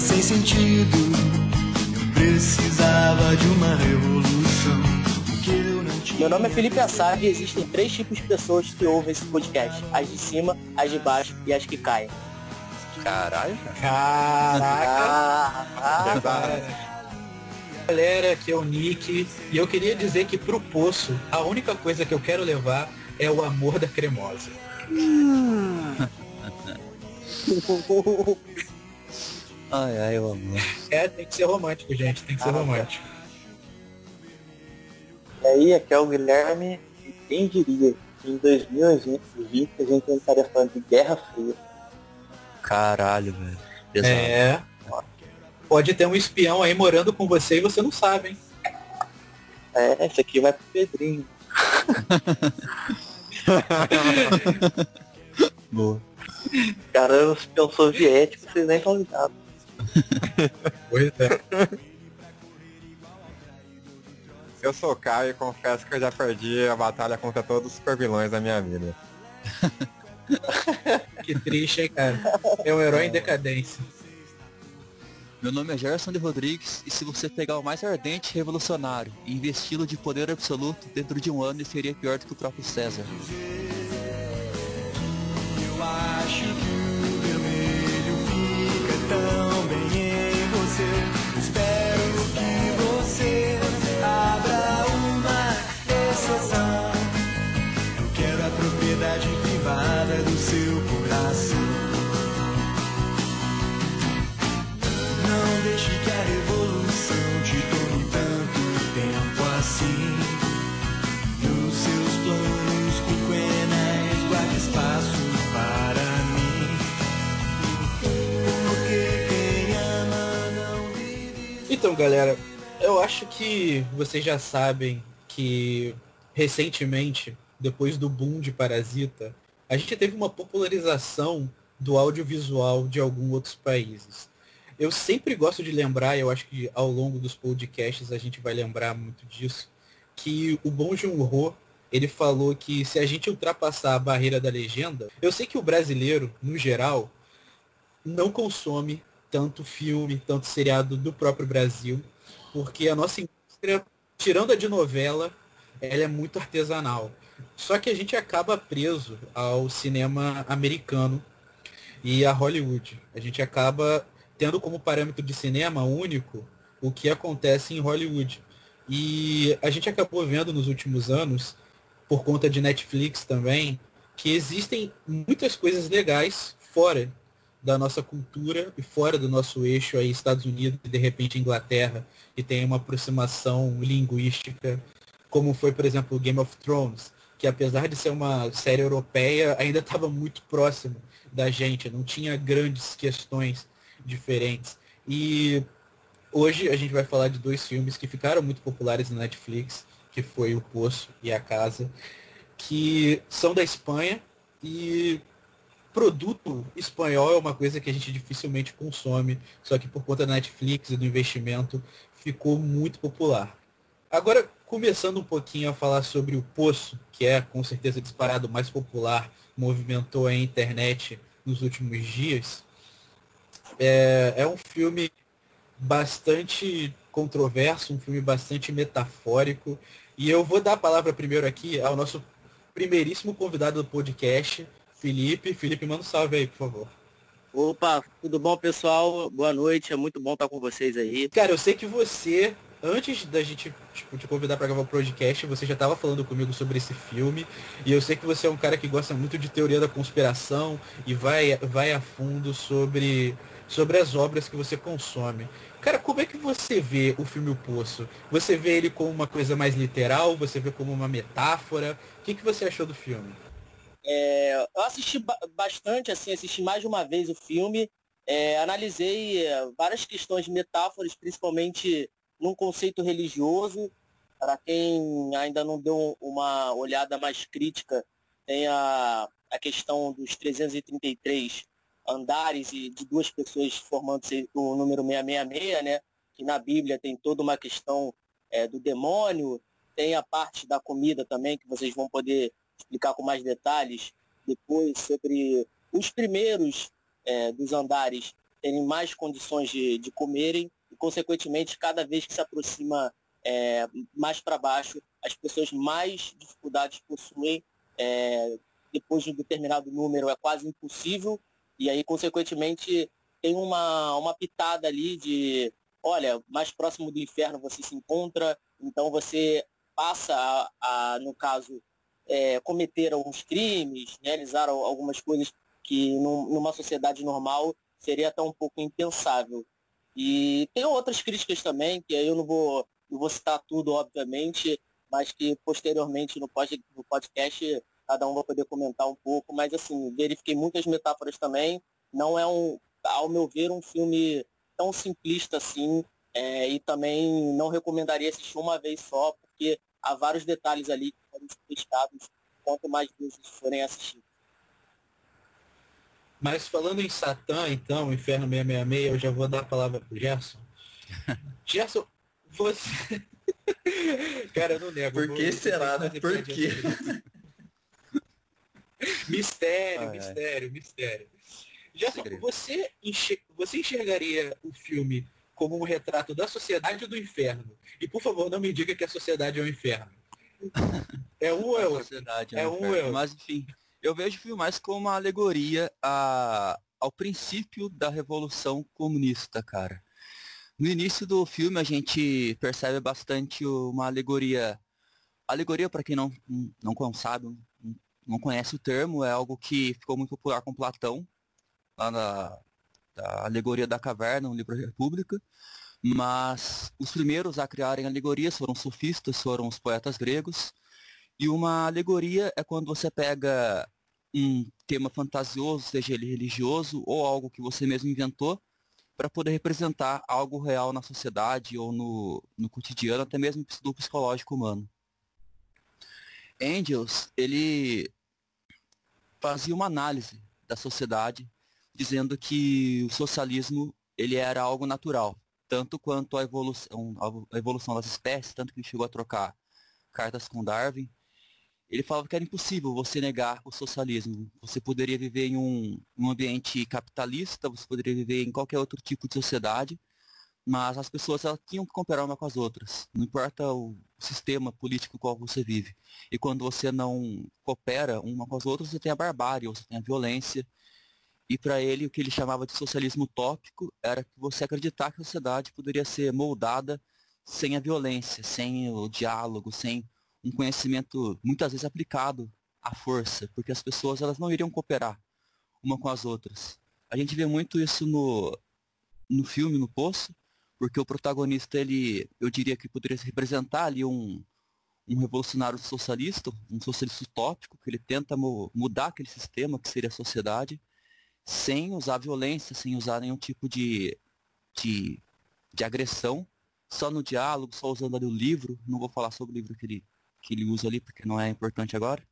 sem sentido. Eu precisava de uma revolução. Meu nome é Felipe Assad e existem três tipos de pessoas que ouvem esse podcast. As de cima, as de baixo e as que caem. Caralho. Caraca. Ah, Galera, aqui é o Nick e eu queria dizer que pro Poço, a única coisa que eu quero levar é o amor da cremosa. Ai, ai, eu amo. É, tem que ser romântico, gente, tem que ser Ah, romântico. E aí, aqui é o Guilherme e quem diria que em 2020 a gente estaria falando de Guerra Fria. Caralho, velho. Pesado. É. Pode ter um espião aí morando com você e você não sabe, hein? É, esse aqui vai pro Pedrinho. Boa. Cara, um espião soviético, vocês nem estão ligados. Pois é. Eu sou o Caio e confesso que eu já perdi a batalha contra todos os super vilões da minha vida. Que triste, hein, cara? É um herói em decadência. Meu nome é Gerson de Rodrigues e se você pegar o mais ardente revolucionário e investi-lo de poder absoluto, dentro de um ano ele seria pior do que o próprio César. Eu acho que tão bem em você. Espero que você abra uma exceção. Eu quero a propriedade privada do seu coração. Não deixe que a revolução te tome tanto tempo assim. Nos seus planos cuquenas guarde espaço Então, galera, eu acho que vocês já sabem que recentemente, depois do boom de Parasita, a gente teve uma popularização do audiovisual de alguns outros países. Eu sempre gosto de lembrar, eu acho que ao longo dos podcasts a gente vai lembrar muito disso, que o Bom Joon-ho, ele falou que se a gente ultrapassar a barreira da legenda, eu sei que o brasileiro, no geral, não consome tanto filme, tanto seriado do próprio Brasil, porque a nossa indústria, tirando a de novela, ela é muito artesanal. Só que a gente acaba preso ao cinema americano e a Hollywood. A gente acaba tendo como parâmetro de cinema único o que acontece em Hollywood. E a gente acabou vendo nos últimos anos, por conta de Netflix também, que existem muitas coisas legais fora da nossa cultura e fora do nosso eixo aí Estados Unidos e de repente Inglaterra, que tem uma aproximação linguística, como foi, por exemplo, Game of Thrones, que apesar de ser uma série europeia, ainda estava muito próximo da gente, não tinha grandes questões diferentes. E hoje a gente vai falar de dois filmes que ficaram muito populares na Netflix, que foi O Poço e A Casa, que são da Espanha e produto espanhol é uma coisa que a gente dificilmente consome, só que por conta da Netflix e do investimento ficou muito popular. Agora, começando um pouquinho a falar sobre o Poço, que é com certeza disparado mais popular, movimentou a internet nos últimos dias, é, é um filme bastante controverso, um filme bastante metafórico, e eu vou dar a palavra primeiro aqui ao nosso primeiríssimo convidado do podcast, Felipe. Felipe, manda um salve aí, por favor. Opa, tudo bom, pessoal? Boa noite, é muito bom estar com vocês aí. Cara, eu sei que você, antes da gente tipo, te convidar para gravar o podcast, você já estava falando comigo sobre esse filme. E eu sei que você é um cara que gosta muito de teoria da conspiração e vai, vai a fundo sobre, sobre as obras que você consome. Cara, como é que você vê o filme O Poço? Você vê ele como uma coisa mais literal? Você vê como uma metáfora? O que, que você achou do filme? É, eu assisti ba- bastante, assim, assisti mais de uma vez o filme, é, analisei é, várias questões de metáforas, principalmente num conceito religioso. Para quem ainda não deu uma olhada mais crítica, tem a, a questão dos 333 andares e de duas pessoas formando o número 666, né? Que na Bíblia tem toda uma questão é, do demônio, tem a parte da comida também, que vocês vão poder explicar com mais detalhes depois sobre os primeiros é, dos andares terem mais condições de, de comerem e, consequentemente, cada vez que se aproxima é, mais para baixo, as pessoas mais dificuldades possuem. É, depois de um determinado número é quase impossível. E aí, consequentemente, tem uma, uma pitada ali de, olha, mais próximo do inferno você se encontra, então você passa a, a no caso, é, cometer alguns crimes, realizar algumas coisas que num, numa sociedade normal seria até um pouco impensável. E tem outras críticas também, que aí eu não vou, não vou citar tudo, obviamente, mas que posteriormente no, pod, no podcast cada um vai poder comentar um pouco, mas assim, verifiquei muitas metáforas também. Não é um, ao meu ver, um filme tão simplista assim, é, e também não recomendaria assistir uma vez só, porque há vários detalhes ali testados quanto mais vezes forem assistidos. Mas falando em Satã, então, Inferno 666, eu já vou dar a palavra pro Gerson. Gerson, você. Cara, eu não nego. Por que será, né? Por quê? mistério, ah, mistério, é. mistério. Gerson, você, enxer... você enxergaria o filme como um retrato da sociedade do inferno? E por favor, não me diga que a sociedade é o um inferno. É um ou é outro? É, é um ou é outro. Mas enfim, eu vejo o filme mais como uma alegoria a, ao princípio da revolução comunista, cara. No início do filme a gente percebe bastante uma alegoria. Alegoria, para quem não, não sabe, não conhece o termo, é algo que ficou muito popular com Platão, lá na da alegoria da caverna, no livro República. Mas os primeiros a criarem alegorias foram sofistas, foram os poetas gregos. E uma alegoria é quando você pega um tema fantasioso, seja ele religioso ou algo que você mesmo inventou, para poder representar algo real na sociedade ou no, no cotidiano, até mesmo do psicológico humano. Angels, ele fazia uma análise da sociedade, dizendo que o socialismo ele era algo natural, tanto quanto a evolução, a evolução das espécies, tanto que ele chegou a trocar cartas com Darwin, ele falava que era impossível você negar o socialismo. Você poderia viver em um, um ambiente capitalista, você poderia viver em qualquer outro tipo de sociedade, mas as pessoas elas tinham que cooperar uma com as outras. Não importa o sistema político qual você vive. E quando você não coopera uma com as outras, você tem a barbárie, você tem a violência. E para ele, o que ele chamava de socialismo utópico era que você acreditar que a sociedade poderia ser moldada sem a violência, sem o diálogo, sem um conhecimento muitas vezes aplicado à força, porque as pessoas elas não iriam cooperar uma com as outras. A gente vê muito isso no, no filme, no Poço, porque o protagonista, ele, eu diria que poderia representar ali um, um revolucionário socialista, um socialista utópico, que ele tenta mu mudar aquele sistema que seria a sociedade, sem usar violência, sem usar nenhum tipo de, de, de agressão, só no diálogo, só usando ali o livro, não vou falar sobre o livro que ele que ele usa ali, porque não é importante agora.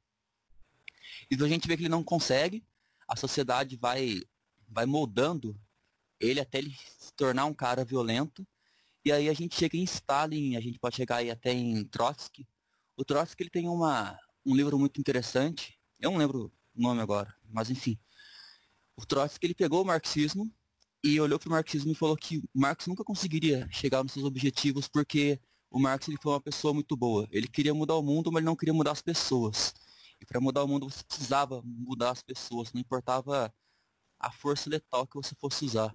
E a gente vê que ele não consegue, a sociedade vai, vai moldando ele até ele se tornar um cara violento. E aí a gente chega em Stalin, a gente pode chegar aí até em Trotsky. O Trotsky ele tem uma, um livro muito interessante, eu não lembro o nome agora, mas enfim. O Trotsky ele pegou o marxismo e olhou para o marxismo e falou que Marx nunca conseguiria chegar nos seus objetivos porque o Marx ele foi uma pessoa muito boa. Ele queria mudar o mundo, mas ele não queria mudar as pessoas. E para mudar o mundo você precisava mudar as pessoas, não importava a força letal que você fosse usar.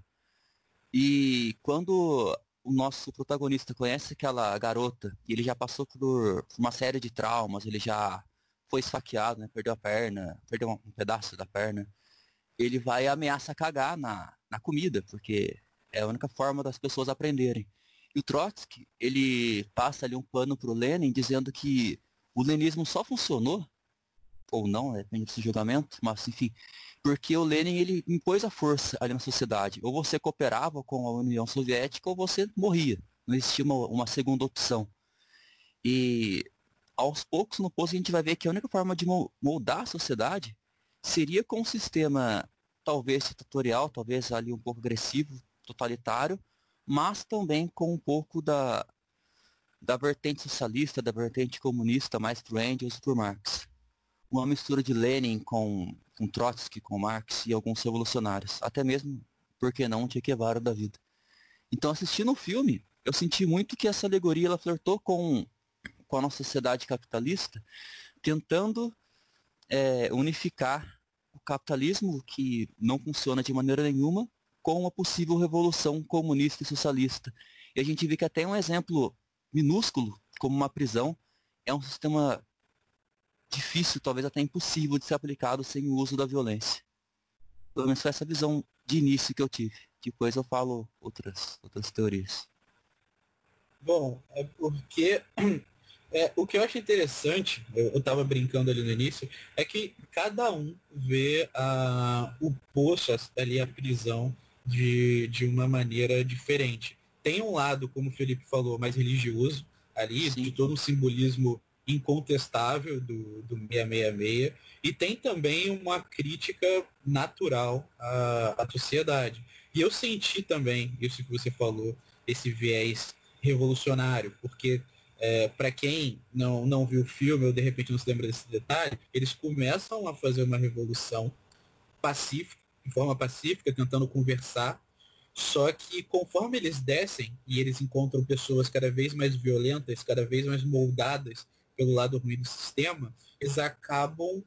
E quando o nosso protagonista conhece aquela garota e ele já passou por uma série de traumas, ele já foi esfaqueado, né? perdeu a perna, perdeu um pedaço da perna, ele vai e ameaça cagar na, na comida, porque é a única forma das pessoas aprenderem. E o Trotsky, ele passa ali um pano para o Lenin dizendo que o lenismo só funcionou, ou não, né, depende do julgamento, mas enfim, porque o Lenin ele impôs a força ali na sociedade. Ou você cooperava com a União Soviética ou você morria. Não existia uma, uma segunda opção. E aos poucos no posto a gente vai ver que a única forma de moldar a sociedade seria com um sistema talvez ditatorial, talvez ali um pouco agressivo, totalitário, mas também com um pouco da, da vertente socialista, da vertente comunista, mais pro Engels e pro Marx. Uma mistura de Lenin com, com Trotsky, com Marx e alguns revolucionários. Até mesmo por que não Che Guevara da vida. Então, assistindo o filme, eu senti muito que essa alegoria ela flertou com, com a nossa sociedade capitalista, tentando é, unificar o capitalismo, que não funciona de maneira nenhuma, com uma possível revolução comunista e socialista. E a gente vê que até um exemplo minúsculo, como uma prisão, é um sistema difícil, talvez até impossível de ser aplicado sem o uso da violência. Pelo menos foi essa visão de início que eu tive. Depois eu falo outras, outras teorias. Bom, é porque é, o que eu acho interessante, eu estava brincando ali no início, é que cada um vê a, o poço ali, a prisão, de, de uma maneira diferente. Tem um lado, como o Felipe falou, mais religioso ali, Sim. de todo um simbolismo incontestável do, do 666, e tem também uma crítica natural à, à sociedade. E eu senti também, isso que você falou, esse viés revolucionário, porque é, para quem não, não viu o filme ou de repente não se lembra desse detalhe, eles começam a fazer uma revolução pacífica, de forma pacífica, tentando conversar, só que conforme eles descem e eles encontram pessoas cada vez mais violentas, cada vez mais moldadas pelo lado ruim do sistema, eles acabam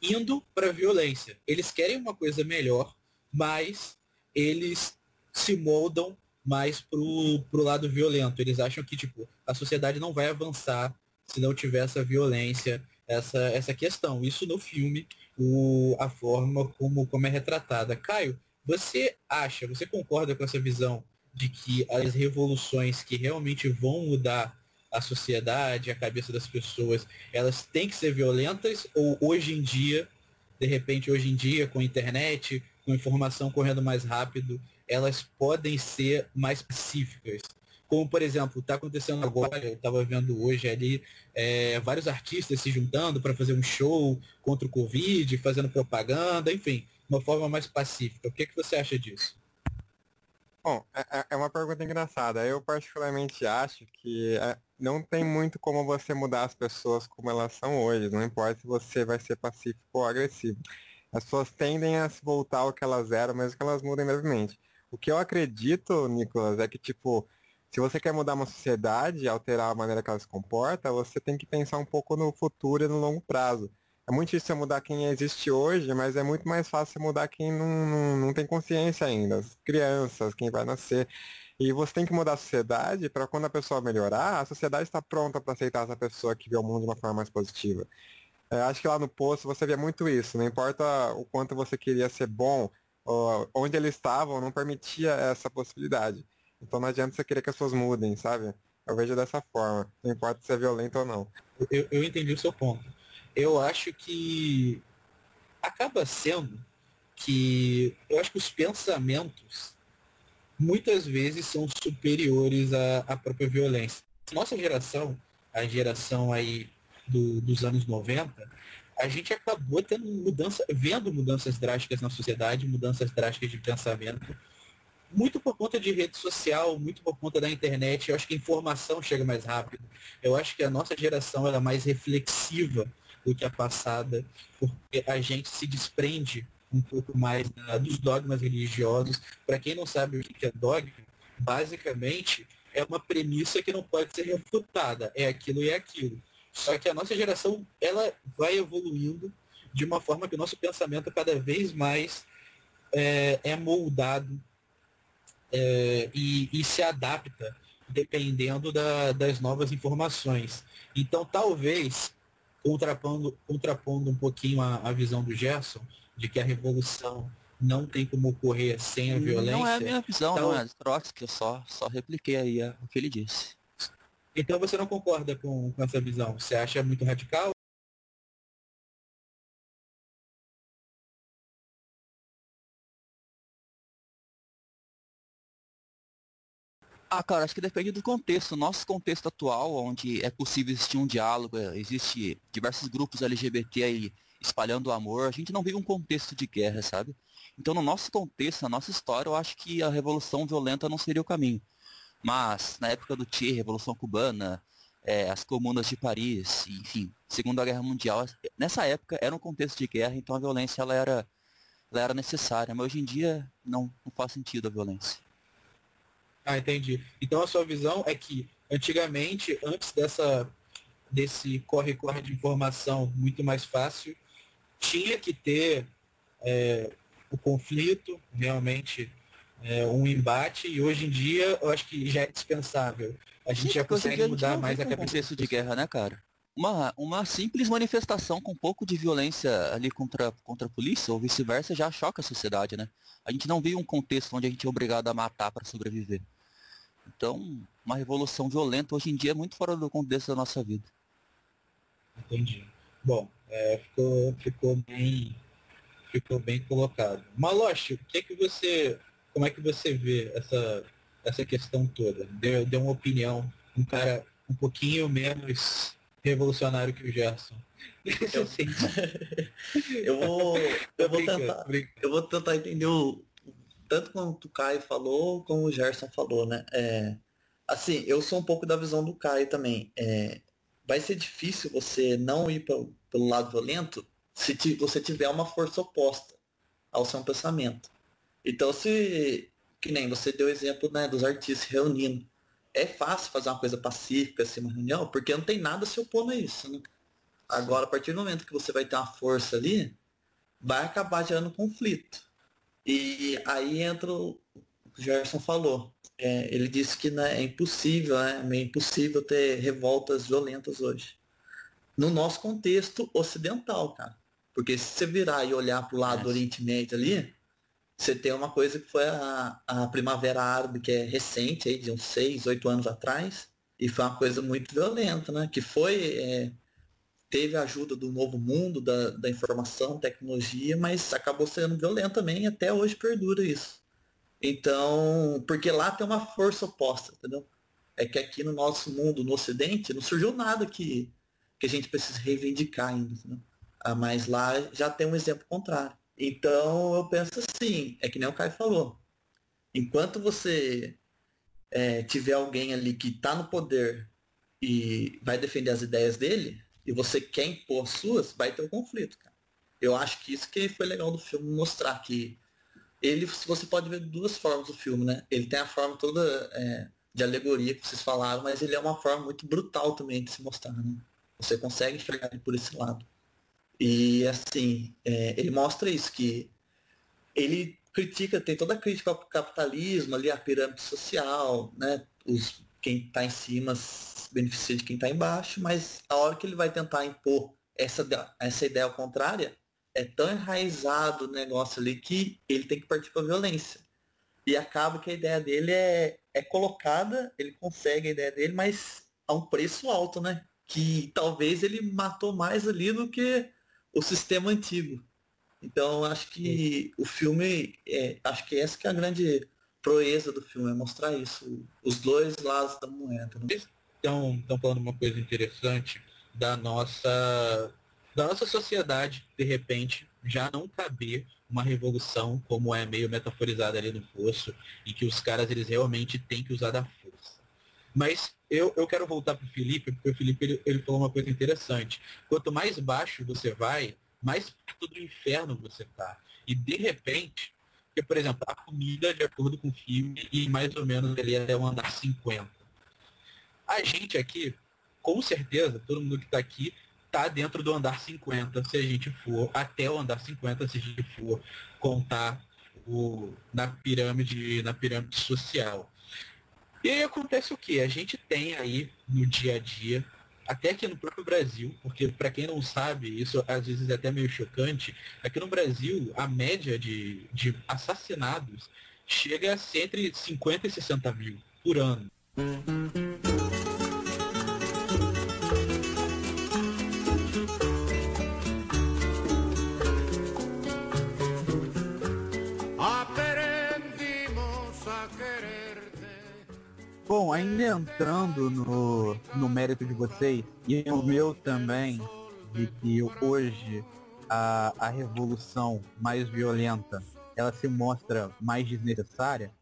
indo para a violência. Eles querem uma coisa melhor, mas eles se moldam mais pro, pro lado violento. Eles acham que, tipo, a sociedade não vai avançar se não tiver essa violência, essa, essa questão. Isso no filme, o, a forma como, como é retratada. Caio, você acha, você concorda com essa visão de que as revoluções que realmente vão mudar a sociedade, a cabeça das pessoas, elas têm que ser violentas ou hoje em dia, de repente hoje em dia, com a internet, com informação correndo mais rápido, elas podem ser mais pacíficas. Como, por exemplo, está acontecendo agora, eu estava vendo hoje ali, é, vários artistas se juntando para fazer um show contra o Covid, fazendo propaganda, enfim, uma forma mais pacífica. O que, que você acha disso? Bom, é, é, é uma pergunta engraçada. Eu particularmente acho que é, não tem muito como você mudar as pessoas como elas são hoje. Não importa se você vai ser pacífico ou agressivo. As pessoas tendem a se voltar ao que elas eram, mesmo que elas mudem brevemente. O que eu acredito, Nicolas, é que, tipo, se você quer mudar uma sociedade, alterar a maneira que ela se comporta, você tem que pensar um pouco no futuro e no longo prazo. É muito difícil mudar quem existe hoje, mas é muito mais fácil mudar quem não, não, não tem consciência ainda, as crianças, quem vai nascer. E você tem que mudar a sociedade para quando a pessoa melhorar, a sociedade está pronta para aceitar essa pessoa que vê o mundo de uma forma mais positiva. É, acho que lá no poço você vê muito isso, não importa o quanto você queria ser bom, onde eles estavam não permitia essa possibilidade. Então não adianta você querer que as pessoas mudem, sabe? Eu vejo dessa forma, não importa se é violento ou não. Eu, eu entendi o seu ponto. Eu acho que acaba sendo que eu acho que os pensamentos muitas vezes são superiores à, à própria violência. Nossa geração, a geração aí do, dos anos 90, a gente acabou tendo mudança, vendo mudanças drásticas na sociedade, mudanças drásticas de pensamento, muito por conta de rede social, muito por conta da internet. Eu acho que a informação chega mais rápido. Eu acho que a nossa geração é mais reflexiva do que a passada, porque a gente se desprende um pouco mais da, dos dogmas religiosos. Para quem não sabe o que é dogma, basicamente é uma premissa que não pode ser refutada. É aquilo e é aquilo. Só que a nossa geração, ela vai evoluindo de uma forma que o nosso pensamento cada vez mais é, é moldado é, e, e, se adapta dependendo da, das novas informações. Então, talvez, contrapondo, contrapondo um pouquino a, a visão do Gerson, de que a revolução não tem como ocorrer sem a violência. Não é a minha visão, então, não é Trotsky, eu só, só repliquei aí o que ele disse. Então você não concorda com, com essa visão? Você acha muito radical? Ah, cara, acho que depende do contexto. Nosso contexto atual, onde é possível existir um diálogo, existe diversos grupos LGBT aí espalhando o amor, a gente não vive um contexto de guerra, sabe? Então, no nosso contexto, na nossa história, eu acho que a revolução violenta não seria o caminho. Mas, na época do Che, Revolução Cubana, é, as comunas de Paris, enfim, Segunda Guerra Mundial, nessa época era um contexto de guerra, então a violência ela era ela era necessária, mas hoje em dia não, não faz sentido a violência. Ah, entendi. Então a sua visão é que antigamente, antes dessa desse corre-corre de informação muito mais fácil, tinha que ter é, o conflito, realmente é, um embate, e hoje em dia eu acho que já é dispensável. A gente Sim, já consegue mudar mais a cabeça. contexto de guerra, né, cara? Uma, uma simples manifestação com um pouco de violência ali contra, contra a polícia, ou vice-versa, já choca a sociedade, né? A gente não vive um contexto onde a gente é obrigado a matar para sobreviver. Então, uma revolução violenta hoje em dia é muito fora do contexto da nossa vida. Entendi. Bom, é, ficou, ficou bem ficou bem colocado. Maloche, o que é que você, como é que você vê essa, essa questão toda? Deu, deu uma opinião, um cara um pouquinho menos revolucionário que o Gerson. Eu, eu vou, eu vou tentar, eu vou tentar entender o, tanto quanto o Caio falou, como o Gerson falou, né? É, assim, eu sou um pouco da visão do Caio também. É, vai ser difícil você não ir pelo, pelo lado violento se você tiver uma força oposta ao seu pensamento. Então, se, que nem você deu o exemplo né, dos artistas reunindo, é fácil fazer uma coisa pacífica, assim, uma reunião, porque não tem nada se opondo a isso. Né? Agora, a partir do momento que você vai ter uma força ali, vai acabar gerando conflito. E aí entra o que o Gerson falou. É, ele disse que né, é impossível, né, é meio impossível ter revoltas violentas hoje. No nosso contexto ocidental, cara. Porque se você virar e olhar para o lado do Oriente Médio ali, você tem uma coisa que foi a, a Primavera Árabe, que é recente, aí, de uns seis, oito anos atrás, e foi uma coisa muito violenta, né? Que foi. É, teve a ajuda do novo mundo, da, da informação, tecnologia, mas acabou sendo violento também e até hoje perdura isso. Então, porque lá tem uma força oposta, entendeu? É que aqui no nosso mundo, no Ocidente, não surgiu nada que, que a gente precisa reivindicar ainda, entendeu? Ah, mas lá já tem um exemplo contrário. Então eu penso assim, é que nem o Caio falou. Enquanto você é, tiver alguém ali que está no poder e vai defender as ideias dele, e você quer impor as suas, vai ter um conflito, cara. Eu acho que isso que foi legal do filme, mostrar que ele, você pode ver duas formas o filme, né? Ele tem a forma toda é, de alegoria que vocês falaram, mas ele é uma forma muito brutal também de se mostrar, né? Você consegue enxergar ele por esse lado. E assim, é, ele mostra isso, que ele critica, tem toda a crítica ao capitalismo, ali a pirâmide social, né? Os, quem está em cima beneficia de quem está embaixo, mas a hora que ele vai tentar impor essa, essa ideia contrária, é tão enraizado o negócio ali que ele tem que partir para a violência. E acaba que a ideia dele é, é colocada, ele consegue a ideia dele, mas a um preço alto, né? Que talvez ele matou mais ali do que o sistema antigo. Então acho que o filme, é, acho que essa que é a grande proeza do filme, é mostrar isso, os dois lados da moeda. Né? Então, estão falando uma coisa interessante da nossa da nossa sociedade, de repente, já não caber uma revolução como é meio metaforizada ali no poço, em que os caras eles realmente têm que usar da. Mas eu, eu quero voltar para o Felipe, porque o Felipe ele, ele falou uma coisa interessante. Quanto mais baixo você vai, mais perto do inferno você tá. E de repente, porque, por exemplo, a comida, de acordo com o filme, e mais ou menos ele é um andar 50. A gente aqui, com certeza, todo mundo que está aqui, está dentro do andar 50, se a gente for até o andar 50, se a gente for contar o, na pirâmide, na pirâmide social. E aí acontece o que? A gente tem aí no dia a dia, até aqui no próprio Brasil, porque para quem não sabe, isso às vezes é até meio chocante, aqui no Brasil a média de, de assassinados chega a ser entre 50 e 60 mil por ano. Ainda entrando no, no mérito de vocês, e o meu também, de que hoje a, a revolução mais violenta ela se mostra mais desnecessária,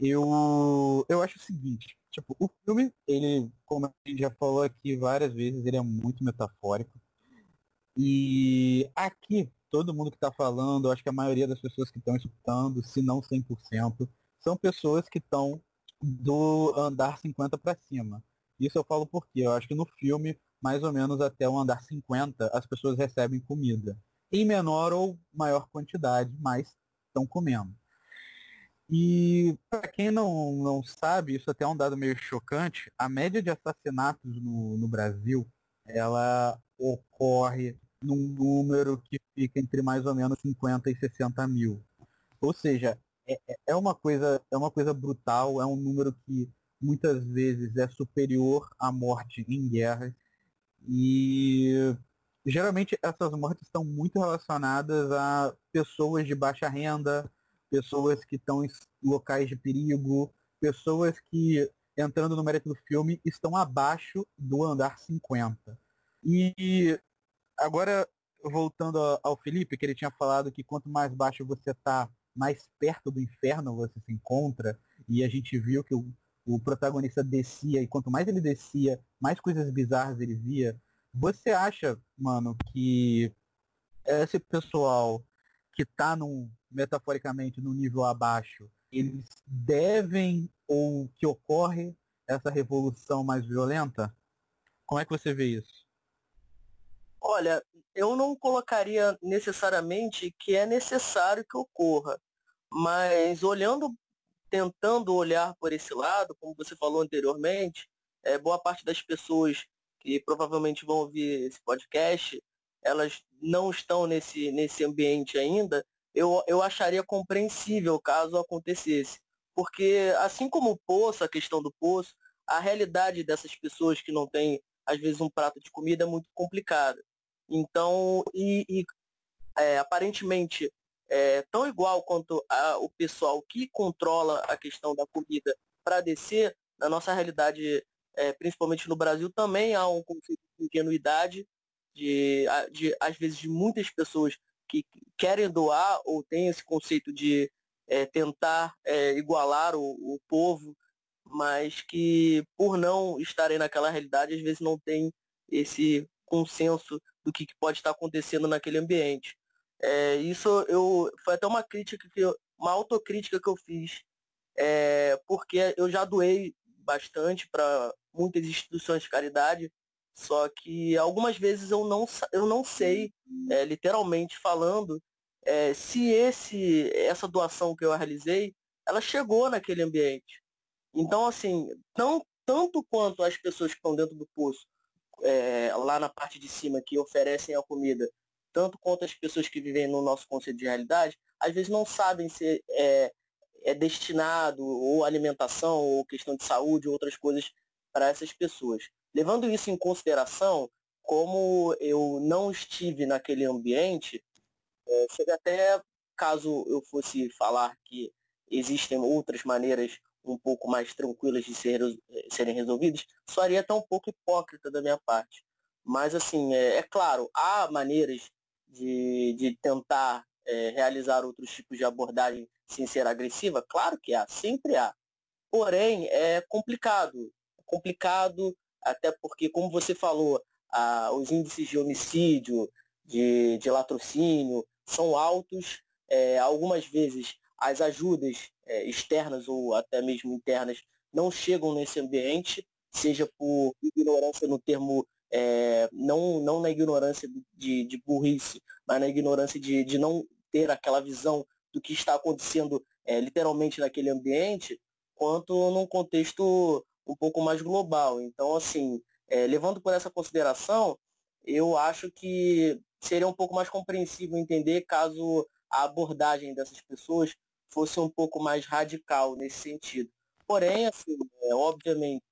eu, eu acho o seguinte, tipo, o filme, ele, como a gente já falou aqui várias vezes, ele é muito metafórico. E aqui, todo mundo que está falando, acho que a maioria das pessoas que estão escutando, se não 100%, são pessoas que estão do andar 50 para cima. Isso eu falo porque eu acho que no filme, mais ou menos até o andar 50, as pessoas recebem comida. Em menor ou maior quantidade, mas estão comendo. E para quem não, não sabe, isso até é um dado meio chocante, a média de assassinatos no, no Brasil, ela ocorre num número que fica entre mais ou menos 50 e 60 mil. Ou seja, é, é, é uma coisa, é uma coisa brutal, é um número que muitas vezes é superior à morte em guerras. E geralmente essas mortes estão muito relacionadas a pessoas de baixa renda, pessoas que estão em locais de perigo, pessoas que, entrando no mérito do filme, estão abaixo do andar 50. E agora, voltando ao Felipe, que ele tinha falado que quanto mais baixo você está, mais perto do inferno você se encontra, e a gente viu que o, o protagonista descia, e quanto mais ele descia, mais coisas bizarras ele via. Você acha, mano, que esse pessoal que está num, metaforicamente no nível abaixo, eles devem ou que ocorre essa revolução mais violenta? Como é que você vê isso? Olha, eu não colocaria necessariamente que é necessário que ocorra, mas olhando, tentando olhar por esse lado, como você falou anteriormente, é, boa parte das pessoas que provavelmente vão ouvir esse podcast, elas não estão nesse, nesse ambiente ainda, eu, eu acharia compreensível caso acontecesse. Porque, assim como o poço, a questão do poço, a realidade dessas pessoas que não têm, às vezes, um prato de comida é muito complicada. Então, e, e é, aparentemente, é, tão igual quanto a, o pessoal que controla a questão da comida para descer, na nossa realidade, é, principalmente no Brasil, também há um conceito de ingenuidade, de, de, às vezes, de muitas pessoas que querem doar ou têm esse conceito de é, tentar é, igualar o, o, povo, mas que por não estarem naquela realidade, às vezes não tem esse consenso do que, que pode estar acontecendo naquele ambiente. É, isso eu foi até uma crítica que eu, uma autocrítica que eu fiz, é, porque eu já doei bastante para muitas instituições de caridade só que algumas vezes eu não, eu não sei, é, literalmente falando, é, se esse, essa doação que eu realizei, ela chegou naquele ambiente. Então, assim, tão, tanto quanto as pessoas que estão dentro do poço, é, lá na parte de cima, que oferecem a comida, tanto quanto as pessoas que vivem no nosso conceito de realidade, às vezes não sabem se é, é destinado ou alimentação, ou questão de saúde, ou outras coisas para essas pessoas. Levando isso em consideração, como eu não estive naquele ambiente, é, seria até, caso eu fosse falar que existem outras maneiras um pouco mais tranquilas de ser, serem resolvidas, soaria até um pouco hipócrita da minha parte. Mas, assim, é, é claro, há maneiras de, de tentar é, realizar outros tipos de abordagem sem ser agressiva? Claro que há, sempre há. Porém, é complicado. É complicado até porque, como você falou, a, os índices de homicídio, de, de latrocínio, são altos. É, algumas vezes as ajudas é, externas ou até mesmo internas não chegam nesse ambiente, seja por ignorância no termo, é, não, não na ignorância de, de burrice, mas na ignorância de, de não ter aquela visão do que está acontecendo é, literalmente naquele ambiente, quanto num contexto um pouco mais global. Então, assim, é, levando por essa consideração, eu acho que seria um pouco mais compreensível entender caso a abordagem dessas pessoas fosse um pouco mais radical nesse sentido. Porém, assim, é, obviamente,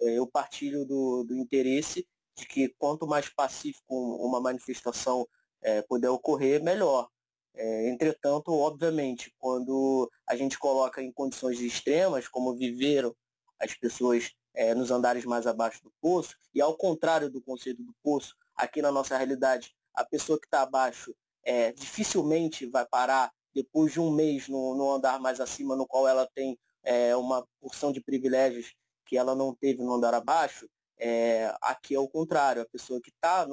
é, eu partilho do, do, interesse de que quanto mais pacífico uma manifestação é, puder ocorrer, melhor. É, entretanto, obviamente, quando a gente coloca em condições extremas, como viveram as pessoas é, nos andares mais abaixo do poço, e ao contrário do conceito do poço, aqui na nossa realidade, a pessoa que está abaixo é, dificilmente vai parar depois de um mês no, no andar mais acima, no qual ela tem é, uma porção de privilégios que ela não teve no andar abaixo, é, aqui é o contrário, a pessoa que está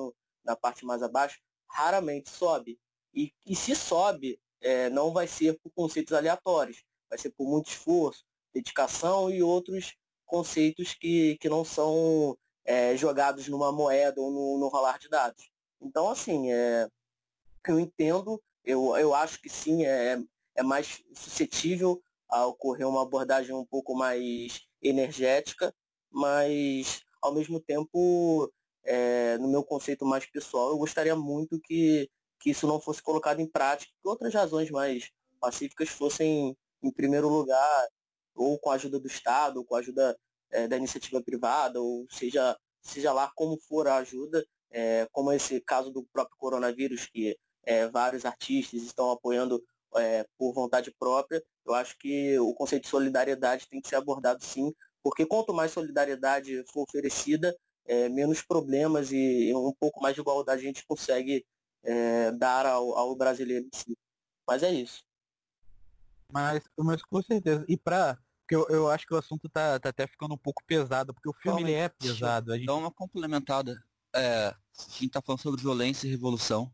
na parte mais abaixo raramente sobe. E, e se sobe, é, não vai ser por conceitos aleatórios, vai ser por muito esforço, dedicação e outros conceitos que, que não são é, jogados numa moeda ou no, no rolar de dados. Então, assim, é, eu entendo, eu, eu acho que sim, é, é mais suscetível a ocorrer uma abordagem um pouco mais energética, mas ao mesmo tempo, é, no meu conceito mais pessoal, eu gostaria muito que, que isso não fosse colocado em prática, que outras razões mais pacíficas fossem em primeiro lugar, ou com a ajuda do Estado, ou com a ajuda é, da iniciativa privada, ou seja, seja lá como for a ajuda, é, como esse caso do próprio coronavírus, que é, vários artistas estão apoiando é, por vontade própria, eu acho que o conceito de solidariedade tem que ser abordado sim, porque quanto mais solidariedade for oferecida, é, menos problemas e, e, um pouco mais de igualdade a gente consegue é, dar ao, ao, brasileiro em si. Mas é isso. Mas, mas com certeza. E para porque eu, eu acho que o assunto tá, tá até ficando um pouco pesado, porque o filme ele é pesado. A gente... Dá uma complementada. É, a gente tá falando sobre violência e revolução.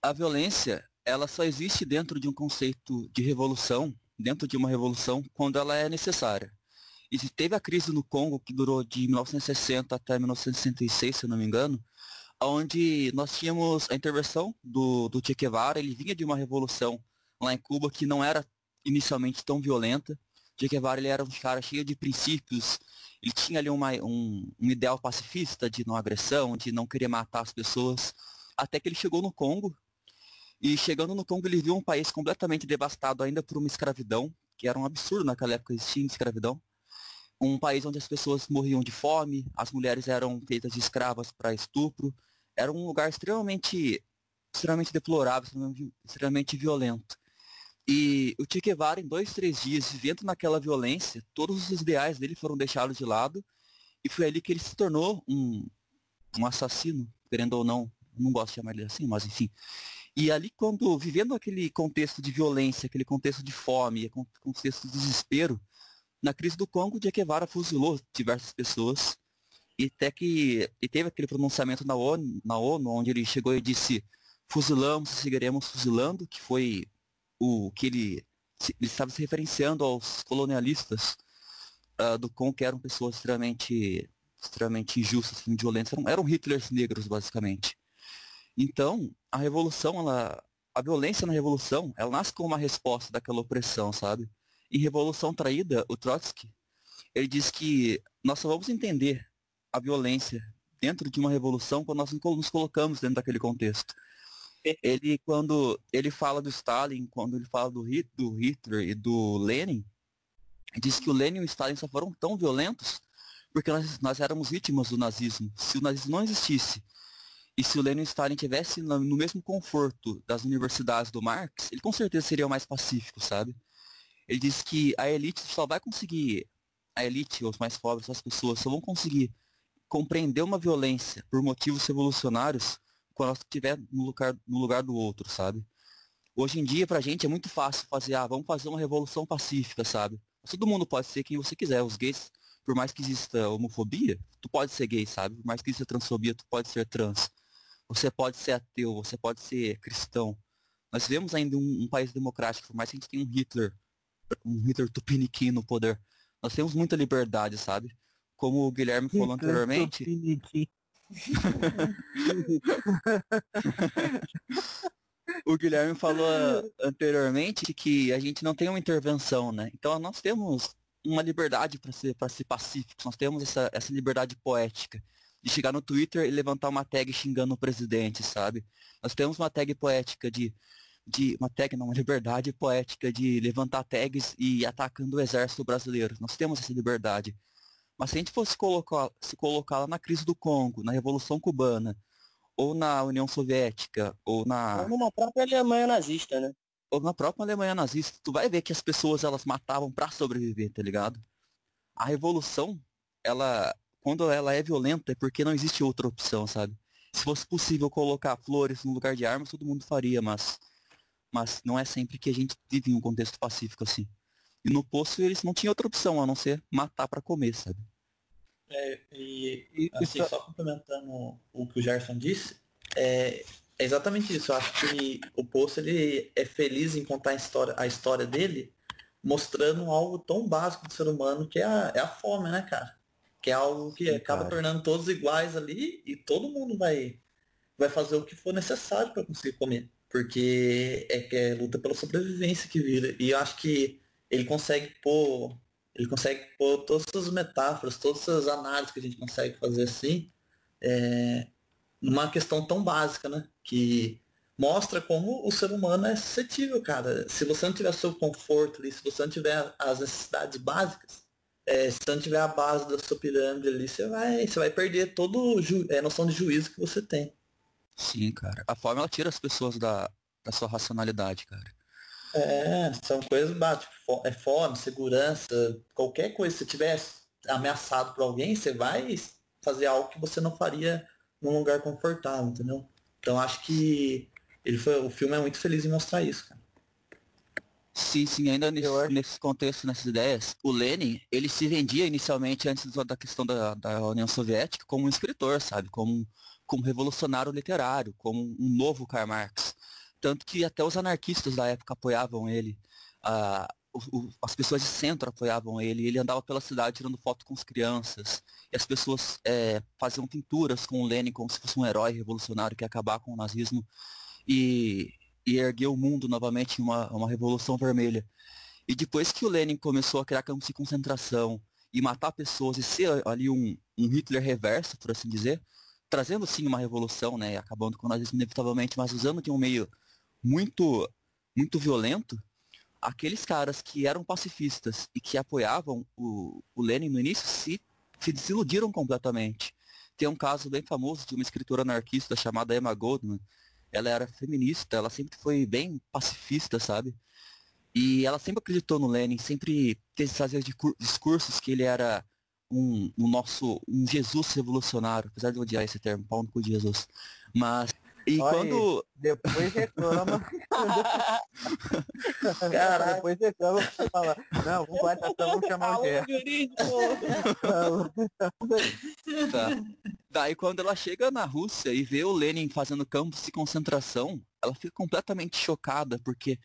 A violência, ela só existe dentro de um conceito de revolução, dentro de uma revolução, quando ela é necessária. E teve a crise no Congo, que durou de 1960 até 1966, se não me engano, onde nós tínhamos a intervenção do, do Che Guevara, ele vinha de uma revolução lá em Cuba que não era inicialmente tão violenta, Che Guevara ele era um cara cheio de princípios, ele tinha ali uma, um, um ideal pacifista de não agressão, de não querer matar as pessoas, até que ele chegou no Congo, e chegando no Congo ele viu um país completamente devastado ainda por uma escravidão, que era um absurdo naquela época existir escravidão, um país onde as pessoas morriam de fome, as mulheres eram feitas de escravas para estupro, era um lugar extremamente extremamente deplorável, extremamente violento. E o Che Guevara, em dois, três dias, vivendo naquela violência, todos os ideais dele foram deixados de lado, e foi ali que ele se tornou um, um assassino, querendo ou não, não gosto de chamar ele assim, mas enfim. E ali, quando, vivendo aquele contexto de violência, aquele contexto de fome, contexto de desespero, na crise do Congo, Che Guevara fuzilou diversas pessoas, e até que e teve aquele pronunciamento na ONU, na ONU, onde ele chegou e disse, fuzilamos e seguiremos fuzilando, que foi o que ele, ele estava se referenciando aos colonialistas uh, do Congo, que eram pessoas extremamente, extremamente injustas, assim, violentas, eram, eram Hitlers negros, basicamente. Então, a revolução, ela, a violência na revolução, ela nasce como uma resposta daquela opressão, sabe? Em Revolução Traída, o Trotsky, ele diz que nós só vamos entender a violência dentro de uma revolução quando nós nos colocamos dentro daquele contexto ele quando ele fala do Stalin, quando ele fala do, do Hitler e do Lenin, diz que o Lenin e o Stalin só foram tão violentos porque nós, nós éramos vítimas do nazismo. Se o nazismo não existisse e se o Lenin e o Stalin tivessem no, no mesmo conforto das universidades do Marx, ele com certeza seria mais pacífico, sabe? Ele diz que a elite só vai conseguir, a elite, os mais pobres, as pessoas, só vão conseguir compreender uma violência por motivos revolucionários quando ela estiver no lugar, no lugar do outro, sabe? Hoje em dia, pra gente, é muito fácil fazer, ah, vamos fazer uma revolução pacífica, sabe? Todo mundo pode ser quem você quiser. Os gays, por mais que exista homofobia, tu pode ser gay, sabe? Por mais que exista transfobia, tu pode ser trans. Você pode ser ateu, você pode ser cristão. Nós vivemos ainda um, um país democrático, por mais que a gente tenha um Hitler, um Hitler tupiniquim no poder. Nós temos muita liberdade, sabe? Como o Guilherme falou anteriormente. O Guilherme falou anteriormente que a gente não tem uma intervenção, né? Então nós temos uma liberdade para ser, ser pacíficos, nós temos essa, essa liberdade poética de chegar no Twitter e levantar uma tag xingando o presidente, sabe? Nós temos uma tag poética de, de uma tag não, uma liberdade poética de levantar tags e atacando o exército brasileiro. Nós temos essa liberdade. Mas se a gente fosse colocar, se colocar lá na crise do Congo, na Revolução Cubana, ou na União Soviética, ou na. Ou numa própria Alemanha nazista, né? Ou na própria Alemanha nazista, tu vai ver que as pessoas elas matavam para sobreviver, tá ligado? A revolução, ela. Quando ela é violenta, é porque não existe outra opção, sabe? Se fosse possível colocar flores no lugar de armas, todo mundo faria, mas. Mas não é sempre que a gente vive em um contexto pacífico assim. E no poço eles não tinham outra opção a não ser matar para comer, sabe? É, e assim, só complementando o que o Gerson disse, é, É exatamente isso. Eu acho que o Poço ele é feliz em contar a história, a história dele, mostrando algo tão básico do ser humano que é a, é a fome, né, cara? Que é algo que Sim, acaba cara. tornando todos iguais ali e todo mundo vai, vai fazer o que for necessário para conseguir comer. Porque é que é luta pela sobrevivência que vira. E eu acho que ele consegue pôr. Ele consegue pôr todas essas metáforas, todas essas análises que a gente consegue fazer assim, é, numa questão tão básica, né? Que mostra como o ser humano é suscetível, cara. Se você não tiver seu conforto ali, se você não tiver as necessidades básicas, é, se você não tiver a base da sua pirâmide ali, você vai, você vai perder todo a é, noção de juízo que você tem. Sim, cara. A fome ela tira as pessoas da, da sua racionalidade, cara. É, são coisas básicas. É fome, segurança, qualquer coisa. Se tiver ameaçado por alguém, você vai fazer algo que você não faria num lugar confortável, entendeu? Então acho que ele foi, o filme é muito feliz em mostrar isso, cara. Sim, sim, ainda nesse, acho... nesse contexto, nessas ideias, o Lenin, ele se vendia inicialmente, antes da questão da, da União Soviética, como um escritor, sabe? Como, como revolucionário literário, como um novo Karl Marx. Tanto que até os anarquistas da época apoiavam ele. Ah, o, as pessoas de centro apoiavam ele, ele andava pela cidade tirando foto com as crianças, e as pessoas é, faziam pinturas com o Lenin como se fosse um herói revolucionário que ia acabar com o nazismo e, e erguer o mundo novamente em uma, uma revolução vermelha. E depois que o Lenin começou a criar campos de concentração e matar pessoas e ser ali um, um Hitler reverso, por assim dizer, trazendo sim uma revolução, né, acabando com o nazismo inevitavelmente, mas usando de um meio muito muito violento, aqueles caras que eram pacifistas e que apoiavam o, o Lenin no início se, se desiludiram completamente. Tem um caso bem famoso de uma escritora anarquista chamada Emma Goldman. Ela era feminista, ela sempre foi bem pacifista, sabe? E ela sempre acreditou no Lenin, sempre fazia discursos que ele era um, um nosso um Jesus revolucionário, apesar de odiar esse termo, pau no cu de Jesus. Mas e Olha quando. depois reclama. Caraca. Depois reclama você fala. Não, vamos lá, tá, vamos chamar o quê? tá. Daí quando ela chega na Rússia e vê o Lenin fazendo campos de concentração, ela fica completamente chocada, porque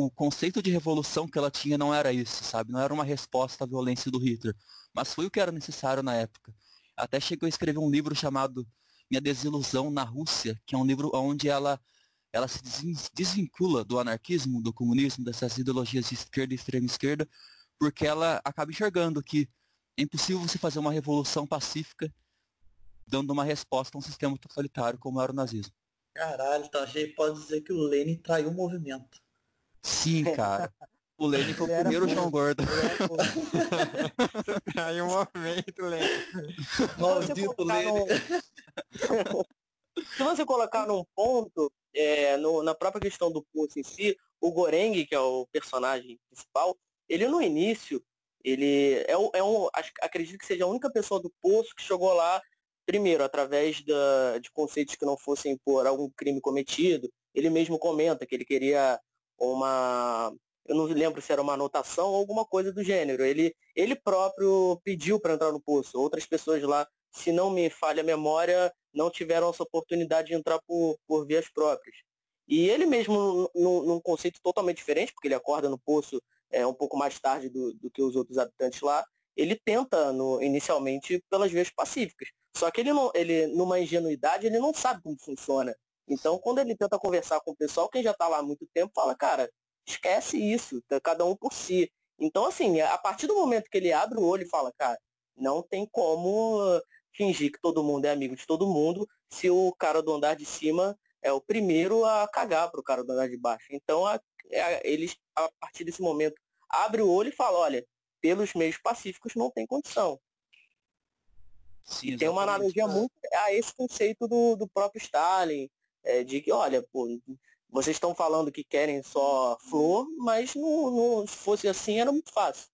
o conceito de revolução que ela tinha não era isso, sabe? Não era uma resposta à violência do Hitler. Mas foi o que era necessário na época. Até chegou a escrever um livro chamado minha Desilusão na Rússia, que é um livro onde ela, ela se desvincula do anarquismo, do comunismo, dessas ideologias de esquerda e extrema esquerda, porque ela acaba enxergando que é impossível você fazer uma revolução pacífica dando uma resposta a um sistema totalitário como era o nazismo. Caralho, a gente pode dizer que o Lenin traiu o movimento. Sim, cara. O Lenin foi o primeiro João Gordo. Traiu o movimento, Lenin. Maldito Lenin. Se você colocar num ponto, é, no, na própria questão do curso em si, o Goreng, que é o personagem principal, ele no início, ele é, é um, acredito que seja a única pessoa do poço que chegou lá primeiro, através da, de conceitos que não fossem por algum crime cometido. Ele mesmo comenta que ele queria uma. Eu não lembro se era uma anotação ou alguma coisa do gênero. Ele, ele próprio pediu para entrar no poço. Outras pessoas lá se não me falha a memória, não tiveram essa oportunidade de entrar por, por vias próprias. E ele mesmo, num, num conceito totalmente diferente, porque ele acorda no poço é, um pouco mais tarde do, do que os outros habitantes lá, ele tenta no, inicialmente pelas vias pacíficas. Só que ele, não, ele, numa ingenuidade, ele não sabe como funciona. Então, quando ele tenta conversar com o pessoal, quem já está lá há muito tempo, fala, cara, esquece isso, tá cada um por si. Então, assim, a partir do momento que ele abre o olho e fala, cara, não tem como fingir que todo mundo é amigo de todo mundo se o cara do andar de cima é o primeiro a cagar pro cara do andar de baixo. Então a, a, é, eles, a partir desse momento, abre o olho e fala, olha, pelos meios pacíficos não tem condição. Sim, tem uma analogia muito a esse conceito do, do próprio Stalin, é, de que, olha, pô, vocês estão falando que querem só flor, mas não, não, se fosse assim era muito fácil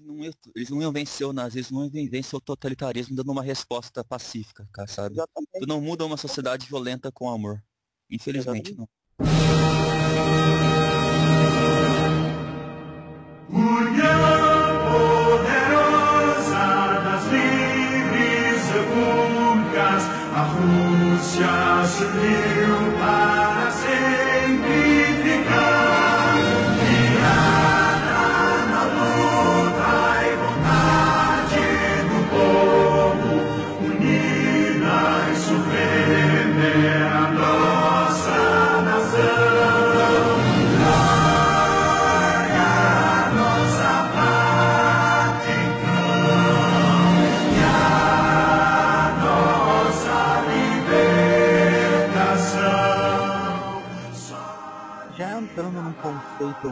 não eles não iam vencer o nazismo, não iam vencer o totalitarismo dando uma resposta pacífica, cara, sabe? Exatamente. Tu não muda uma sociedade violenta com amor. Infelizmente Exatamente. não. 家是流。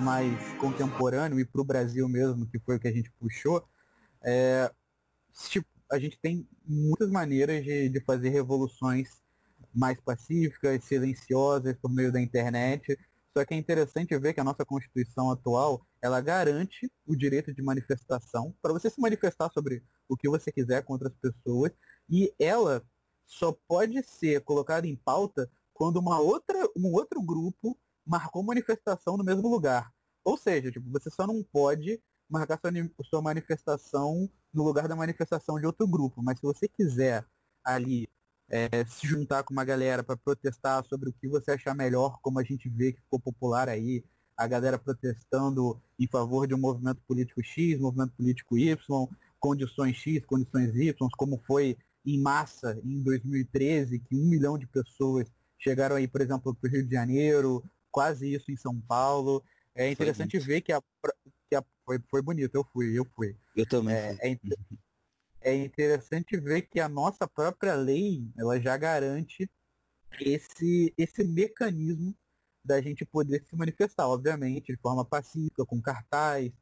Mais contemporâneo e para o Brasil mesmo, que foi o que a gente puxou, é, tipo, a gente tem muitas maneiras de, de fazer revoluções mais pacíficas, silenciosas por meio da internet. Só que é interessante ver que a nossa Constituição atual, ela garante o direito de manifestação para você se manifestar sobre o que você quiser contra as pessoas e ela só pode ser colocada em pauta quando uma outra, um outro grupo marcou manifestação no mesmo lugar. Ou seja, tipo, você só não pode marcar sua, sua manifestação no lugar da manifestação de outro grupo. Mas se você quiser ali é, se juntar com uma galera para protestar sobre o que você achar melhor, como a gente vê que ficou popular aí, a galera protestando em favor de um movimento político X, movimento político Y, condições X, condições Y, como foi em massa em 2013, que um milhão de pessoas chegaram aí, por exemplo, para o Rio de Janeiro, quase isso em São Paulo. É interessante ver que a, que a foi, foi bonito, eu fui, eu fui. Eu também. É, é, é interessante ver que a nossa própria lei, ela já garante esse, esse mecanismo da gente poder se manifestar, obviamente, de forma pacífica, com cartaz,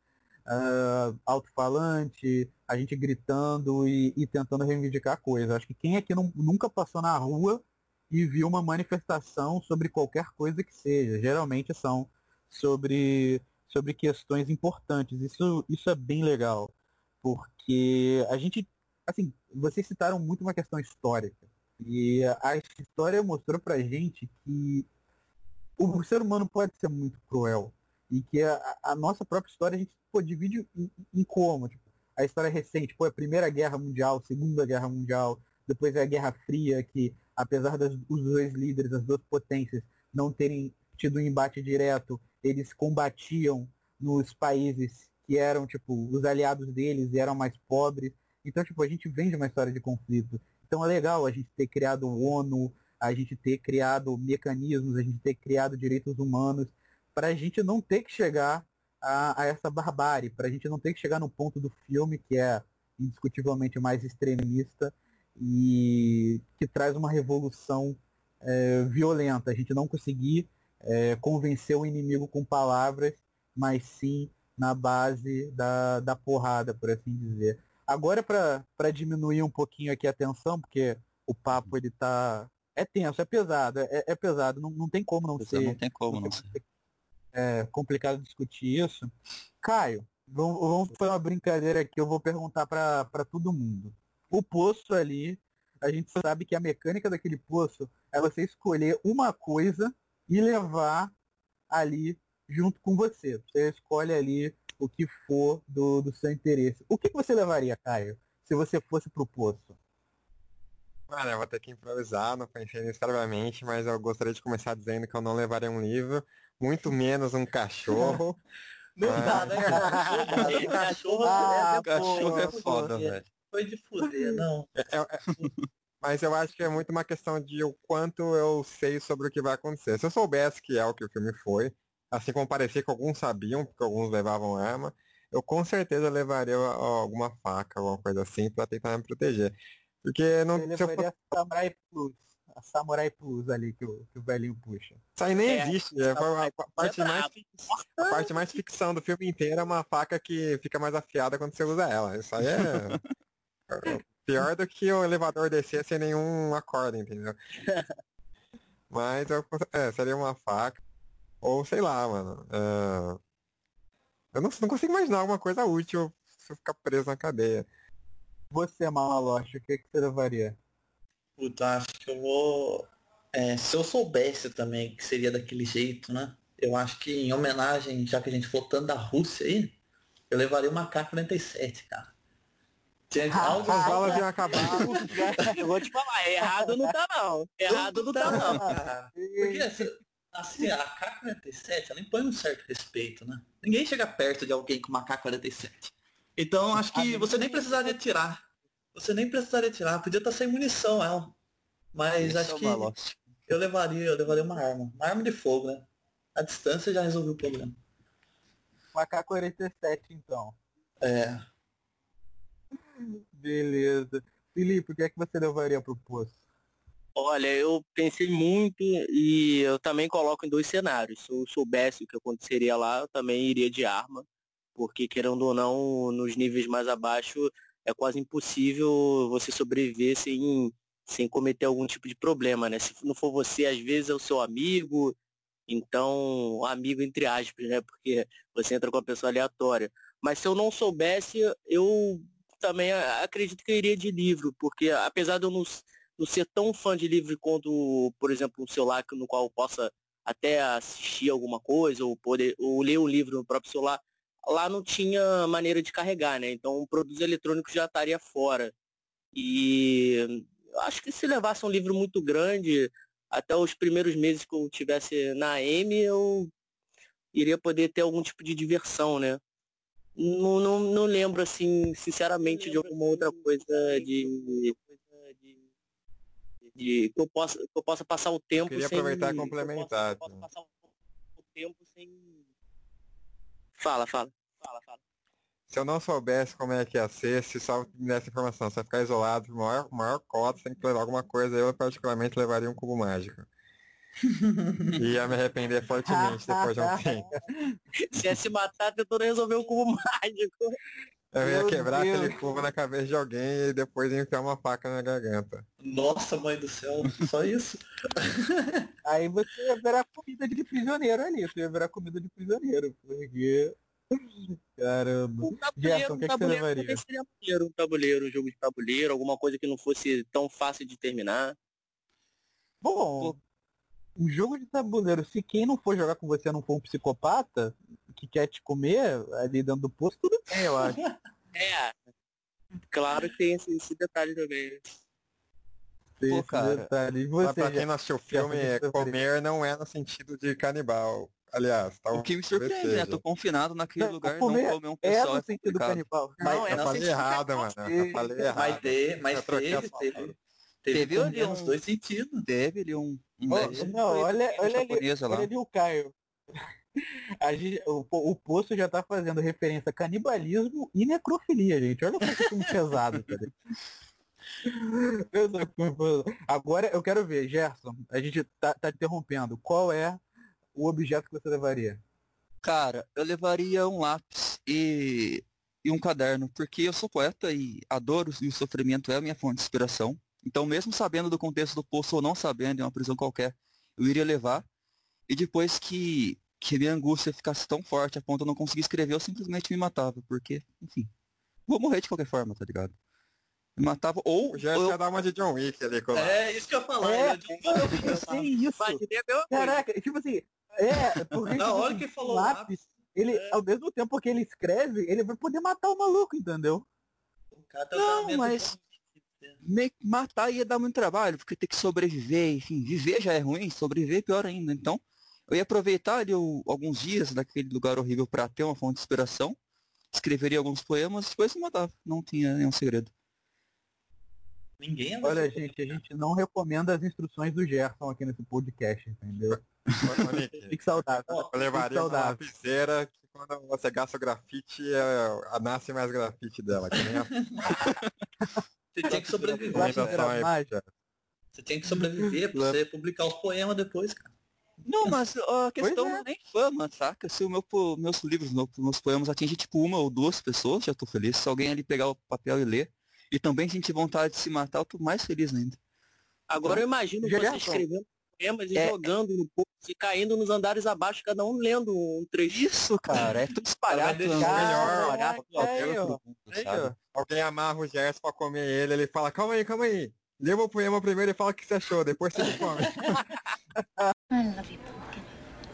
uh, alto-falante, a gente gritando e, e, tentando reivindicar coisa. Acho que quem aqui não, nunca passou na rua e viu uma manifestação sobre qualquer coisa que seja, geralmente são sobre, sobre questões importantes. Isso, isso é bem legal, porque a gente, assim, vocês citaram muito uma questão histórica. E a história mostrou pra gente que o ser humano pode ser muito cruel. E que a, a nossa própria história a gente pô, divide em, em como. Tipo, a história recente, pô, a Primeira Guerra Mundial, Segunda Guerra Mundial, depois é a Guerra Fria, que apesar dos dois líderes, as duas potências, não terem tido um embate direto, eles combatiam nos países que eram, tipo, os aliados deles e eram mais pobres. Então, tipo, a gente vem de uma história de conflito. Então é legal a gente ter criado ONU, a gente ter criado mecanismos, a gente ter criado direitos humanos, para a gente não ter que chegar a, a essa barbárie, para a gente não ter que chegar no ponto do filme que é indiscutivelmente mais extremista e que traz uma revolução é, violenta. A gente não conseguir é, convencer o inimigo com palavras, mas sim na base da, da porrada, por assim dizer. Agora, para diminuir um pouquinho aqui a tensão, porque o papo ele tá. É tenso, é pesado, é, é pesado, não, não tem como não ser. Não tem como não, ser. É complicado discutir isso. Caio, vamos, vamos fazer uma brincadeira aqui, eu vou perguntar para todo mundo. O poço ali, a gente sabe que a mecânica daquele poço é você escolher uma coisa e levar ali junto com você. Você escolhe ali o que for do, do seu interesse. O que você levaria, Caio, se você fosse pro poço? Olha, eu vou ter que improvisar, não pensei nisso mas eu gostaria de começar dizendo que eu não levaria um livro, muito menos um cachorro. Não dá, né, cara? Cachorro, ah, é, cachorro é foda, velho. Foi de fuder, não. É, é, é, mas eu acho que é muito uma questão de o quanto eu sei sobre o que vai acontecer. Se eu soubesse que é o que o filme foi, assim como parecia que alguns sabiam, porque alguns levavam arma, eu com certeza levaria alguma faca, alguma coisa assim, para tentar me proteger. Porque não. Ele levaria for... a Samurai Plus. A Samurai Plus ali que o, que o velhinho puxa. Isso aí nem é, existe. É, a, a, parte é mais, a parte mais ficção do filme inteiro é uma faca que fica mais afiada quando você usa ela. Isso aí é. Pior do que o elevador descer sem nenhum acorde, entendeu? Mas eu, é, seria uma faca. Ou sei lá, mano. Uh, eu não, não, consigo imaginar alguma coisa útil se eu ficar preso na cadeia. Você, Malaloche, o que, que você levaria? Puta, acho que eu vou. É, se eu soubesse também que seria daquele jeito, né? Eu acho que em homenagem, já que a gente falou tanto da Rússia aí, eu levaria uma K-47, cara. Algo as balas iam acabar. Eu vou te falar, errado não tá não. Errado não tá não. Porque assim, a K-47, ela impõe um certo respeito, né? Ninguém chega perto de alguém com uma K-47. Então acho que você nem precisaria tirar. Você nem precisaria tirar. Podia estar sem munição ela. Mas Esse acho é que eu levaria, eu levaria uma arma. Uma arma de fogo, né? A distância já resolveu o problema. Uma K-47 então. É. Beleza. Felipe, o que é que você levaria pro poço? Olha, eu pensei muito e eu também coloco em dois cenários. Se eu soubesse o que aconteceria lá, eu também iria de arma, porque querendo ou não, nos níveis mais abaixo é quase impossível você sobreviver sem, sem cometer algum tipo de problema, né? Se não for você, às vezes é o seu amigo, então, amigo entre aspas, né? Porque você entra com uma pessoa aleatória. Mas se eu não soubesse, eu também acredito que eu iria de livro, porque apesar de eu não não ser tão fã de livro quanto, por exemplo, um celular no qual eu possa até assistir alguma coisa ou poder ou ler um livro no próprio celular, lá não tinha maneira de carregar, né? Então o produto eletrônico já estaria fora. E acho que se levasse um livro muito grande, até os primeiros meses que eu tivesse na AM, eu iria poder ter algum tipo de diversão, né? Não, não, não lembro, assim, sinceramente, de alguma outra coisa de de que eu possa, que eu possa passar o tempo Queria sem. aproveitar e complementar. Eu possa, eu possa o tempo sem. Fala, fala. Fala, fala. Se eu não soubesse como é que ia ser, se só me desse informação, se ficar isolado, maior, maior cota, tem que levar alguma coisa, eu particularmente levaria um cubo mágico. Ia me arrepender fortemente depois de um tempo. Se ia se matar tentando resolver o cubo mágico. Eu ia Meu quebrar Deus. aquele cubo na cabeça de alguém e depois enfiar uma faca na garganta. Nossa, mãe do céu, só isso? Aí você ia virar comida de prisioneiro ali, você ia virar comida de prisioneiro, porque... Caramba. Um tabuleiro, Gerson, o que, um que, você levaria? Seria maneiro, um tabuleiro, um jogo de tabuleiro, alguma coisa que não fosse tão fácil de terminar. Bom, um jogo de tabuleiro, se quem não for jogar com você não for um psicopata, que quer te comer ali dentro do poço, tudo bem, eu acho. é. Claro que tem esse, esse detalhe também. Tem Pô, cara. Você pra quem não assistiu o filme, comer não é no sentido de canibal. Aliás, tá O que me surpreende, né? Tô confinado naquele não, lugar comer não comer um pessoal. É no é sentido canibal. Não, é eu falei errado, mano. Eu falei errado. Mas, ter, mas teve, teve, teve, teve ali uns dois sentidos. Teve ali um... oh, não, olha, olha, ali, olha ali o Caio. Gente, o, o Poço já tá fazendo referência a canibalismo e necrofilia, gente. Olha que filme pesado, cara. Agora eu quero ver, Gerson, a gente tá, tá interrompendo. Qual é o objeto que você levaria? Cara, eu levaria um lápis e, e um caderno, porque eu sou poeta e adoro e o sofrimento é a minha fonte de inspiração. Então, mesmo sabendo do contexto do poço ou não sabendo, em uma prisão qualquer, eu iria levar. E depois que que a minha angústia ficasse tão forte a ponto de eu não conseguir escrever, eu simplesmente me matava, porque, enfim, vou morrer de qualquer forma, tá ligado? Me matava, ou... Já eu... ia dar uma de John Wick ali, com É, isso que eu ia falar. É, é isso. Caraca, tipo assim, é, porque... Na hora que falou lápis, ele, é. ao mesmo tempo que ele escreve, ele vai poder matar o maluco, entendeu? O cara tá não, mas... Me matar ia dar muito trabalho, porque ter que sobreviver, enfim, viver já é ruim, sobreviver é pior ainda. Então, eu ia aproveitar ali o, alguns dias daquele lugar horrível para ter uma fonte de inspiração, escreveria alguns poemas depois me matava. Não tinha nenhum segredo. Ninguém Olha, gente, a gente não recomenda as instruções do Gerson aqui nesse podcast, entendeu? Fique saudável. Eu levaria uma lapiseira que quando você gasta o grafite, é, nasce mais grafite dela. Que nem a... você tinha que sobreviver. Você tem que sobreviver pra você publicar os poemas depois, cara. Não, mas a questão é. não é nem fama, saca? Se o meu, meus livros, meu, meus poemas atingem tipo uma ou duas pessoas, já tô feliz. Se alguém ali pegar o papel e ler, e também sentir vontade de se matar, eu tô mais feliz ainda. Agora eu imagino você escrevendo poemas e é... jogando no e caindo nos andares abaixo, cada um lendo um trecho. Isso, cara, é tudo espalhado. É melhor, Alguém amarra o Gerson pra comer ele, ele fala, calma aí, calma aí. Lê o poema primeiro e fala o que você achou, depois você come. I love you, Pumpkin.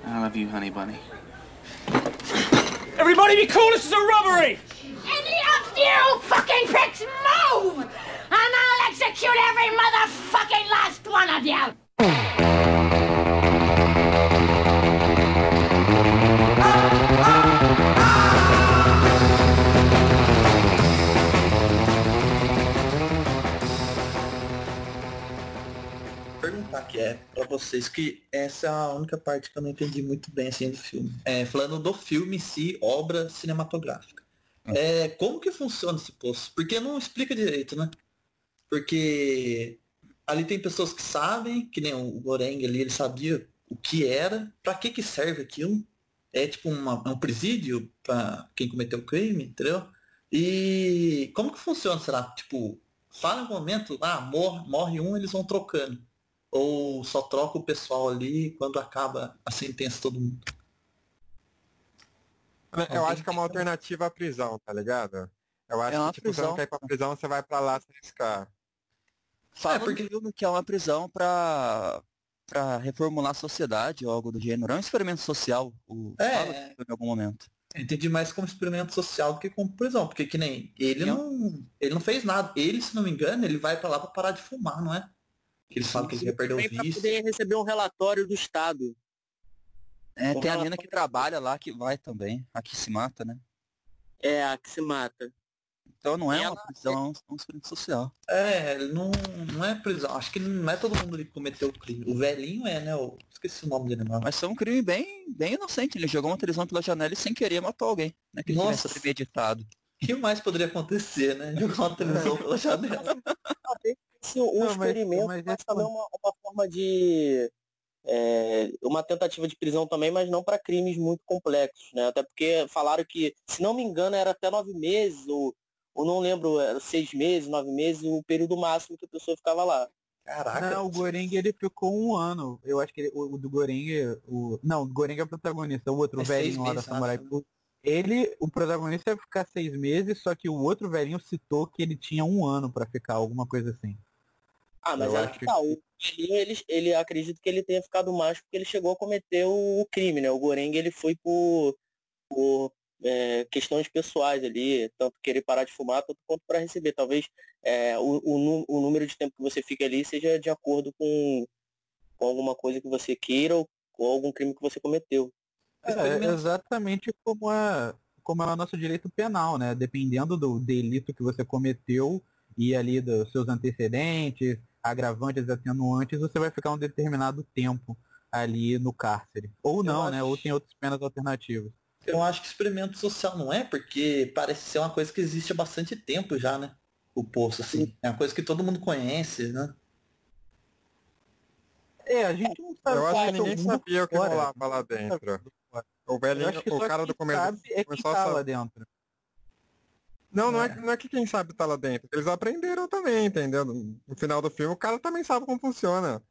I love you, honey bunny. Everybody be cool, this is a robbery! Any of you fucking pricks move! And I'll execute every motherfucking last one of you! Que é para vocês que essa é a única parte que eu não entendi muito bem assim do filme. É, falando do filme em si, obra cinematográfica. Hum. É, como que funciona esse poço? Porque não explica direito, né? Porque ali tem pessoas que sabem, que nem o Goreng ali, ele sabia o que era, para que que serve aquilo. É tipo uma, um presídio para quem cometeu o crime, entendeu? E como que funciona, será? Tipo, fala um momento, ah, morre, morre um, eles vão trocando. Ou só troca o pessoal ali quando acaba a sentença todo mundo. Eu acho que é uma alternativa à prisão, tá ligado? Eu acho é que, tipo, prisão. você não quer ir pra prisão, você vai pra lá se arriscar. Fala é, porque... filme que é uma prisão pra, pra reformular a sociedade ou algo do gênero. É um experimento social. O... É. Fala em algum momento. Entendi mais como experimento social do que como prisão, porque que nem ele não, ele não fez nada. Ele, se não me engano, ele vai para lá para parar de fumar, não é? Que ele fala que ele vai perder o vício. poder receber um relatório do Estado. É, tem a menina que trabalha lá que vai também, a que se mata, né? É, a que se mata. Então não é uma prisão, é um experimento social. É, não, não é prisão. Acho que não é todo mundo que cometeu o crime. O velhinho é, né? Eu esqueci o nome dele não. Mas foi um crime bem, bem inocente. Ele jogou uma televisão pela janela e sem querer matou alguém. Né? Que Nossa. premeditado. O que mais poderia acontecer, né? Jogar uma televisão pela janela. um não, experimento, mas, mas, também uma, uma forma de é, uma tentativa de prisão também, mas não para crimes muito complexos, né? Até porque falaram que, se não me engano, era até nove meses, ou, ou não lembro, era seis meses, nove meses, o período máximo que a pessoa ficava lá. Caraca. Não, o Goreng ele ficou um ano. Eu acho que ele, o, o, do Goreng, o não, o Goreng é o protagonista, o outro é velhinho lá da Samurai Blue. Ele, o protagonista ia ficar seis meses, só que o outro velhinho citou que ele tinha um ano para ficar, alguma coisa assim. Ah, mas é que tá, o velhinho, ele, ele acredita que ele tenha ficado mais porque ele chegou a cometer o, o crime, né? O Goreng ele foi por, por é, questões pessoais ali, tanto querer parar de fumar, tanto quanto para receber. Talvez é, o, o, o, número de tempo que você fica ali seja de acordo com, com alguma coisa que você queira ou com algum crime que você cometeu. É, é exatamente como é, como é o nosso direito penal, né? Dependendo do delito que você cometeu e ali dos seus antecedentes, agravantes, atenuantes, você vai ficar um determinado tempo ali no cárcere. Ou não, acho... né? Ou tem outras penas alternativas. Eu acho que experimento social não é, porque parece ser uma coisa que existe há bastante tempo já, né? O poço, assim. É uma coisa que todo mundo conhece, né? É, a gente não sabe. Eu acho que ninguém sabia o que rolava lá dentro. O velho, o cara do começo é começou tá a lá dentro. Não, não é, não é que quem sabe tá lá dentro. Eles aprenderam também, entendeu? No final do filme, o cara também sabe como funciona.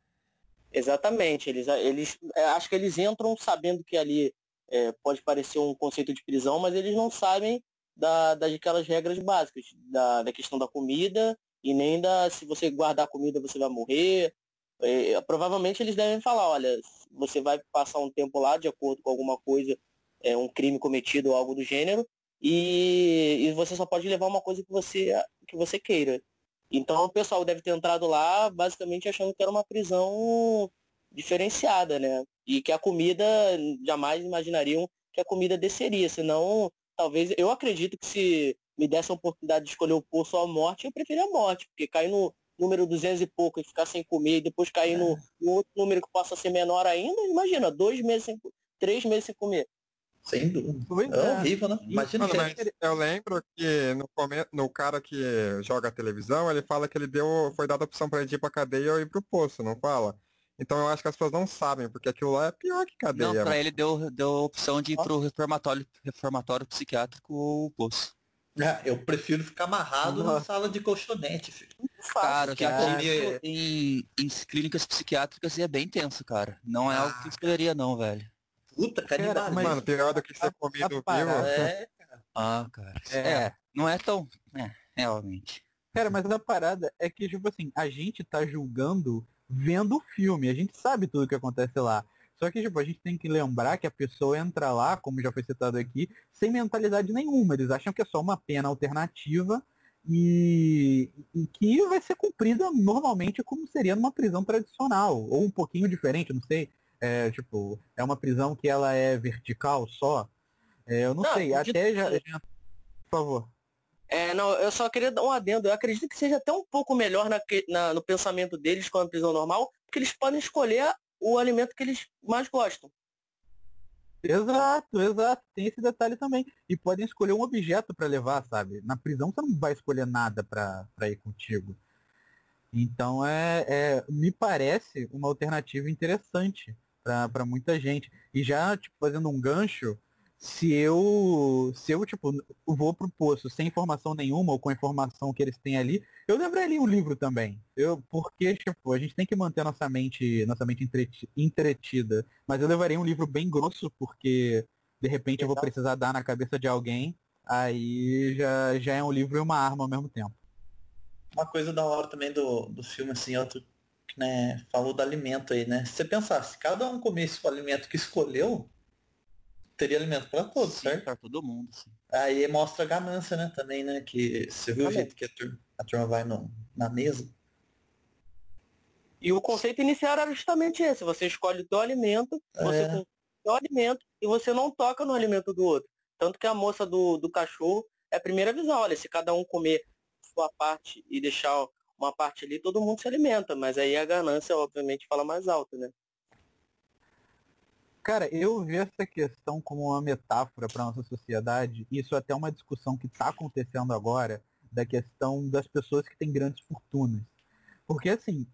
Exatamente. Eles, eles é, acho que eles entram sabendo que ali é, pode parecer um conceito de prisão, mas eles não sabem da, daquelas regras básicas, da, da questão da comida e nem da se você guardar comida você vai morrer. É, provavelmente eles devem falar, olha, você vai passar um tempo lá de acordo com alguma coisa, é, um crime cometido ou algo do gênero, e, e você só pode levar uma coisa que você, que você queira. Então o pessoal deve ter entrado lá basicamente achando que era uma prisão diferenciada, né? E que a comida, jamais imaginariam que a comida desceria, senão, talvez, eu acredito que se me desse a oportunidade de escolher o poço ou a morte, eu preferia a morte, porque cair no número 200 e pouco e ficar sem comer, e depois cair no, é. no outro número que possa ser menor ainda, imagina, dois meses sem, três meses sem comer. Sem dúvida. É, é horrível, né? Imagina Mano, que... Eu lembro que no, no cara que joga a televisão, ele fala que ele deu. Foi dada a opção para ele ir pra cadeia ou ir pro poço, não fala? Então eu acho que as pessoas não sabem, porque aquilo lá é pior que cadeia. Não, pra ele deu, deu a opção de ir pro reformatório, reformatório psiquiátrico ou poço. É, eu prefiro ficar amarrado Nossa. na sala de colchonete, filho. Cara, que é... em, em clínicas psiquiátricas é bem tenso, cara. Não é ah, algo que eu escolheria não, velho. Puta, canibalismo. Mas, mano, pior do que ser comido vivo. É, Ah, cara. É. é. não é tão... É, realmente. Cara, mas a parada é que, tipo assim, a gente tá julgando vendo o filme. A gente sabe tudo que acontece lá. Só que, tipo, a gente tem que lembrar que a pessoa entra lá, como já foi citado aqui, sem mentalidade nenhuma. Eles acham que é só uma pena alternativa e, e que vai ser cumprida normalmente como seria numa prisão tradicional. Ou um pouquinho diferente, não sei. É, tipo, é uma prisão que ela é vertical só. É, eu não, não sei, até já, já... Por favor. É, não, eu só queria dar um adendo. Eu acredito que seja até um pouco melhor na, na, no pensamento deles com a prisão normal, porque eles podem escolher o alimento que eles mais gostam. Exato, exato. Tem esse detalhe também. E podem escolher um objeto para levar, sabe? Na prisão você não vai escolher nada para ir contigo. Então é, é me parece uma alternativa interessante para muita gente. E já tipo, fazendo um gancho, se eu se eu tipo vou pro poço sem informação nenhuma ou com a informação que eles têm ali, eu lembraria um livro também. Eu porque tipo, a gente tem que manter nossa mente nossa mente entretida, mas eu levaria um livro bem grosso porque de repente eu vou precisar dar na cabeça de alguém, aí já já é um livro e uma arma ao mesmo tempo uma coisa da hora também do, do filme, assim, outro né, falou do alimento aí, né? Se você pensar, se cada um comesse o alimento que escolheu, teria alimento para todos, sim, certo? Para todo mundo, sim. Aí mostra a ganância, né, também, né? Que você viu o jeito que a turma, a turma vai no, na mesa. E o conceito inicial era justamente esse, você escolhe o teu alimento, você é. o teu alimento e você não toca no alimento do outro. Tanto que a moça do, do cachorro é a primeira visão, olha, se cada um comer sua parte e deixar uma parte ali, todo mundo se alimenta, mas aí a ganância, obviamente, fala mais alto, né? Cara, eu vi essa questão como uma metáfora para nossa sociedade, isso é até uma discussão que está acontecendo agora, da questão das pessoas que têm grandes fortunas. Porque, assim,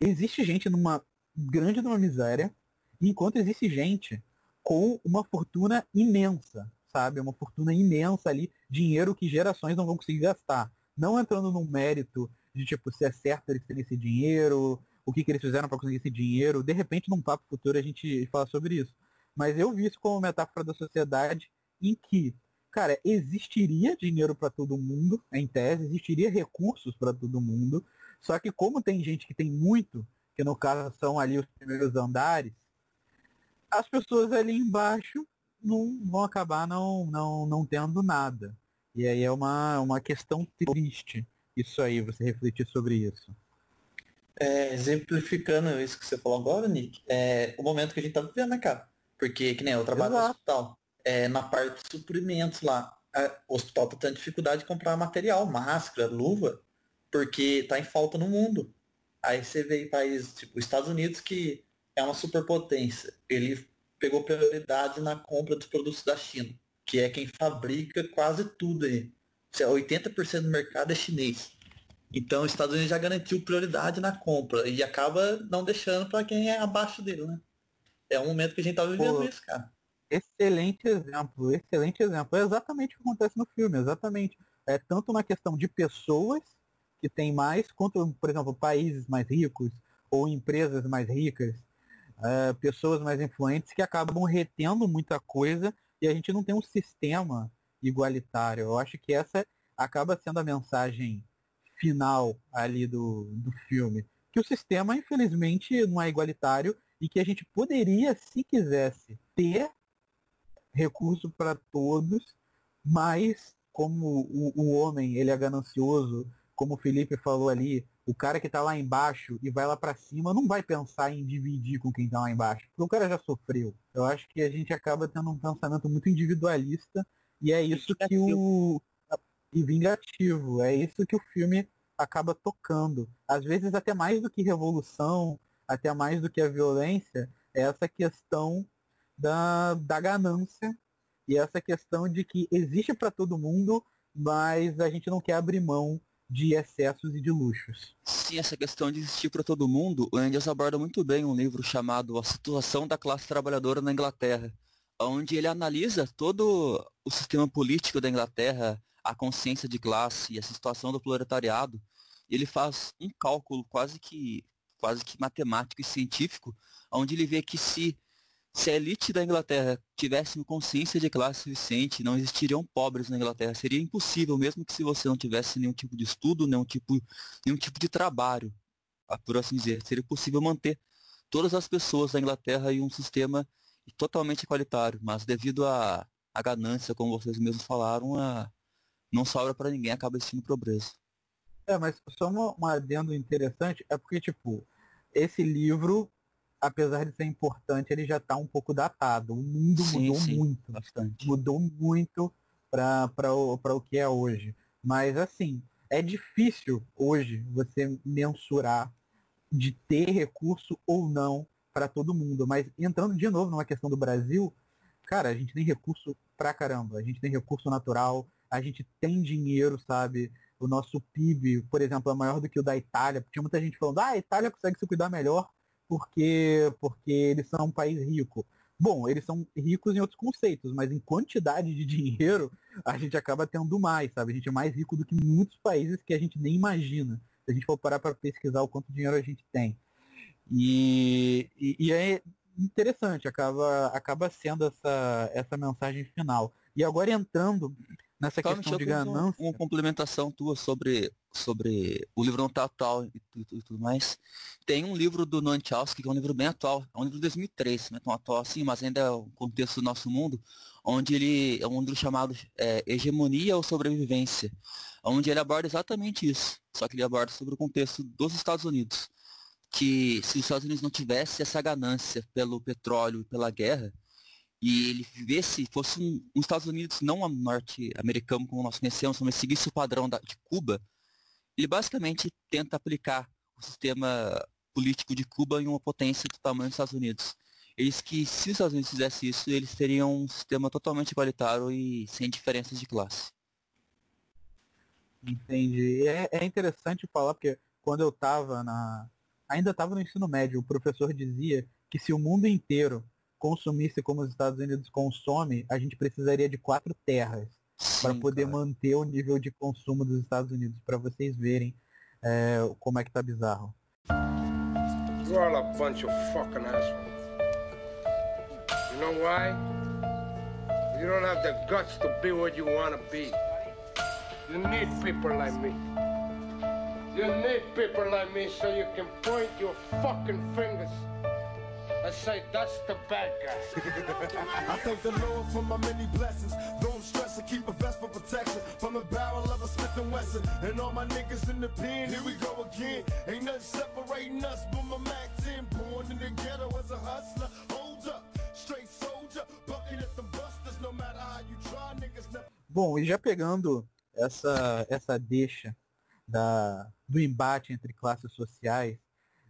existe gente numa grande numa miséria, enquanto existe gente com uma fortuna imensa, sabe? Uma fortuna imensa ali, dinheiro que gerações não vão conseguir gastar não entrando num mérito de tipo se é certo eles terem esse dinheiro, o que, que eles fizeram para conseguir esse dinheiro. De repente, num papo futuro a gente fala sobre isso. Mas eu vi isso como metáfora da sociedade em que, cara, existiria dinheiro para todo mundo, em tese, existiria recursos para todo mundo, só que como tem gente que tem muito, que no caso são ali os primeiros andares, as pessoas ali embaixo não vão acabar não, não, não tendo nada. E aí é uma, uma questão triste isso aí, você refletir sobre isso. É, exemplificando isso que você falou agora, Nick, é o momento que a gente tá vivendo, né, cara? Porque, que nem eu trabalho Exato. no hospital, é, na parte de suprimentos lá, a, o hospital tá tendo dificuldade de comprar material, máscara, luva, porque tá em falta no mundo. Aí você vê em países tipo Estados Unidos, que é uma superpotência, ele pegou prioridade na compra dos produtos da China que é quem fabrica quase tudo aí. 80% do mercado é chinês. Então, os Estados Unidos já garantiu prioridade na compra e acaba não deixando para quem é abaixo dele, né? É um momento que a gente tá vivendo Pô, isso, cara. Excelente exemplo, excelente exemplo. É exatamente o que acontece no filme, exatamente. É tanto na questão de pessoas que têm mais, quanto, por exemplo, países mais ricos ou empresas mais ricas, é, pessoas mais influentes que acabam retendo muita coisa e a gente não tem um sistema igualitário. Eu acho que essa acaba sendo a mensagem final ali do, do filme. Que o sistema, infelizmente, não é igualitário e que a gente poderia, se quisesse, ter recurso para todos, mas como o, o homem ele é ganancioso, como o Felipe falou ali, o cara que está lá embaixo e vai lá para cima não vai pensar em dividir com quem está lá embaixo, porque o cara já sofreu. Eu acho que a gente acaba tendo um pensamento muito individualista e é isso que o e vingativo, é isso que o filme acaba tocando. Às vezes até mais do que revolução, até mais do que a violência, é essa questão da, da ganância e essa questão de que existe para todo mundo, mas a gente não quer abrir mão de excessos e de luxos. Sim, essa questão de existir para todo mundo, o Engels aborda muito bem um livro chamado A Situação da Classe Trabalhadora na Inglaterra, onde ele analisa todo o sistema político da Inglaterra, a consciência de classe e a situação do proletariado. Ele faz um cálculo quase que quase que matemático e científico, onde ele vê que se se a elite da Inglaterra tivesse consciência de classe suficiente, não existiriam pobres na Inglaterra. Seria impossível, mesmo que se você não tivesse nenhum tipo de estudo, nenhum tipo, nenhum tipo de trabalho, por assim dizer. Seria possível manter todas as pessoas da Inglaterra em um sistema totalmente igualitário, mas devido à ganância, como vocês mesmos falaram, a, não sobra para ninguém, acaba existindo pobreza. É, mas só um, um adendo interessante, é porque, tipo, esse livro apesar de ser importante, ele já está um pouco datado. O mundo sim, mudou sim, muito. Bastante. Mudou muito para o, o que é hoje. Mas assim, é difícil hoje você mensurar de ter recurso ou não para todo mundo. Mas entrando de novo numa questão do Brasil, cara, a gente tem recurso pra caramba. A gente tem recurso natural, a gente tem dinheiro, sabe? o nosso PIB, por exemplo, é maior do que o da Itália. Tinha muita gente falando, ah, a Itália consegue se cuidar melhor porque, porque eles são um país rico. Bom, eles são ricos em outros conceitos, mas em quantidade de dinheiro, a gente acaba tendo mais, sabe? A gente é mais rico do que muitos países que a gente nem imagina. Se a gente for parar para pesquisar o quanto dinheiro a gente tem. E, e, e, é interessante, acaba, acaba sendo essa, essa mensagem final. E agora entrando nessa Calma, questão de ganância. Uma complementação tua sobre, sobre o livro não tá atual e tudo, e tudo mais. Tem um livro do Noam Chomsky, que é um livro bem atual, é um livro de 2003, não é tão atual assim, mas ainda é o contexto do nosso mundo, onde ele é um livro chamado é, Hegemonia ou Sobrevivência, onde ele aborda exatamente isso, só que ele aborda sobre o contexto dos Estados Unidos. Que se os Estados Unidos não tivesse essa ganância pelo petróleo e pela guerra, e ele vivesse, fosse um, um Estados Unidos não norte-americano como nós conhecemos, mas seguisse o padrão da, de Cuba, ele basicamente tenta aplicar o sistema político de Cuba em uma potência do tamanho dos Estados Unidos. Eles que, se os Estados Unidos fizessem isso, eles teriam um sistema totalmente igualitário e sem diferenças de classe. Entendi. É, é interessante falar, porque quando eu estava na. Ainda estava no ensino médio, o professor dizia que se o mundo inteiro consumisse como os Estados Unidos consomem, a gente precisaria de quatro terras para poder cara. manter o nível de consumo dos Estados Unidos, para vocês verem é, como é que tá bizarro. You're all a bunch of fucking assholes. You know why? You don't have the guts to be what you want to be. You need people like me. You need people like me so you can point your fucking fingers I say that's the bad guy. I thank the Lord for my many blessings. Though I'm stressing, keep a vest for protection. From the barrel of a Smith and Wesson. And all my niggas in the pen, here we go again. Ain't nothing separating us but my Mac 10. Born in the ghetto as a hustler. Hold up, straight soldier. Bucking at the busters, no matter how you try, niggas never... Bom, e já pegando essa, essa deixa da, do embate entre classes sociais,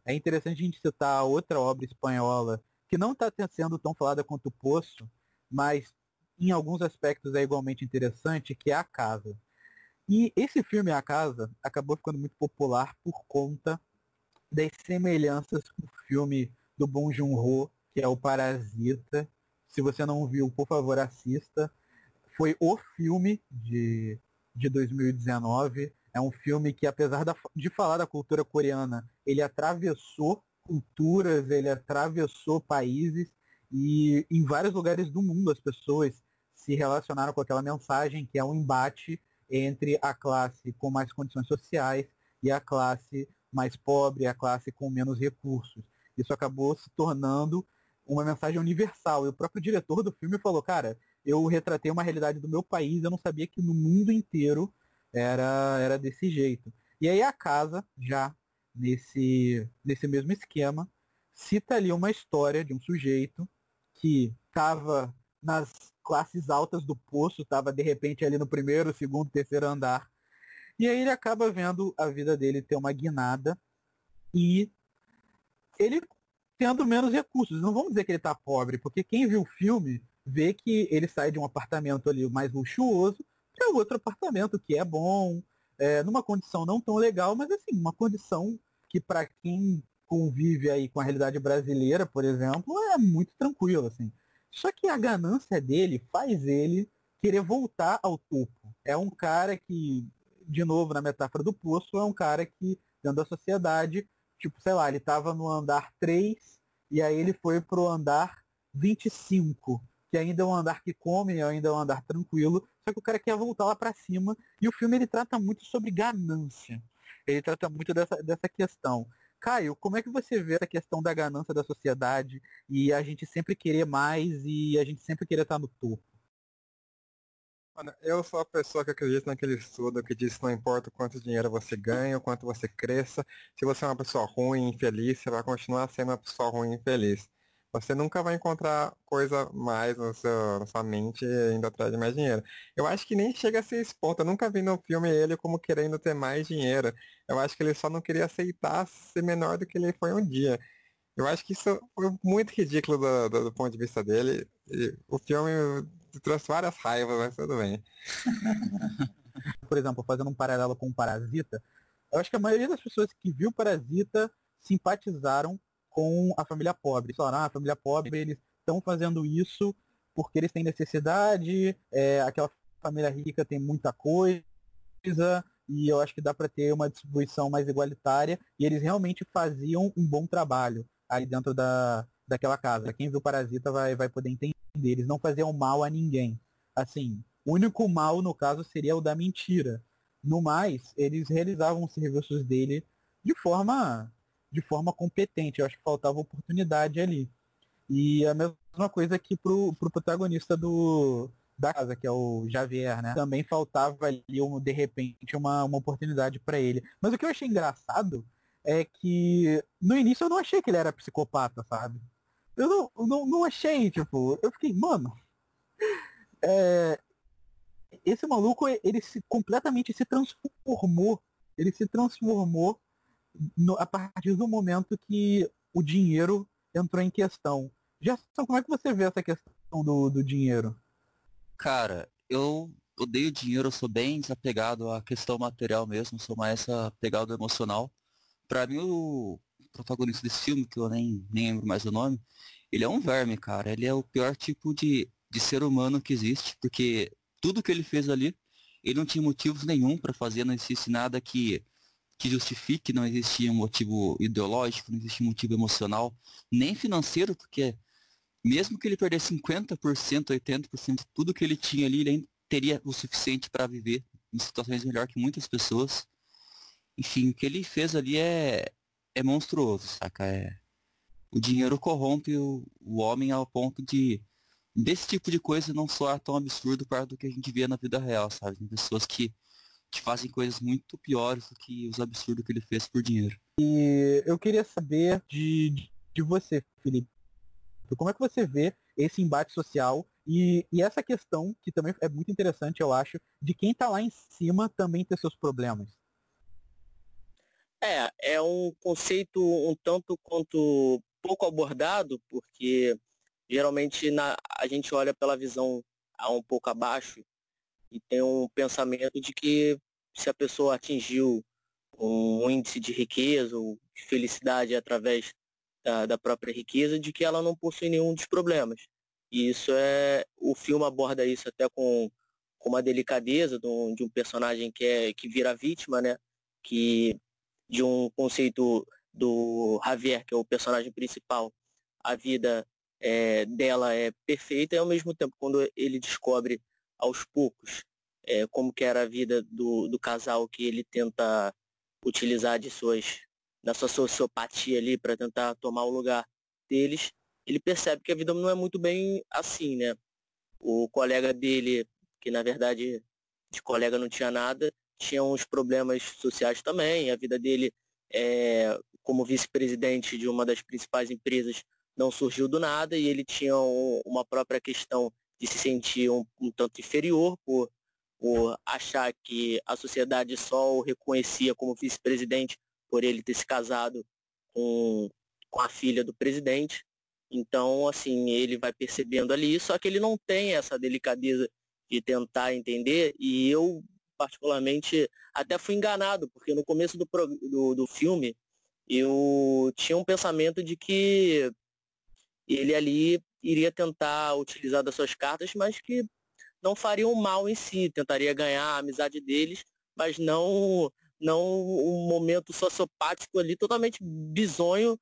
é interessante a gente citar outra obra espanhola que não está sendo tão falada quanto o Poço, mas em alguns aspectos é igualmente interessante, que é A Casa. E esse filme A Casa acabou ficando muito popular por conta das semelhanças com o filme do Bong Joon-ho, que é o Parasita. Se você não viu, por favor, assista. Foi o filme de, de 2019. É um filme que, apesar da, de falar da cultura coreana, ele atravessou culturas, ele atravessou países e em vários lugares do mundo as pessoas se relacionaram com aquela mensagem que é um embate entre a classe com mais condições sociais e a classe mais pobre, a classe com menos recursos. Isso acabou se tornando uma mensagem universal. E o próprio diretor do filme falou, cara, eu retratei uma realidade do meu país, eu não sabia que no mundo inteiro era, era desse jeito. E aí a casa, já nesse, nesse mesmo esquema, cita ali uma história de um sujeito que estava nas classes altas do poço, estava de repente ali no primeiro, segundo, terceiro andar. E aí ele acaba vendo a vida dele ter uma guinada e ele tendo menos recursos. Não vamos dizer que ele está pobre, porque quem viu o filme vê que ele sai de um apartamento ali mais luxuoso é outro apartamento que é bom, é, numa condição não tão legal, mas assim, uma condição que para quem convive aí com a realidade brasileira, por exemplo, é muito tranquilo, assim. Só que a ganância dele faz ele querer voltar ao topo. É um cara que, de novo, na metáfora do poço, é um cara que, dentro da sociedade, tipo, sei lá, ele estava no andar 3 e aí ele foi pro andar 25 que ainda é um andar que come, ainda é um andar tranquilo, só que o cara quer voltar lá para cima. E o filme ele trata muito sobre ganância. Ele trata muito dessa, dessa questão. Caio, como é que você vê a questão da ganância da sociedade e a gente sempre querer mais e a gente sempre querer estar no topo? Eu sou a pessoa que acredita naquele estudo que diz que não importa quanto dinheiro você ganha, o quanto você cresça, se você é uma pessoa ruim, infeliz, você vai continuar sendo uma pessoa ruim, infeliz você nunca vai encontrar coisa mais no seu, na sua mente indo atrás de mais dinheiro. Eu acho que nem chega a ser esse ponto. Eu nunca vi no filme ele como querendo ter mais dinheiro. Eu acho que ele só não queria aceitar ser menor do que ele foi um dia. Eu acho que isso foi muito ridículo do, do, do ponto de vista dele. E o filme trouxe várias raivas, mas tudo bem. Por exemplo, fazendo um paralelo com o Parasita, eu acho que a maioria das pessoas que viu Parasita simpatizaram com a família pobre. Falaram, ah, a família pobre, eles estão fazendo isso porque eles têm necessidade, é, aquela família rica tem muita coisa, e eu acho que dá para ter uma distribuição mais igualitária, e eles realmente faziam um bom trabalho aí dentro da, daquela casa. Quem viu Parasita vai, vai poder entender. Eles não faziam mal a ninguém. Assim, o único mal, no caso, seria o da mentira. No mais, eles realizavam os serviços dele de forma de forma competente. Eu acho que faltava oportunidade ali. E a mesma coisa aqui pro, pro protagonista do, da casa, que é o Javier, né? Também faltava ali, um, de repente, uma, uma oportunidade para ele. Mas o que eu achei engraçado é que no início eu não achei que ele era psicopata, sabe? Eu não, não, não achei, tipo, eu fiquei, mano. É, esse maluco, ele se, completamente se transformou. Ele se transformou no, a partir do momento que o dinheiro entrou em questão. Gerson, como é que você vê essa questão do, do dinheiro? Cara, eu odeio dinheiro, eu sou bem desapegado à questão material mesmo, sou mais apegado emocional. Pra mim, o protagonista desse filme, que eu nem, nem lembro mais o nome, ele é um verme, cara. Ele é o pior tipo de, de ser humano que existe, porque tudo que ele fez ali, ele não tinha motivos nenhum para fazer, não existe nada que que justifique, não existia um motivo ideológico, não existia um motivo emocional, nem financeiro, porque mesmo que ele perdesse 50%, 80% de tudo que ele tinha ali, ele teria o suficiente para viver em situações melhor que muitas pessoas. Enfim, o que ele fez ali é, é monstruoso, saca? É, o dinheiro corrompe o, o homem ao ponto de desse tipo de coisa não soar tão absurdo para do que a gente vê na vida real, sabe? Tem pessoas que que fazem coisas muito piores do que os absurdos que ele fez por dinheiro. E eu queria saber de, de você, Felipe. Como é que você vê esse embate social e, e essa questão, que também é muito interessante, eu acho, de quem está lá em cima também ter seus problemas? É, é um conceito um tanto quanto pouco abordado, porque geralmente na, a gente olha pela visão a um pouco abaixo e tem um pensamento de que se a pessoa atingiu um índice de riqueza ou de felicidade através da, da própria riqueza, de que ela não possui nenhum dos problemas. E isso é. O filme aborda isso até com, com uma delicadeza de um, de um personagem que, é, que vira vítima, né? Que de um conceito do Javier, que é o personagem principal, a vida é, dela é perfeita e ao mesmo tempo quando ele descobre aos poucos é, como que era a vida do, do casal que ele tenta utilizar de suas da sua sociopatia ali para tentar tomar o lugar deles, ele percebe que a vida não é muito bem assim, né? O colega dele, que na verdade de colega não tinha nada, tinha uns problemas sociais também, a vida dele é, como vice-presidente de uma das principais empresas não surgiu do nada e ele tinha um, uma própria questão de se sentir um, um tanto inferior por, por achar que a sociedade só o reconhecia como vice-presidente por ele ter se casado com, com a filha do presidente. Então, assim, ele vai percebendo ali, só que ele não tem essa delicadeza de tentar entender, e eu, particularmente, até fui enganado, porque no começo do, do, do filme, eu tinha um pensamento de que ele ali iria tentar utilizar das suas cartas, mas que não faria um mal em si, tentaria ganhar a amizade deles, mas não não um momento sociopático ali totalmente bizonho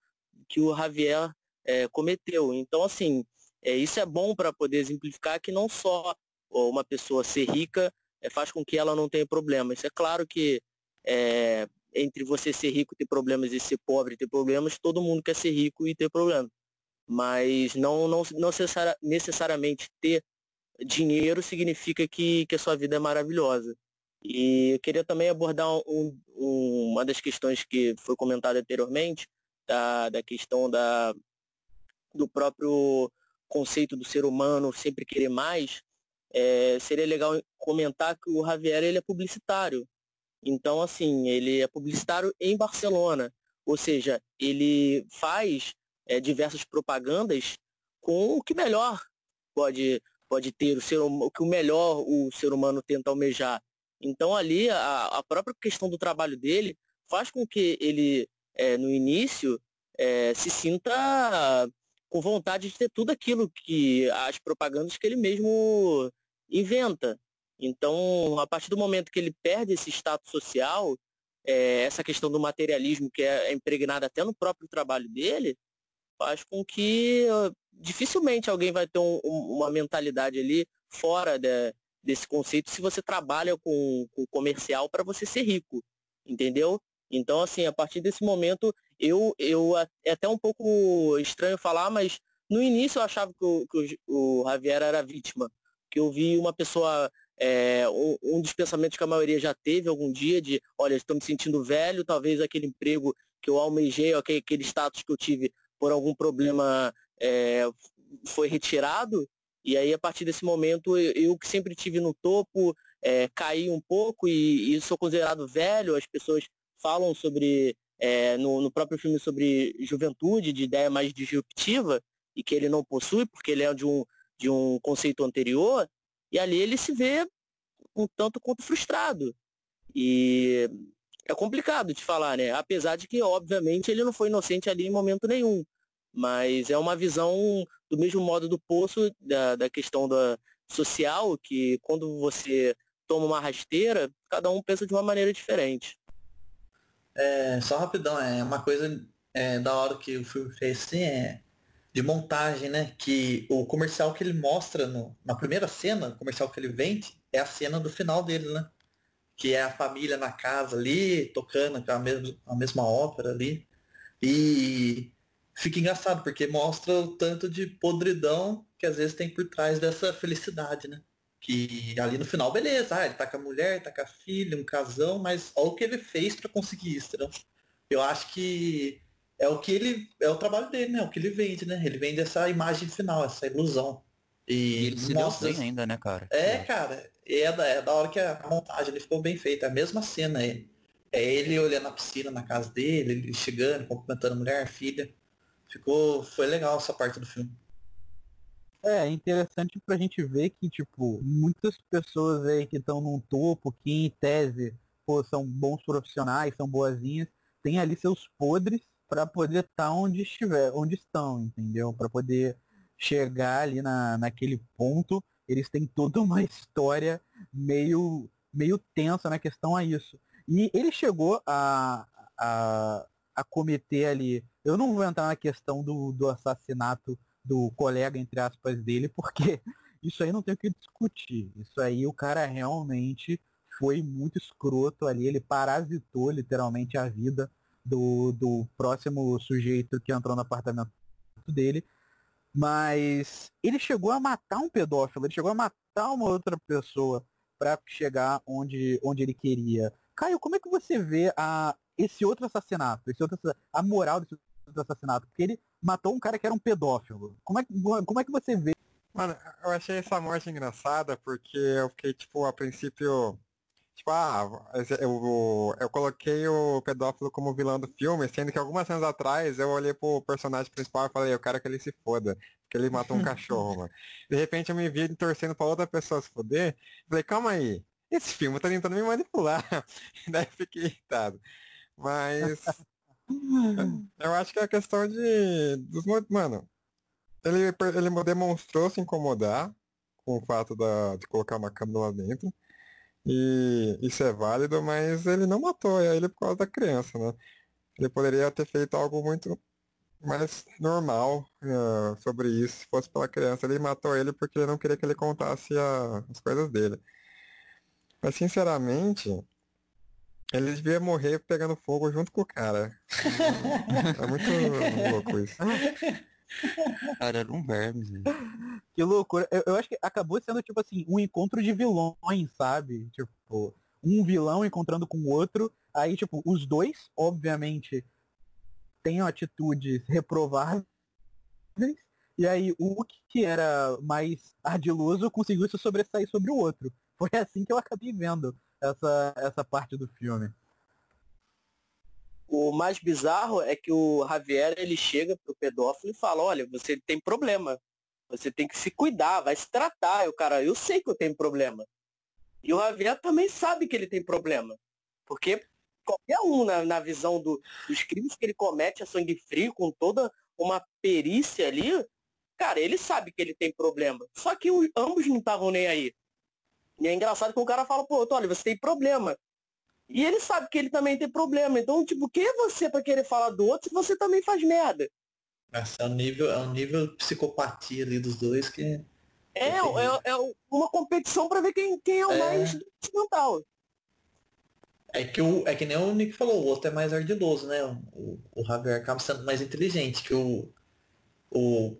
que o Javier é, cometeu. Então, assim, é, isso é bom para poder exemplificar que não só uma pessoa ser rica é, faz com que ela não tenha problemas. É claro que é, entre você ser rico e ter problemas e ser pobre e ter problemas, todo mundo quer ser rico e ter problemas mas não, não, não necessariamente ter dinheiro significa que, que a sua vida é maravilhosa. E eu queria também abordar um, um, uma das questões que foi comentada anteriormente, da, da questão da, do próprio conceito do ser humano sempre querer mais. É, seria legal comentar que o Javier ele é publicitário. Então, assim, ele é publicitário em Barcelona. Ou seja, ele faz é, diversas propagandas com o que melhor pode, pode ter, o, ser, o que o melhor o ser humano tenta almejar. Então ali a, a própria questão do trabalho dele faz com que ele, é, no início, é, se sinta com vontade de ter tudo aquilo que as propagandas que ele mesmo inventa. Então, a partir do momento que ele perde esse status social, é, essa questão do materialismo que é, é impregnada até no próprio trabalho dele, faz com que uh, dificilmente alguém vai ter um, um, uma mentalidade ali fora de, desse conceito se você trabalha com, com comercial para você ser rico, entendeu? Então, assim, a partir desse momento, eu, eu é até um pouco estranho falar, mas no início eu achava que o, que o, o Javier era vítima, que eu vi uma pessoa é, um, um, dos pensamentos que a maioria já teve algum dia de, olha, estou me sentindo velho, talvez aquele emprego que eu almejei, aquele status que eu tive por algum problema é, foi retirado, e aí a partir desse momento eu, eu que sempre tive no topo, é, caí um pouco e, e, sou considerado velho, as pessoas falam sobre, é, no, no próprio filme sobre juventude, de ideia mais disruptiva, e que ele não possui, porque ele é de um, de um conceito anterior, e ali ele se vê um tanto quanto frustrado. E é complicado de falar, né? Apesar de que, obviamente, ele não foi inocente ali em momento nenhum. Mas é uma visão do mesmo modo do poço, da, da questão da social, que quando você toma uma rasteira, cada um pensa de uma maneira diferente. É, só rapidão, é uma coisa é, da hora que o filme fez assim, é de montagem, né? Que o comercial que ele mostra no, na primeira cena, o comercial que ele vende, é a cena do final dele, né? Que é a família na casa ali, tocando a mesma, a mesma ópera ali. E fica engraçado, porque mostra o tanto de podridão que às vezes tem por trás dessa felicidade, né? Que ali no final, beleza, ah, ele tá com a mulher, tá com a filha, um casão, mas olha o que ele fez para conseguir isso, entendeu? Eu acho que é o que ele. É o trabalho dele, né? O que ele vende, né? Ele vende essa imagem final, essa ilusão. E, e ele se mostra... deu bem ainda, né, cara? É, cara. É da, é da hora que a montagem ele ficou bem feita. A mesma cena aí. É ele olhando a piscina na casa dele, ele chegando, cumprimentando mulher, filha. Ficou. Foi legal essa parte do filme. É, é interessante pra gente ver que, tipo, muitas pessoas aí que estão num topo, que em tese, pô, são bons profissionais, são boazinhas, tem ali seus podres para poder estar tá onde estiver, onde estão, entendeu? Para poder chegar ali na, naquele ponto, eles têm toda uma história meio, meio tensa na questão a isso. E ele chegou a, a, a cometer ali. Eu não vou entrar na questão do, do assassinato do colega, entre aspas, dele, porque isso aí não tem o que discutir. Isso aí o cara realmente foi muito escroto ali, ele parasitou literalmente a vida do, do próximo sujeito que entrou no apartamento dele. Mas ele chegou a matar um pedófilo, ele chegou a matar uma outra pessoa para chegar onde, onde ele queria. Caio, como é que você vê a, esse outro assassinato, esse outro, a moral desse outro assassinato? Porque ele matou um cara que era um pedófilo. Como é, como é que você vê? Mano, eu achei essa morte engraçada porque eu fiquei, tipo, a princípio Tipo, ah, eu, eu coloquei o pedófilo como vilão do filme, sendo que algumas anos atrás eu olhei pro personagem principal e falei, eu quero que ele se foda, porque ele matou um cachorro, mano. De repente eu me vi torcendo pra outra pessoa se foder, falei, calma aí, esse filme tá tentando me manipular. Daí fiquei irritado. Mas. eu acho que é a questão de. Dos, mano, ele, ele demonstrou se incomodar com o fato da, de colocar uma câmera lá dentro. E isso é válido, mas ele não matou ele por causa da criança, né? Ele poderia ter feito algo muito mais normal uh, sobre isso se fosse pela criança. Ele matou ele porque não queria que ele contasse a, as coisas dele. Mas sinceramente, ele devia morrer pegando fogo junto com o cara. é muito louco isso. Cara, era um verme, né? Que loucura. Eu, eu, acho que acabou sendo, tipo assim, um encontro de vilões, sabe? Tipo, um vilão encontrando com o outro. Aí, tipo, os dois, obviamente, têm atitudes reprováveis. E aí, o que era mais ardiloso conseguiu se sobressair sobre o outro. Foi assim que eu acabei vendo essa, essa parte do filme. O mais bizarro é que o Javier ele chega pro pedófilo e fala, olha, você tem problema. Você tem que se cuidar, vai se tratar. E o cara, eu sei que eu tenho problema. E o Javier também sabe que ele tem problema. Porque qualquer um, na, na visão do, dos crimes que ele comete a sangue frio, com toda uma perícia ali, cara, ele sabe que ele tem problema. Só que os, ambos não estavam nem aí. E é engraçado que o cara fala, pô, olha, você tem problema. E ele sabe que ele também tem problema. Então, tipo, quem é você para querer falar do outro se você também faz merda? Esse é um nível, é um nível psicopatia ali dos dois que. É, é, é, uma competição para ver quem, quem é o é... mais mental. É que, o, é que nem o Nick falou, o outro é mais ardiloso, né? O, o Javier acaba sendo mais inteligente que o, o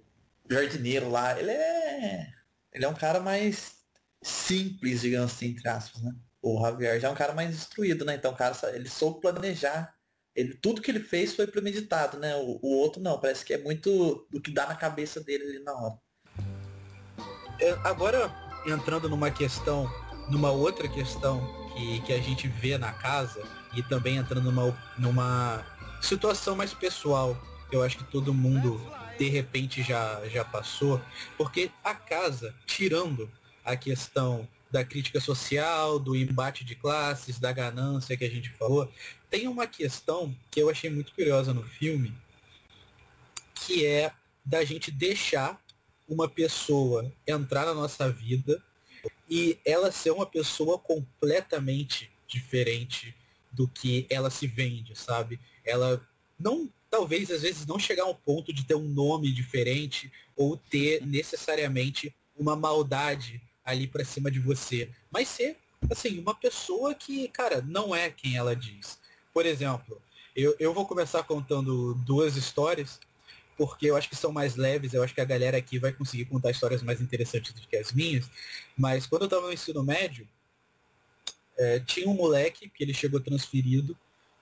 jardineiro lá. Ele é. Ele é um cara mais simples, digamos assim, entre aspas, né? O Javier já é um cara mais instruído, né? Então cara ele soube planejar. Ele, tudo que ele fez foi premeditado, né? O, o outro não, parece que é muito do que dá na cabeça dele ali na hora. É, agora, entrando numa questão, numa outra questão que, que a gente vê na casa, e também entrando numa, numa situação mais pessoal, eu acho que todo mundo de repente já, já passou, porque a casa, tirando a questão da crítica social, do embate de classes, da ganância que a gente falou, tem uma questão que eu achei muito curiosa no filme, que é da gente deixar uma pessoa entrar na nossa vida e ela ser uma pessoa completamente diferente do que ela se vende, sabe? Ela não, talvez às vezes não chegar ao ponto de ter um nome diferente ou ter necessariamente uma maldade ali para cima de você, mas ser, assim, uma pessoa que, cara, não é quem ela diz. Por exemplo, eu, eu vou começar contando duas histórias, porque eu acho que são mais leves, eu acho que a galera aqui vai conseguir contar histórias mais interessantes do que as minhas, mas quando eu estava no ensino médio, é, tinha um moleque que ele chegou transferido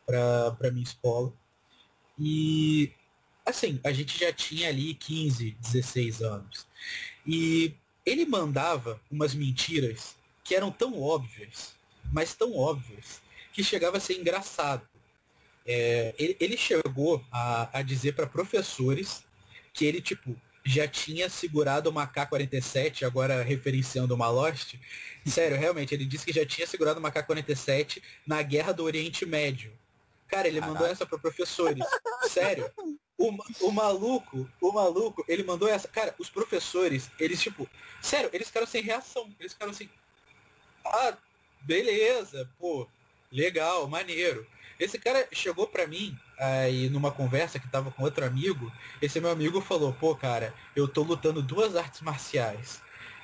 para minha escola, e assim, a gente já tinha ali 15, 16 anos. E ele mandava umas mentiras que eram tão óbvias, mas tão óbvias, que chegava a ser engraçado. É, ele, ele, chegou a, a dizer para professores que ele, tipo, já tinha segurado uma K-47, agora referenciando uma Lost. Sério, realmente, ele disse que já tinha segurado uma K-47 na Guerra do Oriente Médio. Cara, ele Caraca. mandou essa para professores. Sério. O, o maluco, o maluco, ele mandou essa. Cara, os professores, eles, tipo, sério, eles ficaram sem reação. Eles ficaram assim. Ah, beleza, pô, legal, maneiro. Esse cara chegou pra mim aí numa conversa que tava com outro amigo. Esse meu amigo falou, pô, cara, eu tô lutando duas artes marciais.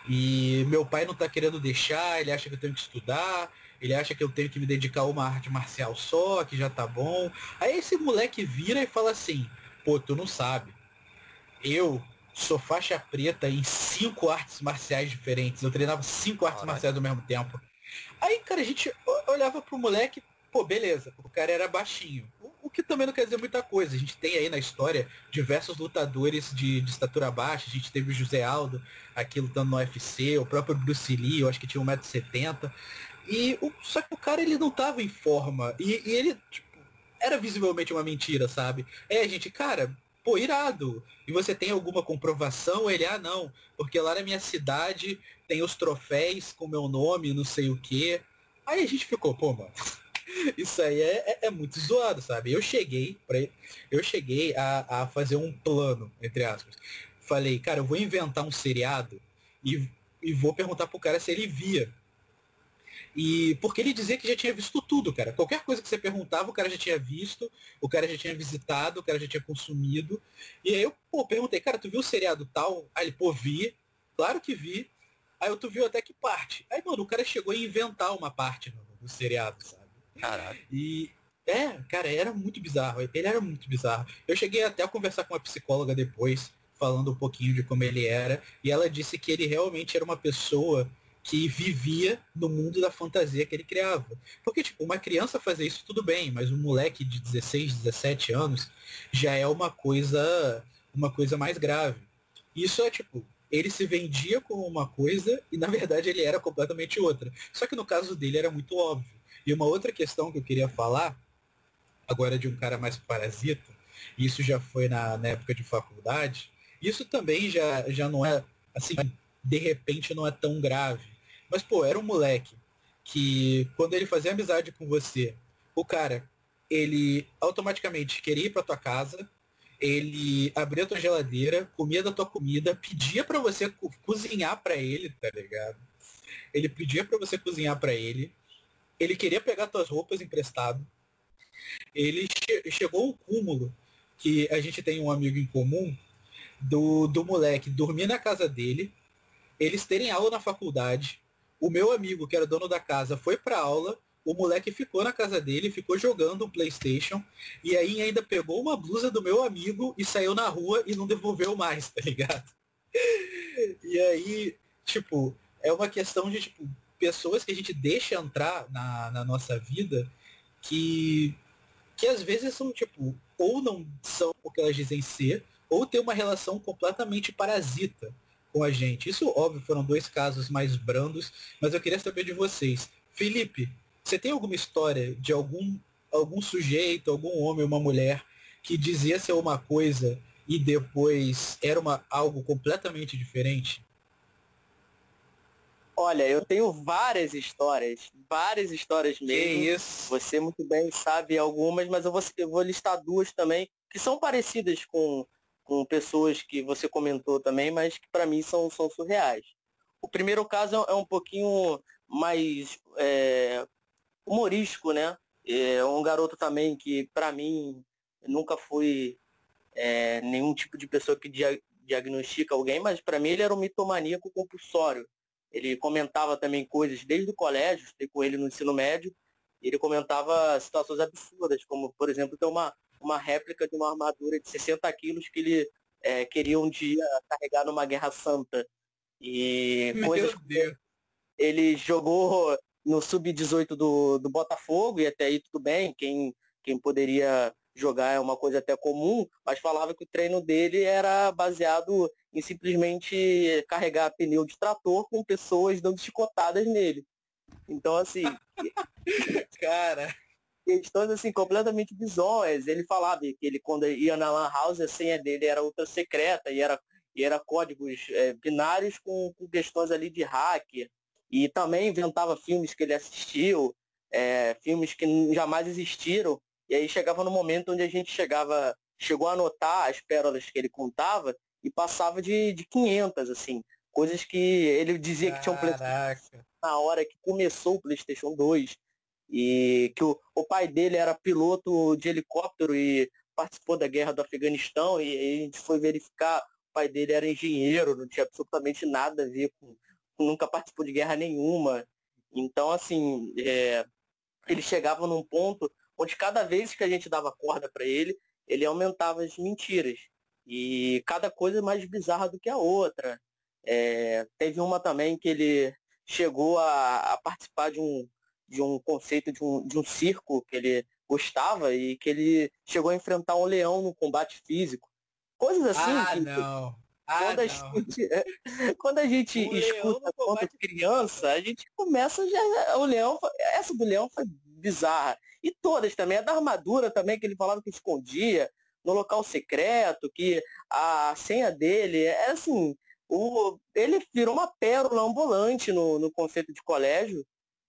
E meu pai não tá querendo deixar, ele acha que eu tenho que estudar, ele acha que eu tenho que me dedicar a uma arte marcial só, que já tá bom. Aí esse moleque vira e fala assim, Pô, tu não sabe. Eu sou faixa preta em cinco artes marciais diferentes. Eu treinava cinco artes marciais ao mesmo tempo. Aí, cara, a gente olhava pro moleque, pô, beleza, o cara era baixinho. O, que também não quer dizer muita coisa. A gente tem aí na história diversos lutadores de, de estatura baixa. A gente teve o José Aldo aqui lutando no UFC, o próprio Bruce Lee, eu acho que tinha 1,70m. E o, só que o cara ele não tava em forma. E, e ele, tipo, era visivelmente uma mentira, sabe? É, gente, cara, pô, irado. E você tem alguma comprovação? Ele, ah, não, porque lá na minha cidade tem os troféus com meu nome, não sei o quê. Aí a gente ficou, pô, mano, isso aí é, é, é, muito zoado, sabe? Eu cheguei, pra, eu cheguei a, a fazer um plano, entre aspas. Falei, cara, eu vou inventar um seriado e, e vou perguntar pro cara se ele via e porque ele dizia que já tinha visto tudo, cara. Qualquer coisa que você perguntava, o cara já tinha visto, o cara já tinha visitado, o cara já tinha consumido. E aí eu, pô, perguntei, cara, tu viu o seriado tal? Aí ele, pô, vi. Claro que vi. Aí eu, tu viu até que parte? Aí, mano, o cara chegou a inventar uma parte no, no seriado, sabe? Caralho. E. É, cara, era muito bizarro. Ele era muito bizarro. Eu cheguei até a conversar com uma psicóloga depois, falando um pouquinho de como ele era. E ela disse que ele realmente era uma pessoa que vivia no mundo da fantasia que ele criava. Porque, tipo, uma criança fazer isso tudo bem, mas um moleque de 16, 17 anos já é uma coisa, uma coisa mais grave. Isso é, tipo, ele se vendia como uma coisa e, na verdade, ele era completamente outra. Só que no caso dele era muito óbvio. E uma outra questão que eu queria falar, agora de um cara mais parasita, isso já foi na, na época de faculdade, isso também já, já não é, assim, de repente não é tão grave mas, pô, era um moleque que quando ele fazia amizade com você, o cara, ele automaticamente queria ir pra tua casa, ele abria tua geladeira, comia da tua comida, pedia para você co cozinhar para ele, tá ligado? Ele pedia para você cozinhar para ele. Ele queria pegar tuas roupas emprestado. Ele che chegou ao cúmulo que a gente tem um amigo em comum do, do moleque dormir na casa dele, eles terem aula na faculdade. O meu amigo, que era dono da casa, foi pra aula, o moleque ficou na casa dele, ficou jogando um Playstation, e aí ainda pegou uma blusa do meu amigo e saiu na rua e não devolveu mais, tá ligado? E aí, tipo, é uma questão de, tipo, pessoas que a gente deixa entrar na, na nossa vida que, que às vezes são, tipo, ou não são o que elas dizem ser, ou tem uma relação completamente parasita com a gente. Isso, óbvio, foram dois casos mais brandos, mas eu queria saber de vocês. Felipe, você tem alguma história de algum, algum sujeito, algum homem, uma mulher, que dizia ser uma coisa e depois era uma, algo completamente diferente? Olha, eu tenho várias histórias, várias histórias mesmo. Que isso? Você muito bem sabe algumas, mas eu vou, eu vou listar duas também, que são parecidas com, com pessoas que você comentou também, mas que para mim são, são surreais. O primeiro caso é um pouquinho mais é, humorístico, né? É um garoto também que, para mim, nunca foi é, nenhum tipo de pessoa que dia diagnostica alguém, mas para mim ele era um mitomaníaco compulsório. Ele comentava também coisas desde o colégio, estudei com ele no ensino médio, ele comentava situações absurdas, como, por exemplo, ter uma, uma réplica de uma armadura de 60 quilos que ele é, queria um dia carregar numa guerra santa. E Meu coisas. Deus. Ele jogou no sub-18 do, do Botafogo, e até aí tudo bem, quem, quem poderia jogar é uma coisa até comum, mas falava que o treino dele era baseado em simplesmente carregar pneu de trator com pessoas dando chicotadas nele. Então, assim, Cara, questões assim completamente bizonhas. Ele falava que ele quando ia na lan house a senha dele era ultra secreta e era e era códigos é, binários com, com questões ali de hacker. E também inventava filmes que ele assistiu, é, filmes que jamais existiram. E aí chegava no momento onde a gente chegava, chegou a anotar as pérolas que ele contava e passava de, de 500, assim. Coisas que ele dizia que tinham caraca. na hora que começou o PlayStation 2 e que o, o pai dele era piloto de helicóptero e participou da guerra do Afeganistão e, aí a gente foi verificar, o pai dele era engenheiro, não tinha absolutamente nada a ver com, nunca participou de guerra nenhuma. Então, assim, é, ele chegava num ponto onde cada vez que a gente dava corda para ele, ele aumentava as mentiras. E cada coisa mais bizarra do que a outra. É, teve uma também que ele chegou a, a, participar de um, de um conceito de um, de um circo que ele gostava e que ele chegou a enfrentar um leão no combate físico. Coisas assim. Ah, que, não. Ah, quando, a não. gente, quando a gente O escuta quando criança, a gente começa já. O leão, essa do leão foi bizarra. E todas também, a da armadura também, que ele falava que escondia no local secreto, que a senha dele é assim, o, ele virou uma pérola ambulante no, no conceito de colégio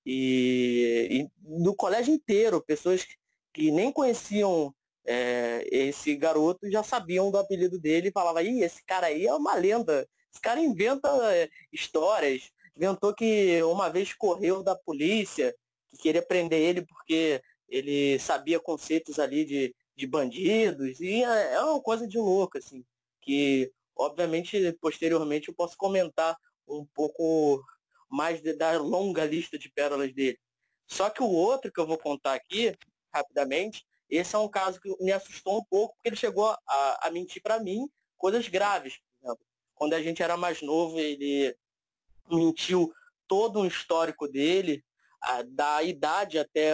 e, e no colégio inteiro, pessoas que nem conheciam é, esse garoto já sabiam do apelido dele e falavam, ih, esse cara aí é uma lenda. Esse cara inventa é, histórias. Inventou que uma vez correu da polícia, que queria prender ele porque ele sabia conceitos ali de, de bandidos. E é, é uma coisa de louco, assim. Que, obviamente, posteriormente eu posso comentar um pouco mais de- da longa lista de pérolas dele. Só que o outro que eu vou contar aqui, rapidamente, esse é um caso que me assustou um pouco, porque ele chegou a, a mentir para mim coisas graves. Por exemplo, quando a gente era mais novo, ele mentiu todo um histórico dele, a- da idade até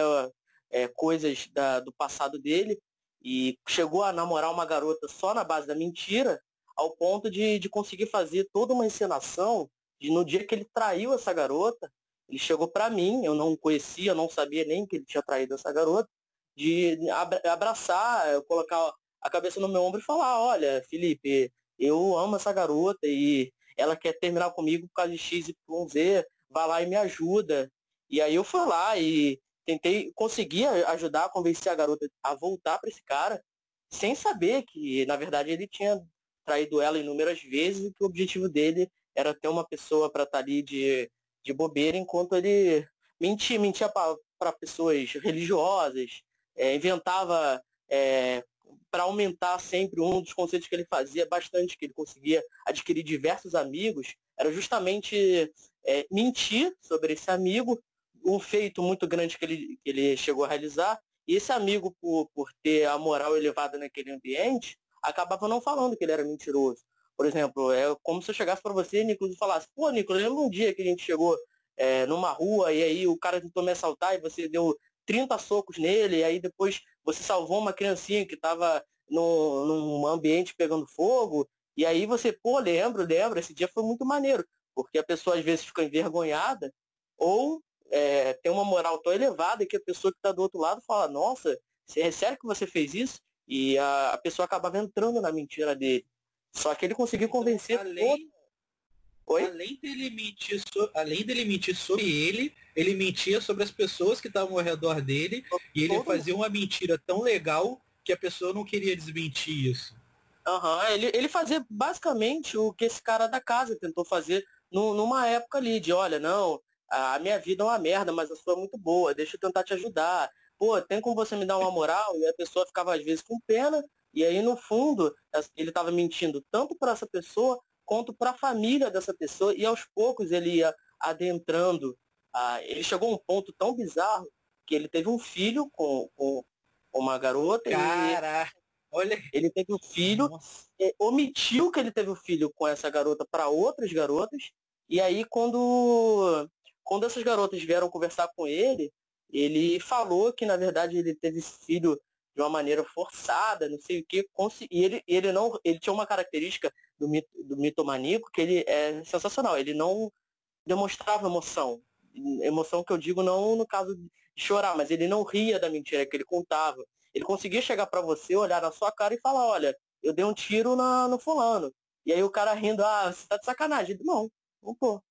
é, coisas da- do passado dele, e chegou a namorar uma garota só na base da mentira, ao ponto de, de conseguir fazer toda uma encenação de no dia que ele traiu essa garota, ele chegou para mim, eu não conhecia, não sabia nem que ele tinha traído essa garota, de abra- abraçar, eu colocar a cabeça no meu ombro e falar, olha, Felipe, eu amo essa garota e ela quer terminar comigo por causa de X, Y, Z, vai lá e me ajuda. E aí eu fui lá e tentei conseguir ajudar a convencer a garota a voltar para esse cara, sem saber que, na verdade, ele tinha traído ela inúmeras vezes e que o objetivo dele era ter uma pessoa para estar tá ali de, de bobeira, enquanto ele mentia, mentia para pessoas religiosas, é, inventava é, para aumentar sempre um dos conceitos que ele fazia bastante, que ele conseguia adquirir diversos amigos, era justamente é, mentir sobre esse amigo, um feito muito grande que ele, que ele chegou a realizar, e esse amigo, por, por ter a moral elevada naquele ambiente, acabava não falando que ele era mentiroso. Por exemplo, é como se eu chegasse para você, Nicolas, e falasse, pô, Nicolas, lembra um dia que a gente chegou é, numa rua e aí o cara tentou me assaltar e você deu 30 socos nele, e aí depois você salvou uma criancinha que estava num ambiente pegando fogo, e aí você, pô, lembro, lembro, esse dia foi muito maneiro, porque a pessoa às vezes fica envergonhada, ou é, tem uma moral tão elevada que a pessoa que está do outro lado fala, nossa, é sério que você fez isso? E a, a pessoa acabava entrando na mentira dele. Só que ele conseguiu então, convencer então, além, Oi? Além dele, mentir so, além dele mentir sobre ele, ele mentia sobre as pessoas que estavam ao redor dele e ele fazia uma mentira tão legal que a pessoa não queria desmentir isso. Uhum, ele, ele fazia basicamente o que esse cara da casa tentou fazer no, numa época ali, de olha, não, a minha vida é uma merda, mas a sua é muito boa, deixa eu tentar te ajudar. Pô, tem como você me dar uma moral? E a pessoa ficava às vezes com pena, e aí no fundo ele estava mentindo tanto para essa pessoa quanto para a família dessa pessoa, e aos poucos ele ia adentrando. Ah, ele chegou a um ponto tão bizarro que ele teve um filho com, com uma garota. Caraca! Olha. Ele teve um filho, omitiu que ele teve um filho com essa garota para outras garotas, e aí quando quando essas garotas vieram conversar com ele, ele falou que, na verdade, ele teve filho de uma maneira forçada, não sei o que, e ele, ele não, ele tinha uma característica do, mito, do mitomaníaco que ele é sensacional, ele não demonstrava emoção, emoção que eu digo não no caso de chorar, mas ele não ria da mentira que ele contava, ele conseguia chegar para você, olhar na sua cara e falar, olha, eu dei um tiro na, no fulano, e aí o cara rindo, ah, você tá de sacanagem, ele, não, não tô,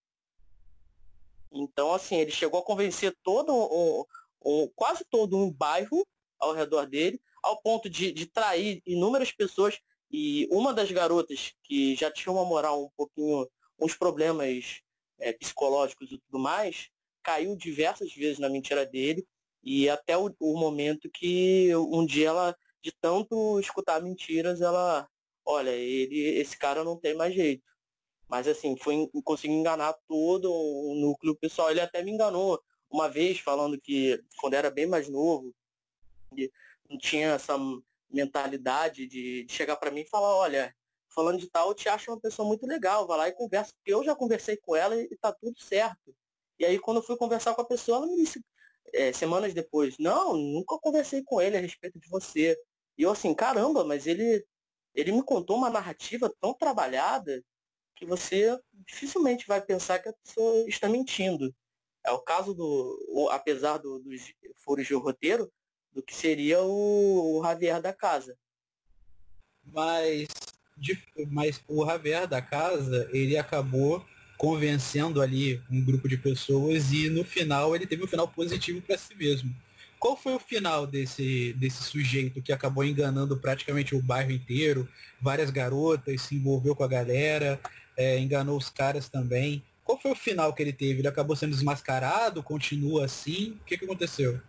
então, assim, ele chegou a convencer todo um, um, quase todo um bairro ao redor dele, ao ponto de, de trair inúmeras pessoas. E uma das garotas, que já tinha uma moral um pouquinho, uns problemas é, psicológicos e tudo mais, caiu diversas vezes na mentira dele. E até o, o momento que um dia ela, de tanto escutar mentiras, ela, olha, ele, esse cara não tem mais jeito. Mas assim, foi consegui enganar todo o núcleo pessoal. Ele até me enganou uma vez falando que quando era bem mais novo, não tinha essa mentalidade de, de chegar para mim e falar, olha, falando de tal, eu te acho uma pessoa muito legal, vai lá e conversa, porque eu já conversei com ela e, tá tudo certo. E aí quando eu fui conversar com a pessoa, ela me disse, é, semanas depois, não, nunca conversei com ele a respeito de você. E eu assim, caramba, mas ele, ele me contou uma narrativa tão trabalhada que você dificilmente vai pensar que a pessoa está mentindo. É o caso do, apesar do, dos furos de roteiro, do que seria o, o Javier da casa. Mas, de, mas o Javier da casa, ele acabou convencendo ali um grupo de pessoas e no final ele teve um final positivo para si mesmo. Qual foi o final desse, desse sujeito que acabou enganando praticamente o bairro inteiro, várias garotas, se envolveu com a galera, é, enganou os caras também. Qual foi o final que ele teve? Ele acabou sendo desmascarado? Continua assim? O que, que aconteceu?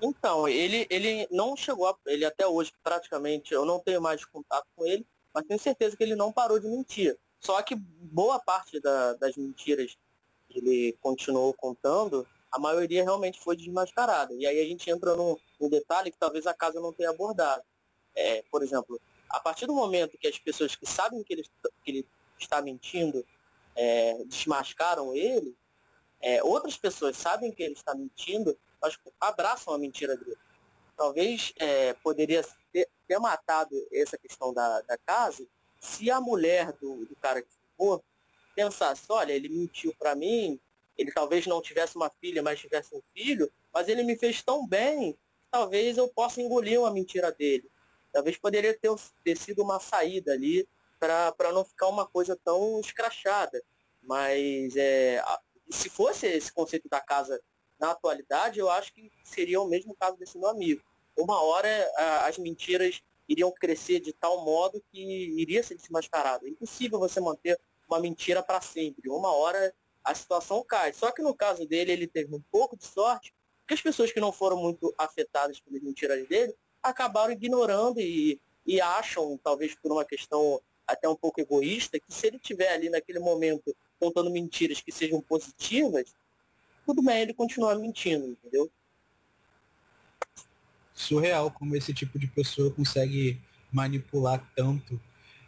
Então, ele, ele não chegou, a, ele até hoje praticamente, eu não tenho mais contato com ele, mas tenho certeza que ele não parou de mentir. Só que boa parte da, das mentiras que ele continuou contando, a maioria realmente foi desmascarada. E aí a gente entra num, num detalhe que talvez a casa não tenha abordado. É, por exemplo, a partir do momento que as pessoas que sabem que ele, que ele está mentindo é, desmascaram ele, é, outras pessoas sabem que ele está mentindo, mas abraçam a mentira dele. Talvez é, poderia ter, ter, matado essa questão da, da casa se a mulher do, do cara que ficou pensasse, olha, ele mentiu para mim, ele talvez não tivesse uma filha, mas tivesse um filho, mas ele me fez tão bem, talvez eu possa engolir uma mentira dele. Talvez poderia ter, ter sido uma saída ali para não ficar uma coisa tão escrachada. Mas é, se fosse esse conceito da casa na atualidade, eu acho que seria o mesmo caso desse meu amigo. Uma hora as mentiras iriam crescer de tal modo que iria ser desmascarado. É impossível você manter uma mentira para sempre. Uma hora a situação cai. Só que no caso dele, ele teve um pouco de sorte, porque as pessoas que não foram muito afetadas pelas mentiras dele acabaram ignorando e, e acham, talvez por uma questão até um pouco egoísta, que se ele tiver ali naquele momento contando mentiras que sejam positivas, tudo bem ele continuar mentindo, entendeu? Surreal como esse tipo de pessoa consegue manipular tanto.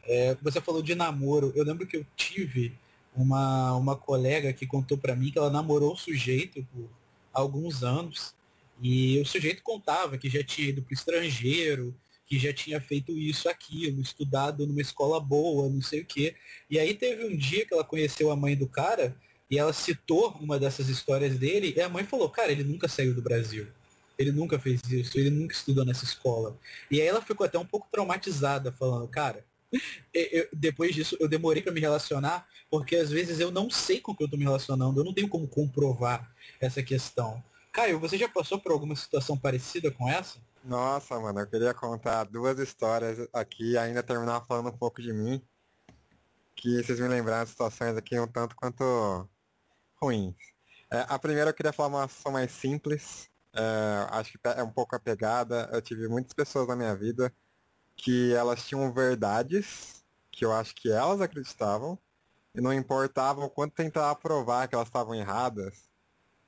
É, você falou de namoro. Eu lembro que eu tive uma, uma colega que contou para mim que ela namorou o sujeito por alguns anos e o sujeito contava que já tinha ido para estrangeiro, que já tinha feito isso, aquilo, estudado numa escola boa, não sei o quê. E aí teve um dia que ela conheceu a mãe do cara e ela citou uma dessas histórias dele e a mãe falou, cara, ele nunca saiu do Brasil. Ele nunca fez isso, ele nunca estudou nessa escola. E aí ela ficou até um pouco traumatizada, falando, cara, eu, depois disso eu demorei para me relacionar, porque às vezes eu não sei com que eu estou me relacionando, eu não tenho como comprovar essa questão. Caio, você já passou por alguma situação parecida com essa? Nossa, mano, eu queria contar duas histórias aqui e ainda terminar falando um pouco de mim. Que vocês me lembraram de situações aqui um tanto quanto ruins. É, a primeira eu queria falar uma situação mais simples. É, acho que é um pouco apegada. Eu tive muitas pessoas na minha vida que elas tinham verdades que eu acho que elas acreditavam e não importava o quanto tentava provar que elas estavam erradas,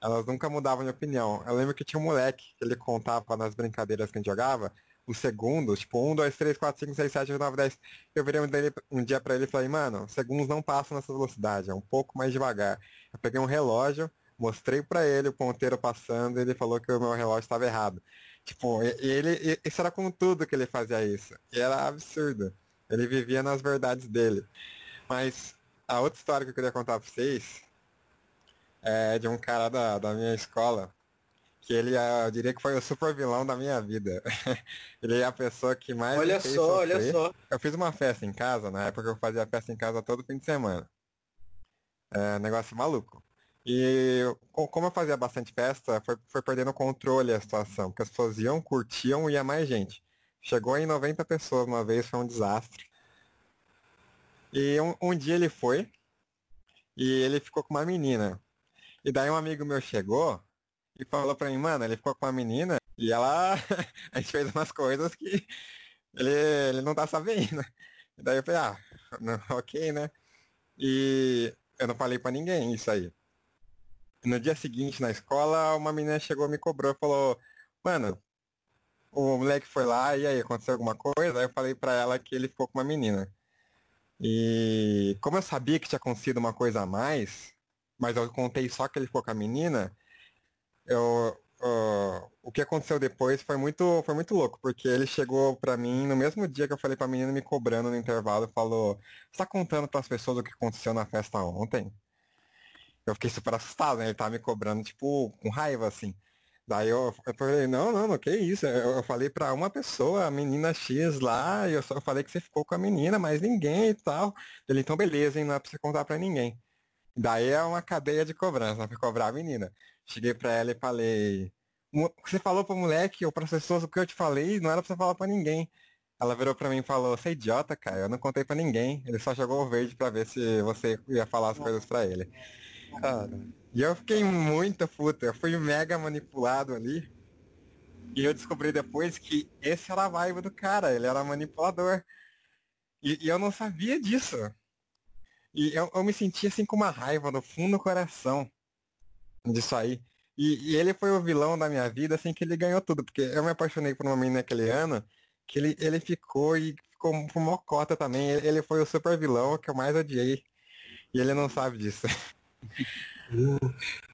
elas nunca mudavam de opinião. Eu lembro que tinha um moleque que ele contava nas brincadeiras que a gente jogava, os segundos, tipo 1, 2, 3, 4, 5, 6, 7, 8, 9, 10. Eu virei um, dia pra ele e falei, mano, segundos não passam nessa velocidade, é um pouco mais devagar. Eu peguei um relógio, mostrei para ele o ponteiro passando e ele falou que o meu relógio estava errado. Tipo, ele, isso era com tudo que ele fazia isso. E era absurdo. Ele vivia nas verdades dele. Mas a outra história que eu queria contar pra vocês é, de um cara da, da minha escola, que ele, é, eu diria que foi o super vilão da minha vida. ele é a pessoa que mais Olha só, sofrer. olha só. Eu fiz uma festa em casa, na época eu fazia festa em casa todo fim de semana. É, negócio maluco. E como eu fazia bastante festa, foi, foi perdendo o controle a situação, porque as pessoas iam, curtiam e ia mais gente. Chegou em 90 pessoas uma vez, foi um desastre. E um, um dia ele foi, e ele ficou com uma menina. E daí um amigo meu chegou e falou pra mim, mano, ele ficou com uma menina e ela. a gente fez umas coisas que ele, ele não tá sabendo. E daí eu falei, ah, não, ok, né? E eu não falei pra ninguém isso aí. No dia seguinte, na escola, uma menina chegou me cobrou e falou, mano, o moleque foi lá e aí, aconteceu alguma coisa? Aí eu falei pra ela que ele ficou com uma menina. E como eu sabia que tinha acontecido uma coisa a mais, mas eu contei só que ele ficou com a menina, eu, uh, o que aconteceu depois foi muito, foi muito louco, porque ele chegou pra mim no mesmo dia que eu falei pra menina me cobrando no intervalo, falou, você tá contando pras pessoas o que aconteceu na festa ontem? Eu fiquei super assustado, né? Ele tava me cobrando, tipo, com raiva, assim. Daí eu, eu falei, não, não, não, que isso? Eu, eu falei pra uma pessoa, a menina X lá, e eu só falei que você ficou com a menina, mas ninguém e tal. Ele, então beleza, hein? Não é pra você contar pra ninguém. Daí é uma cadeia de cobrança, pra cobrar a menina. Cheguei pra ela e falei, você falou pro moleque ou pras pessoas o que eu te falei, não era pra você falar pra ninguém. Ela virou pra mim e falou, você é idiota, cara, eu não contei pra ninguém. Ele só jogou o verde pra ver se você ia falar as coisas pra ele. Cara, e eu fiquei muito puta, eu fui mega manipulado ali. E eu descobri depois que esse era a vibe do cara, ele era manipulador. E, e eu não sabia disso. E eu, eu, me senti assim com uma raiva no fundo do coração disso aí. E, e, ele foi o vilão da minha vida, assim, que ele ganhou tudo. Porque eu me apaixonei por uma menina naquele ano, que ele, ele ficou e ficou com mocota também. Ele, ele foi o super vilão que eu mais odiei. E ele não sabe disso.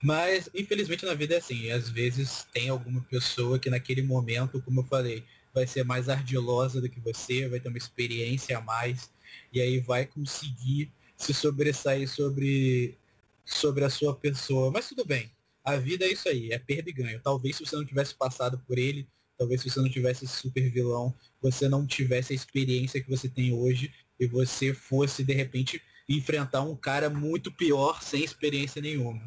Mas, infelizmente, na vida é assim. Às vezes tem alguma pessoa que naquele momento, como eu falei, vai ser mais ardilosa do que você, vai ter uma experiência a mais, e aí vai conseguir se sobressair sobre, sobre a sua pessoa. Mas tudo bem. A vida é isso aí, é perda e ganho. Talvez se você não tivesse passado por ele, talvez se você não tivesse esse super vilão, você não tivesse a experiência que você tem hoje e você fosse, de repente, enfrentar um cara muito pior sem experiência nenhuma.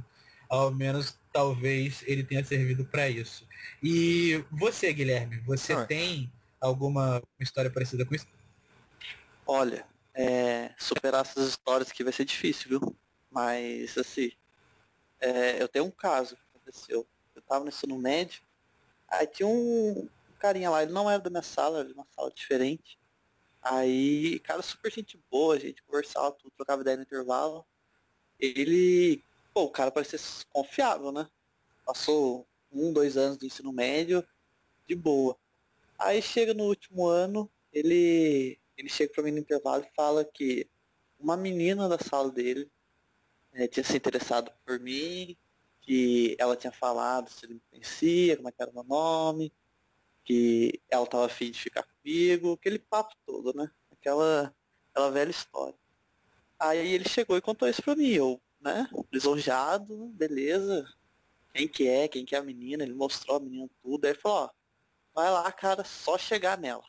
ao menos talvez ele tenha servido para isso. E você, Guilherme, você ah. tem alguma história parecida com isso? Olha, é, superar essas histórias aqui vai ser difícil, viu? Mas, assim, é, eu tenho um caso que aconteceu. Eu tava no ensino médio, aí tinha um carinha lá, ele não era da minha sala, era de uma sala diferente. Aí, cara, super gente boa, a gente conversava, tudo, trocava ideia no intervalo. Ele, pô, o cara parecia confiável, né? Passou um, dois anos do ensino médio, de boa. Aí chega no último ano, ele, ele chega pra mim no intervalo e fala que uma menina da sala dele é, tinha se interessado por mim, que ela tinha falado se ele me conhecia, como é que era o meu nome, que ela tava afim de ficar comigo, aquele papo todo, né? Aquela, aquela velha história. Aí ele chegou e contou isso pra mim, eu, né, lisonjado, beleza, quem que é, quem que é a menina, ele mostrou a menina tudo, aí falou, ó, vai lá, cara, só chegar nela.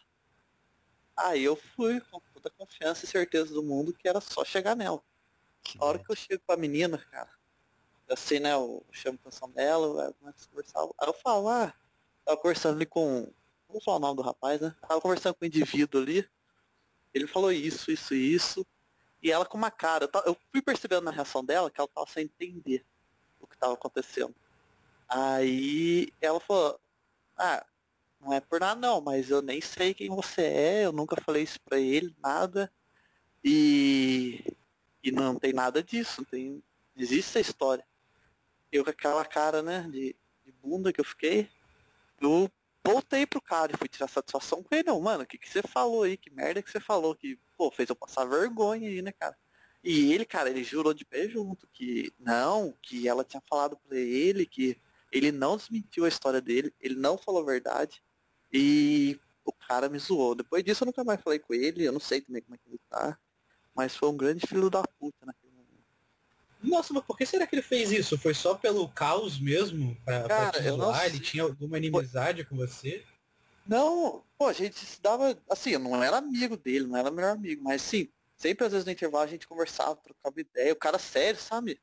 Aí eu fui com toda a confiança e certeza do mundo que era só chegar nela. Que a hora que eu chego com a menina, cara, assim, né, eu chamo a atenção dela, começo a conversar, aí eu falo, ah, tava conversando ali com, vamos falar o nome do rapaz, né, tava conversando com o um indivíduo ali, ele falou isso, isso e isso, e ela com uma cara, eu, eu fui percebendo na reação dela que ela tava sem entender o que tava acontecendo. Aí ela falou, ah, não é por nada não, mas eu nem sei quem você é, eu nunca falei isso pra ele, nada. E, e não tem nada disso, tem, existe essa história. Eu com aquela cara, né, de, de bunda que eu fiquei, eu voltei pro cara e fui tirar satisfação com ele, não, mano, o que, que você falou aí? Que merda que você falou? Que, pô, fez eu passar vergonha aí, né, cara? E ele, cara, ele jurou de pé junto que não, que ela tinha falado pra ele que ele não desmentiu a história dele, ele não falou a verdade. E o cara me zoou. Depois disso eu nunca mais falei com ele, eu não sei também como é que ele tá. Mas foi um grande filho da puta naquele momento. Nossa, mas por que será que ele fez isso? Foi só pelo caos mesmo? Pra, cara, pra te zoar? Ele tinha alguma inimizade com você? Não, pô, a gente se dava. Assim, eu não era amigo dele, não era melhor amigo, mas sim, sempre às vezes no intervalo a gente conversava, trocava ideia. O cara sério, sabe?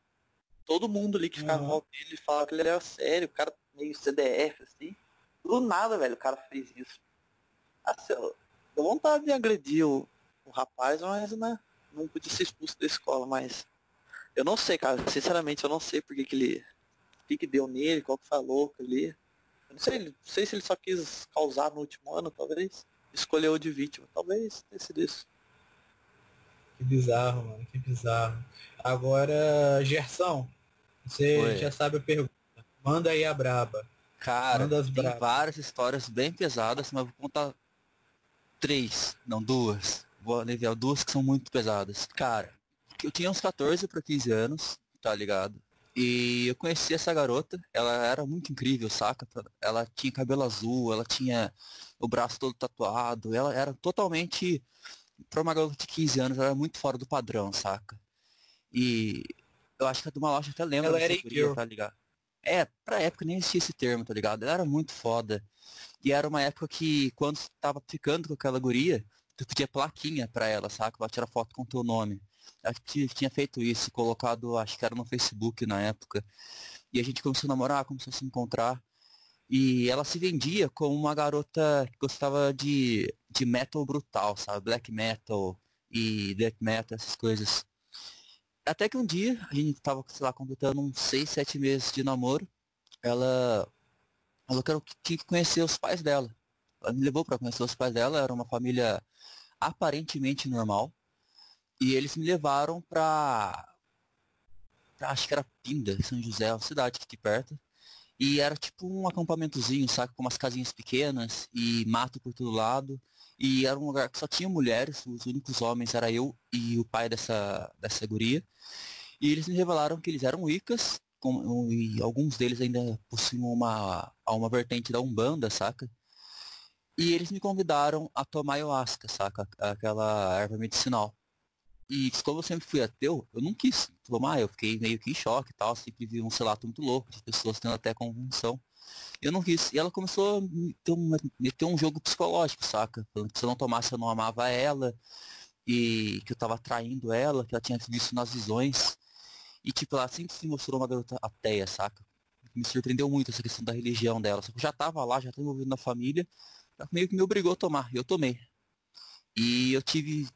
Todo mundo ali que ficava uhum. mal dele falava que ele era sério, o cara meio CDF, assim. Do nada, velho, o cara fez isso. Assim, eu, deu vontade de agredir o, o rapaz, mas né, não podia ser expulso da escola, mas. Eu não sei, cara. Sinceramente, eu não sei porque que ele. O que, que deu nele, qual que falou ali. Eu não sei, não sei se ele só quis causar no último ano, talvez. Escolheu de vítima. Talvez tenha sido isso. Que bizarro, mano. Que bizarro. Agora, Gerson, você Oi. já sabe a pergunta. Manda aí a braba. Cara, tem bravas. várias histórias bem pesadas, mas vou contar três, não duas. Vou aliviar duas que são muito pesadas. Cara, eu tinha uns 14 para 15 anos, tá ligado? E eu conheci essa garota, ela era muito incrível, saca? Ela tinha cabelo azul, ela tinha o braço todo tatuado, ela era totalmente, para uma garota de 15 anos, ela era muito fora do padrão, saca? E eu acho que a do Malocha até lembra ela dessa guria, tá ligado? É, pra época nem existia esse termo, tá ligado? Ela era muito foda. E era uma época que, quando tava ficando com aquela guria, tu pedia plaquinha pra ela, saca? Ela tirar foto com teu nome. Que tinha feito isso, colocado, acho que era no Facebook na época. E a gente começou a namorar, começou a se encontrar. E ela se vendia como uma garota que gostava de, de metal brutal, sabe? Black metal e death metal, essas coisas. Até que um dia, a gente tava, sei lá, completando uns 6, 7 meses de namoro, ela eu tinha que conhecer os pais dela. Me levou para conhecer os pais dela, era uma família aparentemente normal. E eles me levaram pra acho que era Pinda, São José, uma cidade aqui perto. E era tipo um acampamentozinho, sabe? Com umas casinhas pequenas e mato por todo lado. E era um lugar que só tinha mulheres, os únicos homens era eu e o pai dessa, dessa guria. E eles me revelaram que eles eram Wiccas, com, e alguns deles ainda possuíam uma, uma vertente da Umbanda, saca? E eles me convidaram a tomar ayahuasca, saca? Aquela erva medicinal. E como eu sempre fui ateu, eu não quis tomar, eu fiquei meio que em choque e tal, sempre vi um relato muito louco, de pessoas tendo até convulsão. Eu não quis. E ela começou a meter um, meter um jogo psicológico, saca? Falando que se eu não tomasse, eu não amava ela, e que eu tava traindo ela, que ela tinha visto nas visões. E tipo, ela sempre se mostrou uma garota ateia, saca? Me surpreendeu muito essa questão da religião dela. Só que eu já tava lá, já tava envolvido na família. Meio que me obrigou a tomar, e eu tomei. E eu tive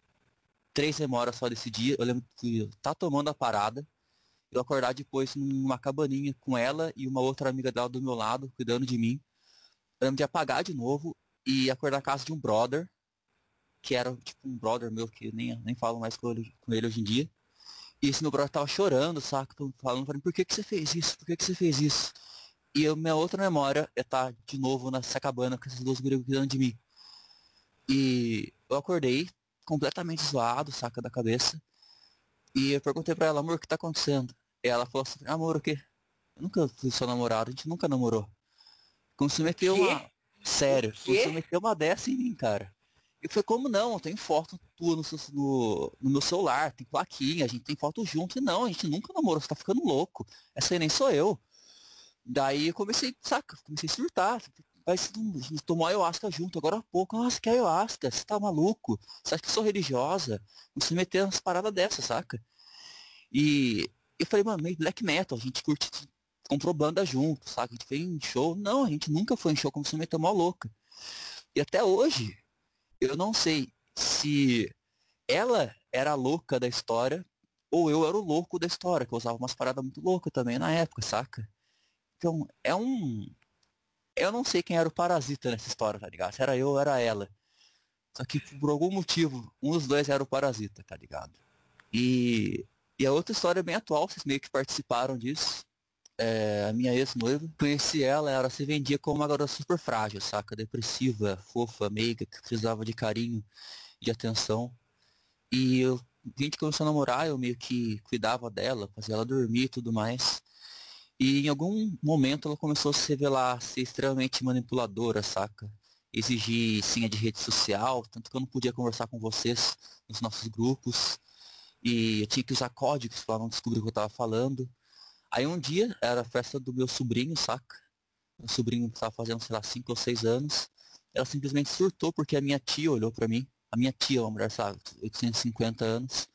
três memórias só desse dia. Eu lembro que eu tá tomando a parada, eu acordar depois numa cabaninha com ela e uma outra amiga dela do meu lado, cuidando de mim. Eu lembro de apagar de novo e acordar na casa de um brother, que era tipo um brother meu, que nem, nem falo mais com ele, com ele hoje em dia. E esse meu brother tava chorando, saca? Falando pra mim, por que, que você fez isso? Por que, que você fez isso? E a minha outra memória é estar tá de novo nessa cabana com esses dois gregos cuidando de mim. E eu acordei completamente zoado, saca da cabeça. E eu perguntei pra ela, amor, o que tá acontecendo? E ela falou assim, amor, o quê? Eu nunca fui seu namorado, a gente nunca namorou. Como se meteu uma. Sério, como se meteu uma dessa em mim, cara. E foi como não, tem foto tua no, no, no, meu celular, tem plaquinha, a gente tem foto junto. E não, a gente nunca namorou, você tá ficando louco. Essa aí nem sou eu. Daí eu comecei, saca, comecei a surtar. Mas tomou ayahuasca junto, agora há pouco. Nossa, que ayahuasca, você tá maluco? Você acha que eu sou religiosa? Você meter umas paradas dessas, saca? E eu falei, mano, meio black metal, a gente curte, comprou banda junto, saca? A gente fez em show. Não, a gente nunca foi em show como se meteu mal louca. E até hoje, eu não sei se ela era a louca da história ou eu era o louco da história, que eu usava umas paradas muito loucas também na época, saca? Então, é um. Eu não sei quem era o parasita nessa história, tá ligado? Se era eu ou era ela. Só que por algum motivo, um dos dois era o parasita, tá ligado? E, e a outra história é bem atual, vocês meio que participaram disso. É, a minha ex-noiva, conheci ela, ela se vendia como uma garota super frágil, saca? Depressiva, fofa, meiga, que precisava de carinho, de atenção. E eu, a gente começou a namorar, eu meio que cuidava dela, fazia ela dormir e tudo mais. E em algum momento ela começou a se revelar ser extremamente manipuladora, saca? Exigir senha de rede social, tanto que eu não podia conversar com vocês nos nossos grupos. E eu tinha que usar códigos para não descobrir o que eu estava falando. Aí um dia, era a festa do meu sobrinho, saca? Meu sobrinho estava fazendo, sei lá, 5 ou 6 anos. Ela simplesmente surtou porque a minha tia olhou para mim. A minha tia, uma mulher, sabe, 850 anos.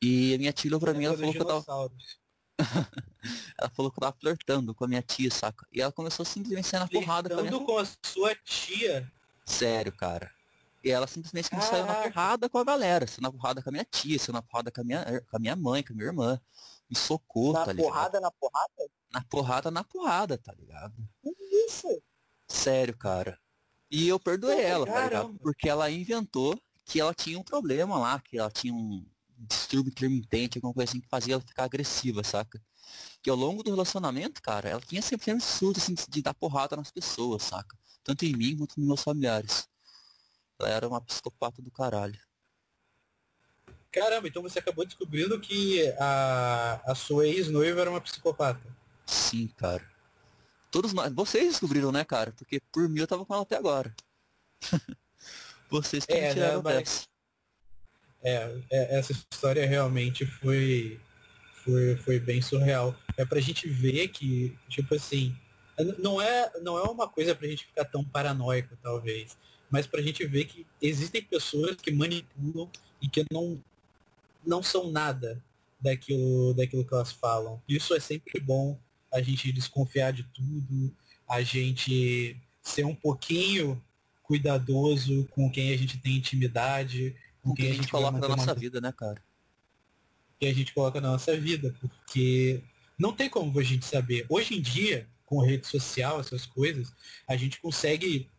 E a minha tia olhou pra mim e falou que eu tava. Ela falou que eu tava flertando com a minha tia, saca? E ela começou simplesmente na porrada com a minha... com a sua tia? Sério, cara. E ela simplesmente começou a sair na porrada com a galera, saiu na porrada com a minha tia, saiu na porrada com a minha, com a minha mãe, com a minha irmã. Me socou, na tá ligado? Na porrada, na porrada? Na porrada, na porrada, tá ligado? Que isso? Sério, cara. E eu perdoei Pô, ela, caramba. tá ligado? Porque ela inventou que ela tinha um problema lá, que ela tinha um, distúrbio intermitente, alguma coisa assim que fazia ela ficar agressiva, saca? Que ao longo do relacionamento, cara, ela tinha sempre um surto assim, de dar porrada nas pessoas, saca? Tanto em mim quanto nos meus familiares. Ela era uma psicopata do caralho. Caramba, então você acabou descobrindo que a, a sua ex-noiva era uma psicopata. Sim, cara. Todos nós. Vocês descobriram, né, cara? Porque por mim eu tava com ela até agora. vocês que é, me tiraram né, mas... É, é, essa história realmente foi, foi, foi bem surreal. É pra gente ver que, tipo assim, não é, não é uma coisa pra gente ficar tão paranoico, talvez, mas pra gente ver que existem pessoas que manipulam e que não, não são nada daquilo, daquilo que elas falam. Isso é sempre bom, a gente desconfiar de tudo, a gente ser um pouquinho cuidadoso com quem a gente tem intimidade, o que a gente coloca na nossa vida, né, cara? Que a gente coloca na nossa vida, porque não tem como a gente saber. Hoje em dia, com rede social, essas coisas, a gente consegue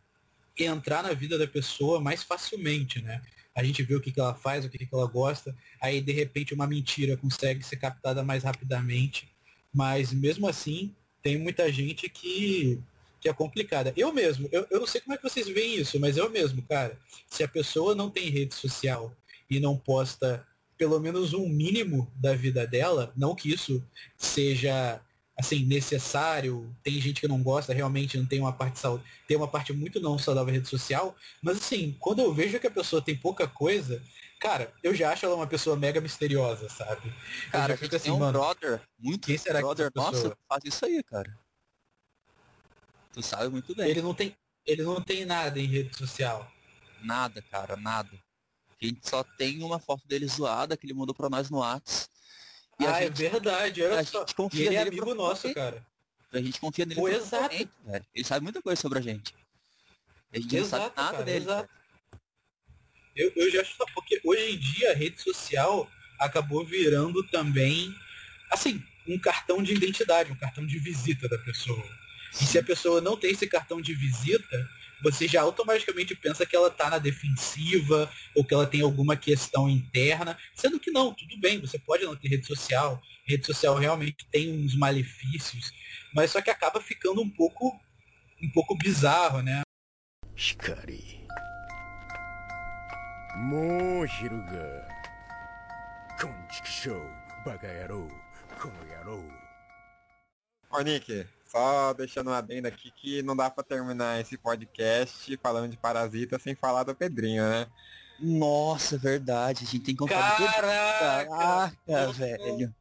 entrar na vida da pessoa mais facilmente, né? A gente vê o que, que ela faz, o que, que ela gosta, aí de repente uma mentira consegue ser captada mais rapidamente, mas mesmo assim tem muita gente que que é complicada. Eu mesmo, eu, eu não sei como é que vocês veem isso, mas eu mesmo, cara, se a pessoa não tem rede social e não posta pelo menos um mínimo da vida dela, não que isso seja assim necessário, tem gente que não gosta, realmente não tem uma parte tem uma parte muito não saudável rede social, mas assim, quando eu vejo que a pessoa tem pouca coisa, cara, eu já acho ela uma pessoa mega misteriosa, sabe? Cara, eu já fico assim, um mano, brother, muito quem será brother, que nossa, faz isso aí, cara. Tu sabe muito bem. Ele não tem, ele não tem nada em rede social. Nada, cara, nada. A gente só tem uma foto dele zoada que ele mandou pra nós no Whats. E ah, é gente, é verdade, olha só. E ele é amigo nosso, cara. A gente confia nele. Pô, exato. Velho. Ele sabe muita coisa sobre a gente. A gente exato, não sabe nada cara, dele. Exato. Eu, eu já acho porque hoje em dia a rede social acabou virando também, assim, um cartão de identidade, um cartão de visita da pessoa E se a pessoa não tem esse cartão de visita, você já automaticamente pensa que ela está na defensiva ou que ela tem alguma questão interna, sendo que não, tudo bem, você pode não ter rede social, rede social realmente tem uns malefícios, mas só que acaba ficando um pouco um pouco bizarro, né? Shikari. もう昼が。こんちくしょう、バカ野郎、この野郎。Ô Nick, só deixando uma adenda aqui que não dá pra terminar esse podcast falando de Parasita sem falar do Pedrinho, né? Nossa, verdade, a gente tem que contar Caraca, Caraca velho.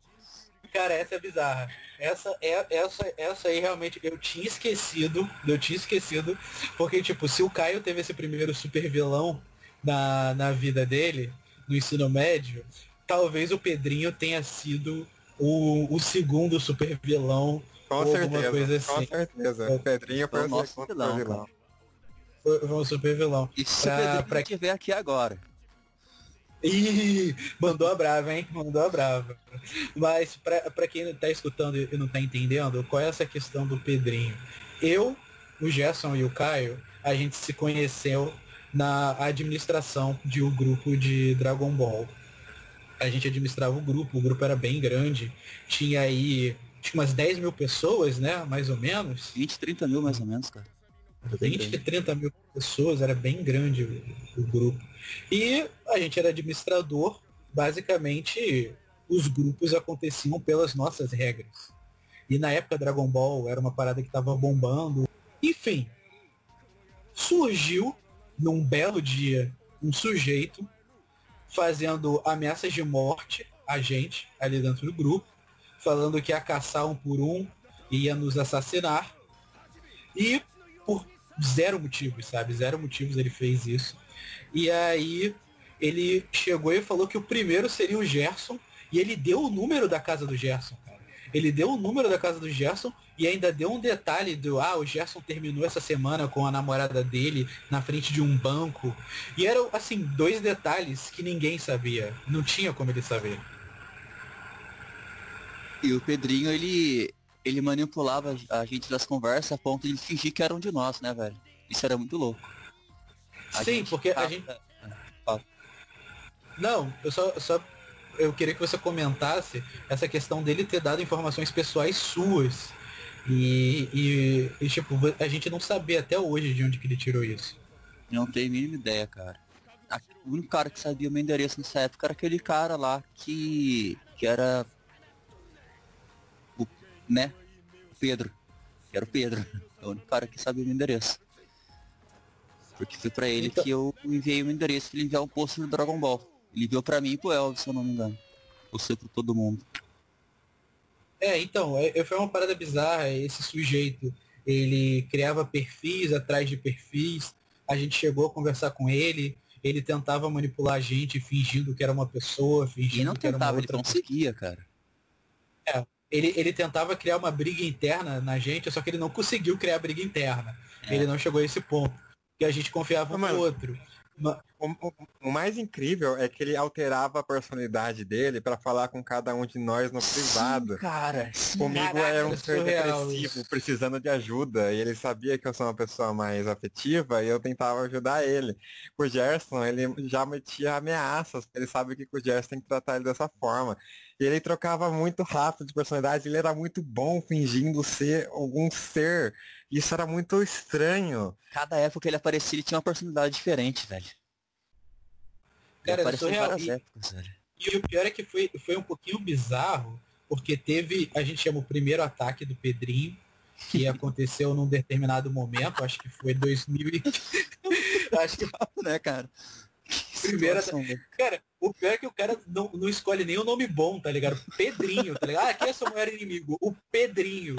Cara, essa é bizarra. Essa, é, essa, essa aí realmente eu tinha esquecido, eu tinha esquecido, porque tipo, se o Caio teve esse primeiro super vilão na, na vida dele, no ensino médio, talvez o Pedrinho tenha sido o, o segundo super vilão com ou certeza, alguma coisa assim. Com certeza. O Pedrinho foi, o segundo vilão. vilão. Foi, foi um super vilão. E se pra, o Pedrinho pra... tiver aqui agora? Ih, mandou a brava, hein? Mandou a brava. Mas pra, pra quem tá escutando e não tá entendendo, qual é essa questão do Pedrinho? Eu, o Gerson e o Caio, a gente se conheceu na administração de um grupo de Dragon Ball. A gente administrava o grupo, o grupo era bem grande, tinha aí tinha umas 10 mil pessoas, né? Mais ou menos. 20, 30 mil mais ou menos, cara. 20, 30 mil pessoas, era bem grande o, o grupo. E a gente era administrador, basicamente os grupos aconteciam pelas nossas regras. E na época Dragon Ball era uma parada que estava bombando. Enfim, surgiu num belo dia, um sujeito fazendo ameaças de morte a gente ali dentro do grupo, falando que ia caçar um por um, ia nos assassinar. E por zero motivos, sabe? Zero motivos ele fez isso. E aí ele chegou e falou que o primeiro seria o Gerson, e ele deu o número da casa do Gerson. Ele deu o número da casa do Gerson e ainda deu um detalhe do, ah, o Gerson terminou essa semana com a namorada dele na frente de um banco. E eram, assim, dois detalhes que ninguém sabia. Não tinha como ele saber. E o Pedrinho, ele, ele manipulava a gente das conversas a ponto de fingir que era um de nós, né, velho? Isso era muito louco. A Sim, gente... porque a gente... Não, eu só, só eu queria que você comentasse essa questão dele ter dado informações pessoais suas e, e, e, tipo, a gente não sabia até hoje de onde que ele tirou isso. Não tenho a mínima ideia, cara. O único cara que sabia o meu endereço nessa época era aquele cara lá que. que era. Né? Pedro. Que era o Pedro. É o único cara que sabia o meu endereço. Porque foi pra ele então... que eu enviei o meu endereço pra ele enviar um post do Dragon Ball. Ele enviou pra mim e pro Elvis, se eu não me engano. Ou seja, pra todo mundo. É, então, é, é, foi uma parada bizarra, esse sujeito, ele criava perfis atrás de perfis, a gente chegou a conversar com ele, ele tentava manipular a gente fingindo que era uma pessoa, fingindo e não que tentava, era uma outra ele conseguia, cara. É, ele, ele tentava criar uma briga interna na gente, só que ele não conseguiu criar briga interna. É. Ele não chegou a esse ponto. Que a gente confiava no outro. O, o, o, mais incrível é que ele alterava a personalidade dele para falar com cada um de nós no privado. Sim, cara, sim, Comigo caraca, era um ser depressivo, precisando de ajuda, e ele sabia que eu sou uma pessoa mais afetiva e eu tentava ajudar ele. O Gerson, ele já metia ameaças, ele sabe que o Gerson tem que tratar ele dessa forma. E ele trocava muito rápido de personalidade, ele era muito bom fingindo ser algum ser isso era muito estranho. Cada época que ele aparecia, ele tinha uma personalidade diferente, velho. Cara, ele apareceu em várias e, épocas, velho. E o pior é que foi, foi um pouquinho bizarro, porque teve, a gente chama o primeiro ataque do Pedrinho, que aconteceu num determinado momento, acho que foi 2000 e... acho que, né, cara? Primeira, cara, o pior é que o cara não, não escolhe nem o nome bom, tá ligado? Pedrinho, tá ligado? Ah, quem é seu maior inimigo? O Pedrinho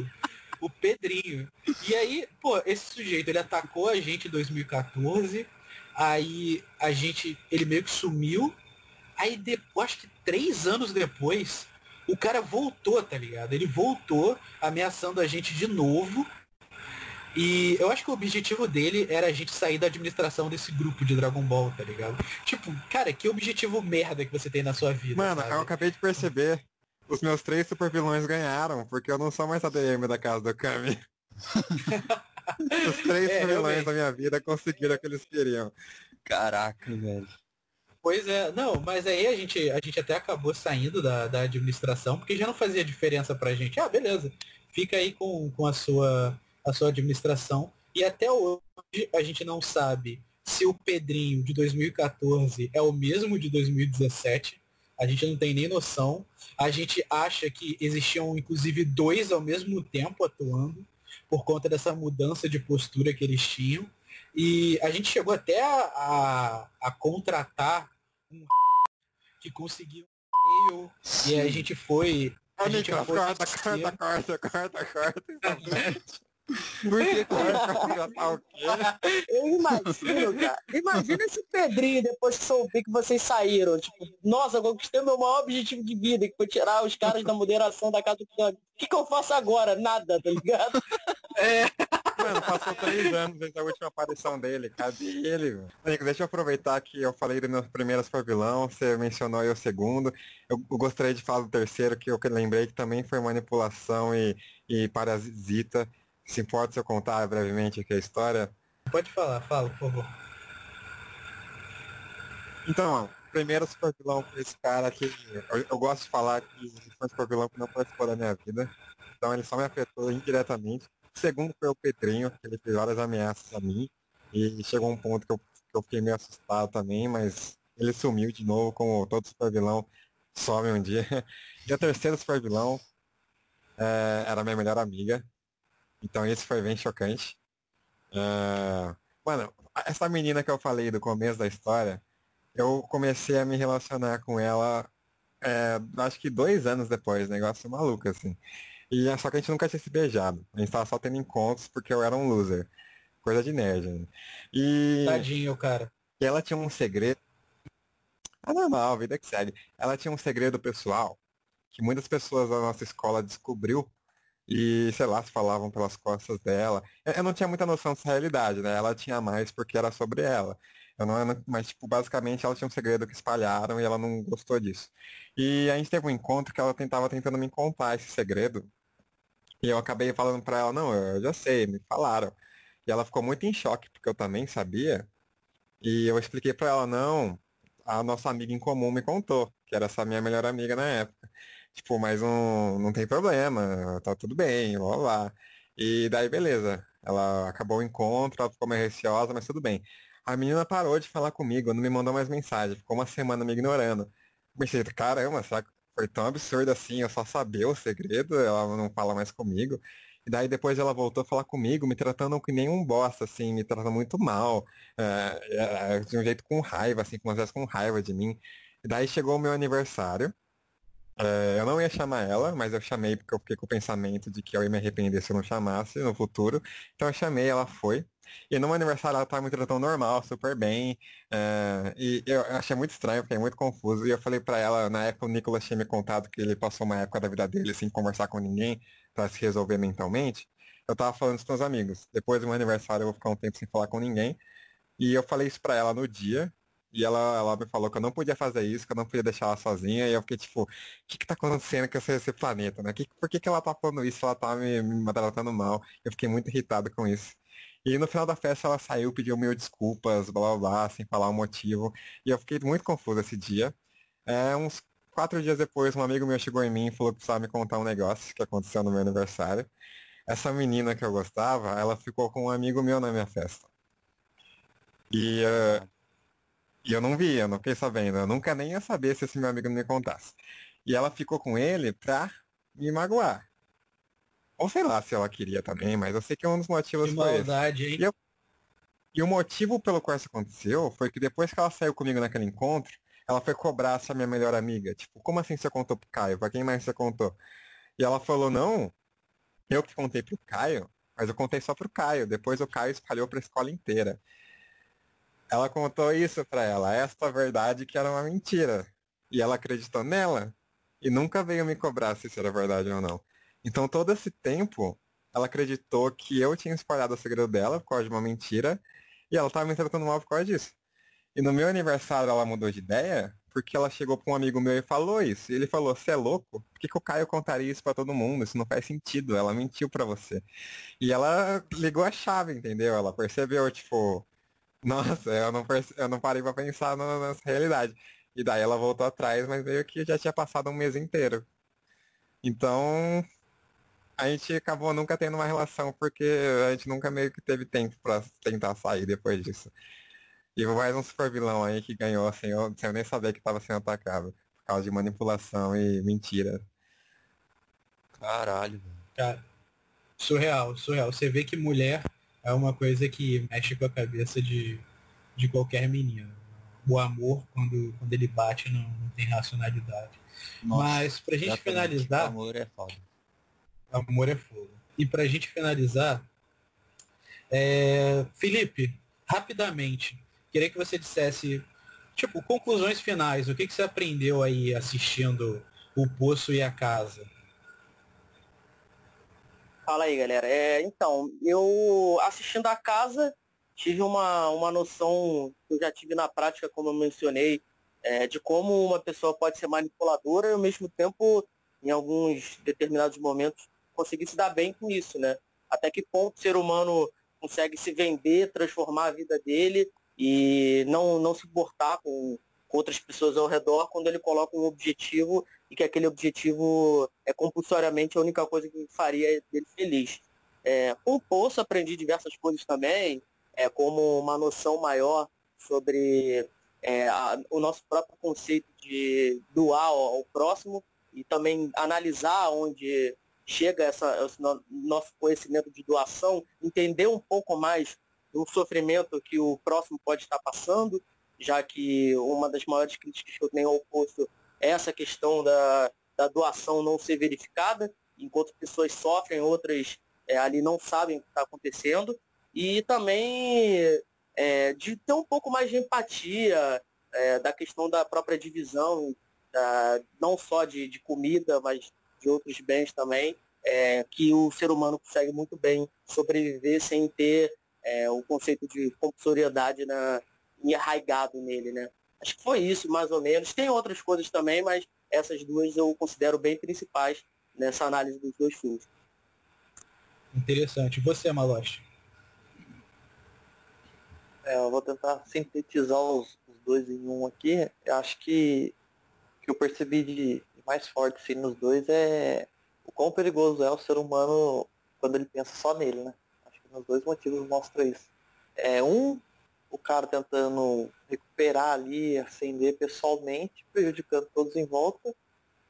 o Pedrinho. E aí, pô, esse sujeito, ele atacou a gente em 2014, aí a gente, ele meio que sumiu, aí depois, acho que três anos depois, O cara voltou, tá ligado? Ele voltou ameaçando a gente de novo. E eu acho que o objetivo dele era a gente sair da administração desse grupo de Dragon Ball, tá ligado? Tipo, cara, que objetivo merda que você tem na sua vida. Mano, sabe? eu acabei de perceber. Os meus três super vilões ganharam, porque eu não sou mais ADM da casa do Kami. Os três É, super vilões da minha vida conseguiram o que eles queriam. Caraca, velho. Pois é, não, mas aí a gente, a gente até acabou saindo da, da administração, porque já não fazia diferença pra gente. Ah, beleza, fica aí com, com a, sua, a sua administração. E até hoje a gente não sabe se o Pedrinho de 2014 é o mesmo de 2017. A gente não tem nem noção. A gente acha que existiam, inclusive, dois ao mesmo tempo atuando, por conta dessa mudança de postura que eles tinham. E a gente chegou até a, a, a contratar um que conseguiu um e a gente foi. A gente foi corta, corta, corta, corta, corta. Por que, Corta, tá o quê? Eu imagino, cara. Imagina esse Pedrinho depois que soube que vocês saíram. Tipo, nossa, eu conquistei meu maior objetivo de vida, que foi tirar os caras da moderação da casa do Kami. O que, que eu faço agora? Nada, tá ligado? Mano, passou três anos desde a última aparição dele. Cadê ele, velho? Nico, deixa eu aproveitar que eu falei do meu primeiro super vilão, você mencionou aí o segundo. Eu, eu gostaria de falar do terceiro, que eu lembrei que também foi manipulação e, e parasita. Se importa se eu contar brevemente aqui a história? Pode falar, fala, por favor. Então, primeiro super vilão foi esse cara que eu, eu gosto de falar que foi um super vilão que não participou da minha vida. Então ele só me afetou indiretamente. O segundo foi o Pedrinho, que ele fez várias ameaças a mim. E chegou um ponto que eu, que eu fiquei meio assustado também, mas ele sumiu de novo, como todo super vilão some um dia. E o terceiro super vilão é, era a minha melhor amiga. Então esse foi bem chocante. É, mano, essa menina que eu falei do começo da história, eu comecei a me relacionar com ela, é, acho que dois anos depois, negócio maluco, assim. E é só que a gente nunca tinha se beijado. A gente tava só tendo encontros porque eu era um loser. Coisa de nerd, né? E, Tadinho, cara. e ela tinha um segredo. Ah, normal, vida que segue. Ela tinha um segredo pessoal que muitas pessoas da nossa escola descobriu e, sei lá, se falavam pelas costas dela. Eu, eu não tinha muita noção dessa realidade, né? Ela tinha mais porque era sobre ela. Eu não, mas, tipo, basicamente ela tinha um segredo que espalharam e ela não gostou disso. E a gente teve um encontro que ela tentava tentando me contar esse segredo. E eu acabei falando pra ela, não, eu já sei, me falaram. E ela ficou muito em choque, porque eu também sabia. E eu expliquei pra ela, não, a nossa amiga em comum me contou, que era essa minha melhor amiga na época. Tipo, mas não, não tem problema, tá tudo bem, blá blá. E daí, beleza. Ela acabou o encontro, ela ficou meio receosa, mas tudo bem. A menina parou de falar comigo, não me mandou mais mensagem, ficou uma semana me ignorando. Pensei, caramba, será que foi tão absurdo assim, eu só sabia o segredo, ela não fala mais comigo. E daí depois ela voltou a falar comigo, me tratando que nem um bosta, assim, me tratando muito mal, é, é, de um jeito com raiva, assim, com às vezes com raiva de mim. E daí chegou o meu aniversário, é, eu não ia chamar ela, mas eu chamei porque eu fiquei com o pensamento de que eu ia me arrepender se eu não chamasse no futuro. Então eu chamei, ela foi. E no meu aniversário ela tava me tratando normal, super bem. é, e eu achei muito estranho, fiquei muito confuso. E eu falei pra ela, na época o Nicolas tinha me contado que ele passou uma época da vida dele sem conversar com ninguém pra se resolver mentalmente. Eu tava falando isso com os amigos. Depois do meu aniversário eu vou ficar um tempo sem falar com ninguém. E eu falei isso pra ela no dia. E ela, ela me falou que eu não podia fazer isso, que eu não podia deixar ela sozinha. E eu fiquei tipo, o que que tá acontecendo com esse, esse planeta, né? Que, por que que ela tá falando isso? Ela tá me, me tratando mal. Eu fiquei muito irritado com isso. E no final da festa ela saiu, pediu mil desculpas, blá blá blá, sem falar o motivo. E eu fiquei muito confuso esse dia. É, uns quatro dias depois, um amigo meu chegou em mim e falou que precisava me contar um negócio que aconteceu no meu aniversário. Essa menina que eu gostava, ela ficou com um amigo meu na minha festa. E, eh, e eu não vi, eu não fiquei sabendo. Eu nunca nem ia saber se esse meu amigo não me contasse. E ela ficou com ele pra me magoar. Ou sei lá se ela queria também, mas eu sei que um dos motivos Que foi esse. maldade, hein? E eu- E o motivo pelo qual isso aconteceu foi que depois que ela saiu comigo naquele encontro, ela foi cobrar essa minha melhor amiga. Tipo, como assim você contou pro Caio? Pra quem mais você contou? E ela falou, não, eu que contei pro Caio, mas eu contei só pro Caio. Depois o Caio espalhou pra escola inteira. Ela contou isso pra ela, esta verdade que era uma mentira. E ela acreditou nela. e nunca veio me cobrar se isso era verdade ou não. Então todo esse tempo, ela acreditou que eu tinha espalhado o segredo dela por causa de uma mentira, e ela estava me tratando mal por causa disso. E no meu aniversário ela mudou de ideia, porque ela chegou para um amigo meu e falou isso. E ele falou, você é louco? Por que, que o Caio contaria isso para todo mundo? Isso não faz sentido, ela mentiu para você. E ela ligou a chave, entendeu? Ela percebeu, tipo, nossa, eu não, perce... eu não parei para pensar nessa realidade. E daí ela voltou atrás, mas meio que já tinha passado um mês inteiro. Então, a gente acabou nunca tendo uma relação, porque a gente nunca meio que teve tempo para tentar sair depois disso. E mais um super vilão aí que ganhou assim, eu, sem eu nem saber que estava sendo atacado. Por causa de manipulação e mentira. Caralho, Cara, surreal, surreal. Você vê que mulher é uma coisa que mexe com a cabeça de, de qualquer menino. O amor, quando, quando ele bate, não, não tem racionalidade. Nossa, Mas pra gente finalizar. Amor é foda. Amor é fogo. E pra gente finalizar, é... Felipe, rapidamente, queria que você dissesse, tipo, conclusões finais. O que, que você aprendeu aí assistindo O Poço e a Casa? Fala aí, galera. É, então, eu assistindo a casa, tive uma, uma noção que eu já tive na prática, como eu mencionei, é, de como uma pessoa pode ser manipuladora e ao mesmo tempo, em alguns determinados momentos, conseguir se dar bem com isso, né? Até que ponto o ser humano consegue se vender, transformar a vida dele e não, não se importar com, com outras pessoas ao redor quando ele coloca um objetivo e que aquele objetivo é compulsoriamente a única coisa que faria ele feliz. É, com o Poço aprendi diversas coisas também, é, como uma noção maior sobre é, a, o nosso próprio conceito de doar ao, ao, próximo e também analisar onde chega essa, esse nosso conhecimento de doação, entender um pouco mais do sofrimento que o próximo pode estar passando, já que uma das maiores críticas que eu tenho ao posto é essa questão da, da doação não ser verificada, enquanto pessoas sofrem, outras é, ali não sabem o que está acontecendo, e também é, de ter um pouco mais de empatia é, da questão da própria divisão, da, não só de, de comida, mas de outros bens também, é, que o ser humano consegue muito bem sobreviver sem ter é, o conceito de compulsoriedade na, arraigado nele, né? Acho que foi isso, mais ou menos. Tem outras coisas também, mas essas duas eu considero bem principais nessa análise dos dois filmes. Interessante. Você, Maloche? É, eu vou tentar sintetizar os, os, dois em um aqui. Eu acho que o que eu percebi de mais forte sim, nos dois é o quão perigoso é o ser humano quando ele pensa só nele, né? Acho que nos dois motivos mostra isso. É um, o cara tentando recuperar ali, acender pessoalmente, prejudicando todos em volta.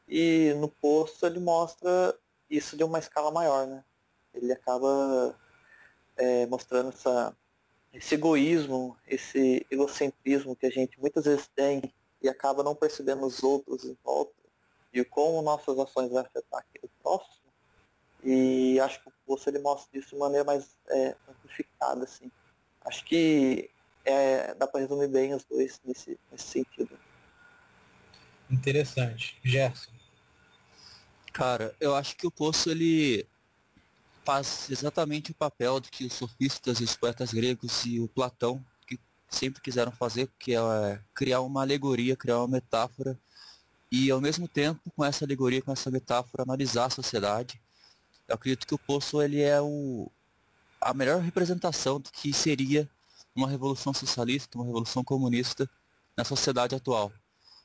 E no posto ele mostra isso de uma escala maior, né? Ele acaba é, mostrando essa, esse egoísmo, esse egocentrismo que a gente muitas vezes tem e acaba não percebendo os outros em volta de como nossas ações vão afetar aquele próximo. E acho que o poço ele mostra isso de maneira mais é, amplificada, assim. Acho que é, dá para resumir bem os dois nesse, nesse sentido. Interessante. Gerson. Cara, eu acho que o Poço ele faz exatamente o papel do que os sofistas, os poetas gregos e o Platão que sempre quiseram fazer, que é criar uma alegoria, criar uma metáfora e ao mesmo tempo com essa alegoria, com essa metáfora, analisar a sociedade. Eu acredito que o Poço ele é o, a melhor representação do que seria uma revolução socialista, uma revolução comunista na sociedade atual.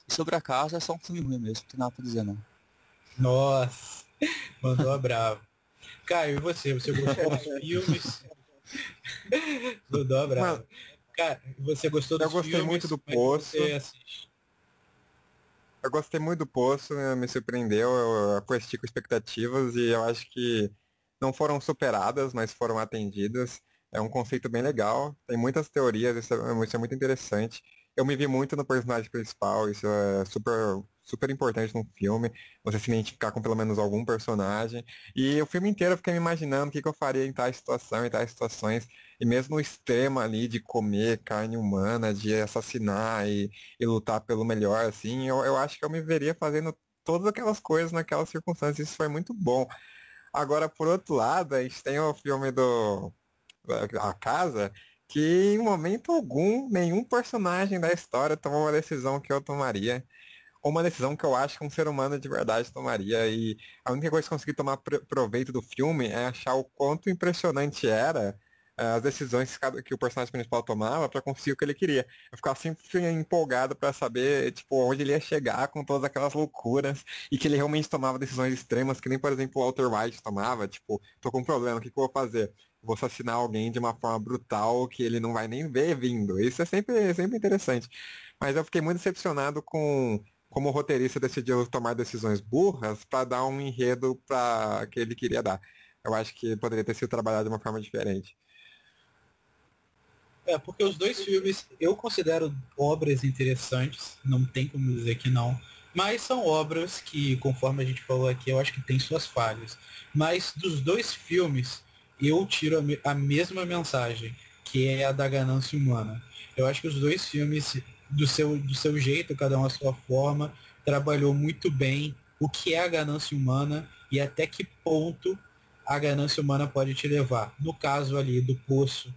E sobre a casa é só um filme ruim mesmo, não tem nada pra dizer não. Nossa, mandou a bravo. Caio, e você? Você gostou dos filmes? mandou a bravo. Cara, você gostou dos filmes? Eu gostei muito do Poço. Eu gostei muito do Poço, né? me surpreendeu, eu com expectativas e eu acho que não foram superadas, mas foram atendidas. É um conceito bem legal, tem muitas teorias, isso é, isso é muito interessante. Eu me vi muito no personagem principal, isso é super super importante num filme, você se identificar com pelo menos algum personagem. E o filme inteiro eu fiquei me imaginando o que, que eu faria em tais situação, em tais situações. E mesmo o extremo ali de comer carne humana, de assassinar e, e lutar pelo melhor, assim, eu, eu acho que eu me veria fazendo todas aquelas coisas naquelas circunstâncias. Isso foi muito bom. Agora, por outro lado, a gente tem o filme do A Casa, que em momento algum, nenhum personagem da história tomou uma decisão que eu tomaria. Ou uma decisão que eu acho que um ser humano de verdade tomaria. E a única coisa que consegui tomar proveito do filme é achar o quanto impressionante era eh, as decisões que o personagem principal tomava para conseguir o que ele queria. Eu ficava sempre empolgado para saber, tipo, onde ele ia chegar com todas aquelas loucuras e que ele realmente tomava decisões extremas, que nem, por exemplo, o Walter White tomava, tipo, tô com um problema, o que, que eu vou fazer? Vou assassinar alguém de uma forma brutal que ele não vai nem ver vindo. Isso é sempre, sempre interessante. Mas eu fiquei muito decepcionado com como o roteirista decidiu tomar decisões burras para dar um enredo para que ele queria dar. Eu acho que poderia ter sido trabalhado de uma forma diferente. É, porque os dois filmes eu considero obras interessantes, não tem como dizer que não. Mas são obras que, conforme a gente falou aqui, eu acho que tem suas falhas. Mas dos dois filmes, eu tiro a, a mesma mensagem, que é a da ganância humana. Eu acho que os dois filmes, do seu, do seu jeito, cada um a sua forma, trabalhou muito bem o que é a ganância humana e até que ponto a ganância humana pode te levar. No caso ali do Poço,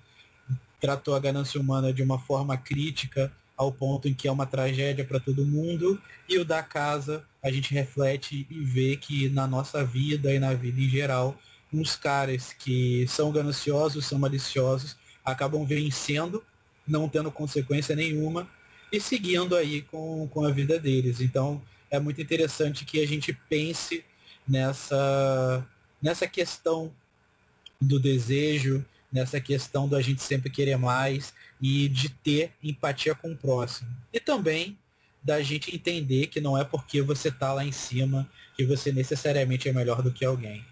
tratou a ganância humana de uma forma crítica, ao ponto em que é uma tragédia para todo mundo, e o da casa a gente reflete e vê que na nossa vida e na vida em geral, uns caras que são gananciosos, são maliciosos, acabam vencendo, não tendo consequência nenhuma, e seguindo aí com, com a vida deles. Então é muito interessante que a gente pense nessa, nessa questão do desejo, nessa questão da gente sempre querer mais e de ter empatia com o próximo. E também da gente entender que não é porque você está lá em cima que você necessariamente é melhor do que alguém.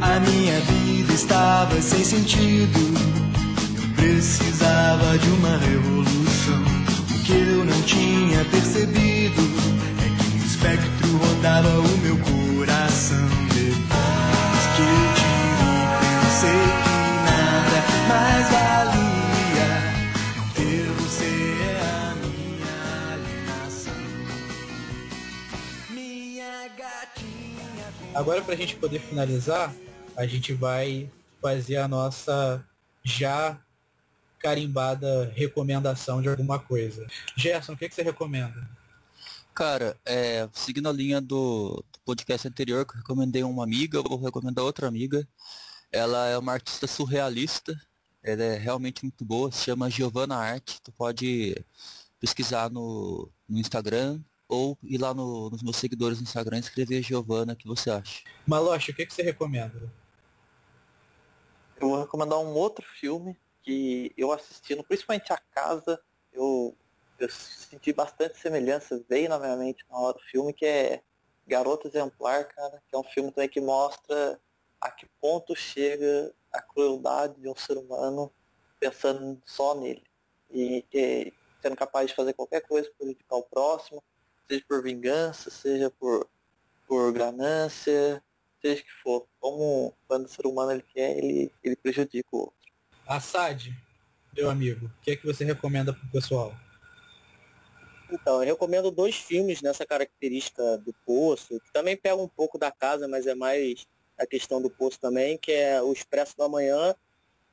A minha vida estava sem sentido precisava de uma revolução. O que eu não tinha percebido é que um espectro rodava o meu coração. Agora, pra gente poder finalizar, a gente vai fazer a nossa já carimbada recomendação de alguma coisa. Gerson, o que, que você recomenda? Cara, é, seguindo a linha do, do, podcast anterior, que eu recomendei uma amiga, vou recomendar outra amiga. Ela é uma artista surrealista, ela é realmente muito boa, se chama Giovanna Art. Tu pode pesquisar no, no Instagram ou ir lá no, nos meus seguidores no Instagram e escrever Giovanna, o que você acha? Maloche, o que, que você recomenda? Eu vou recomendar um outro filme que eu assistindo, principalmente a casa, eu, eu senti bastante semelhança, veio na minha mente na hora do filme, que é Garota Exemplar, cara, que é um filme também que mostra a que ponto chega a crueldade de um ser humano pensando só nele. E que, sendo capaz de fazer qualquer coisa para prejudicar o próximo, seja por vingança, seja por, por ganância, seja que for. Como quando o ser humano ele quer, ele, ele prejudica o outro. Assad, meu amigo, o que é que você recomenda para o pessoal? Então, eu recomendo dois filmes nessa característica do Poço, que também pega um pouco da casa, mas é mais a questão do Poço também, que é O Expresso da Manhã,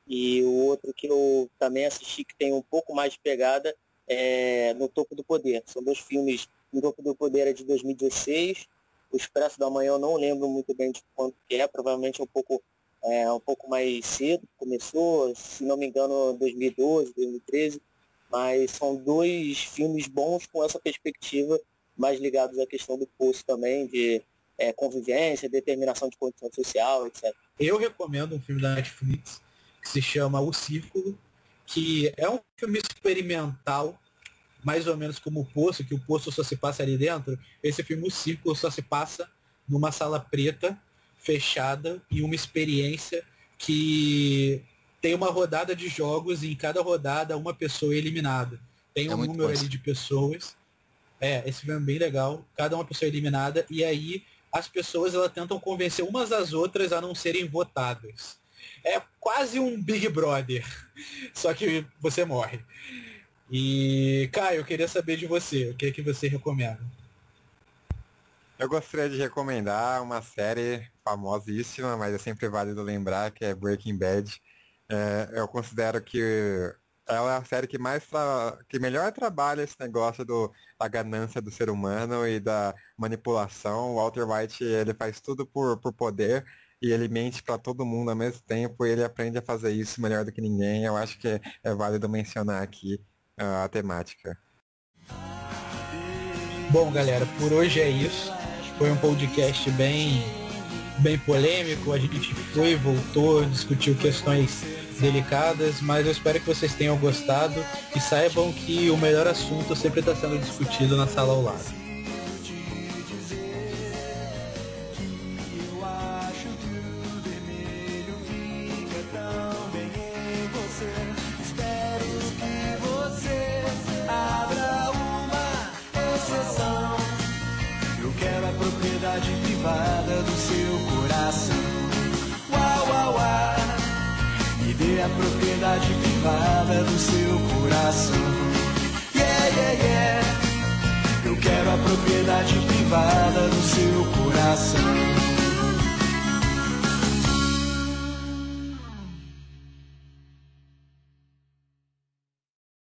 e o outro que eu também assisti, que tem um pouco mais de pegada, é No Topo do Poder. São dois filmes, No Topo do Poder é de 2016, O Expresso da Manhã eu não lembro muito bem de quanto que é, provavelmente é um pouco é, um pouco mais cedo, começou, se não me engano, 2012, 2013, mas são dois filmes bons com essa perspectiva, mais ligados à questão do poço também, de é, convivência, determinação de condição social, etc. Eu recomendo um filme da Netflix que se chama O Círculo, que é um filme experimental, mais ou menos como o Poço, que o Poço só se passa ali dentro. Esse filme, O Círculo, só se passa numa sala preta fechada e uma experiência que tem uma rodada de jogos e em cada rodada uma pessoa é eliminada. Tem é um número ali de pessoas. É, esse filme é bem legal. Cada uma pessoa é eliminada e aí as pessoas elas tentam convencer umas às outras a não serem votadas. É quase um Big Brother, só que você morre. E, Caio, eu queria saber de você, o que é que você recomenda? Eu gostaria de recomendar uma série famosíssima, mas é sempre válido lembrar, que é Breaking Bad. É, eu considero que ela é a série que mais tra... que melhor trabalha esse negócio do, da ganância do ser humano e da manipulação. O Walter White ele faz tudo por, por poder e ele mente para todo mundo ao mesmo tempo e ele aprende a fazer isso melhor do que ninguém. Eu acho que é, válido mencionar aqui a temática. Bom, galera, por hoje é isso. Foi um podcast bem bem polêmico. A gente foi, voltou, discutiu questões delicadas, mas eu espero que vocês tenham gostado e saibam que o melhor assunto sempre está sendo discutido na sala ao lado. Privada do seu coração. Uau, uau, uau dê a propriedade privada do seu coração. Yeah, yeah, yeah. Eu quero a propriedade privada do seu coração.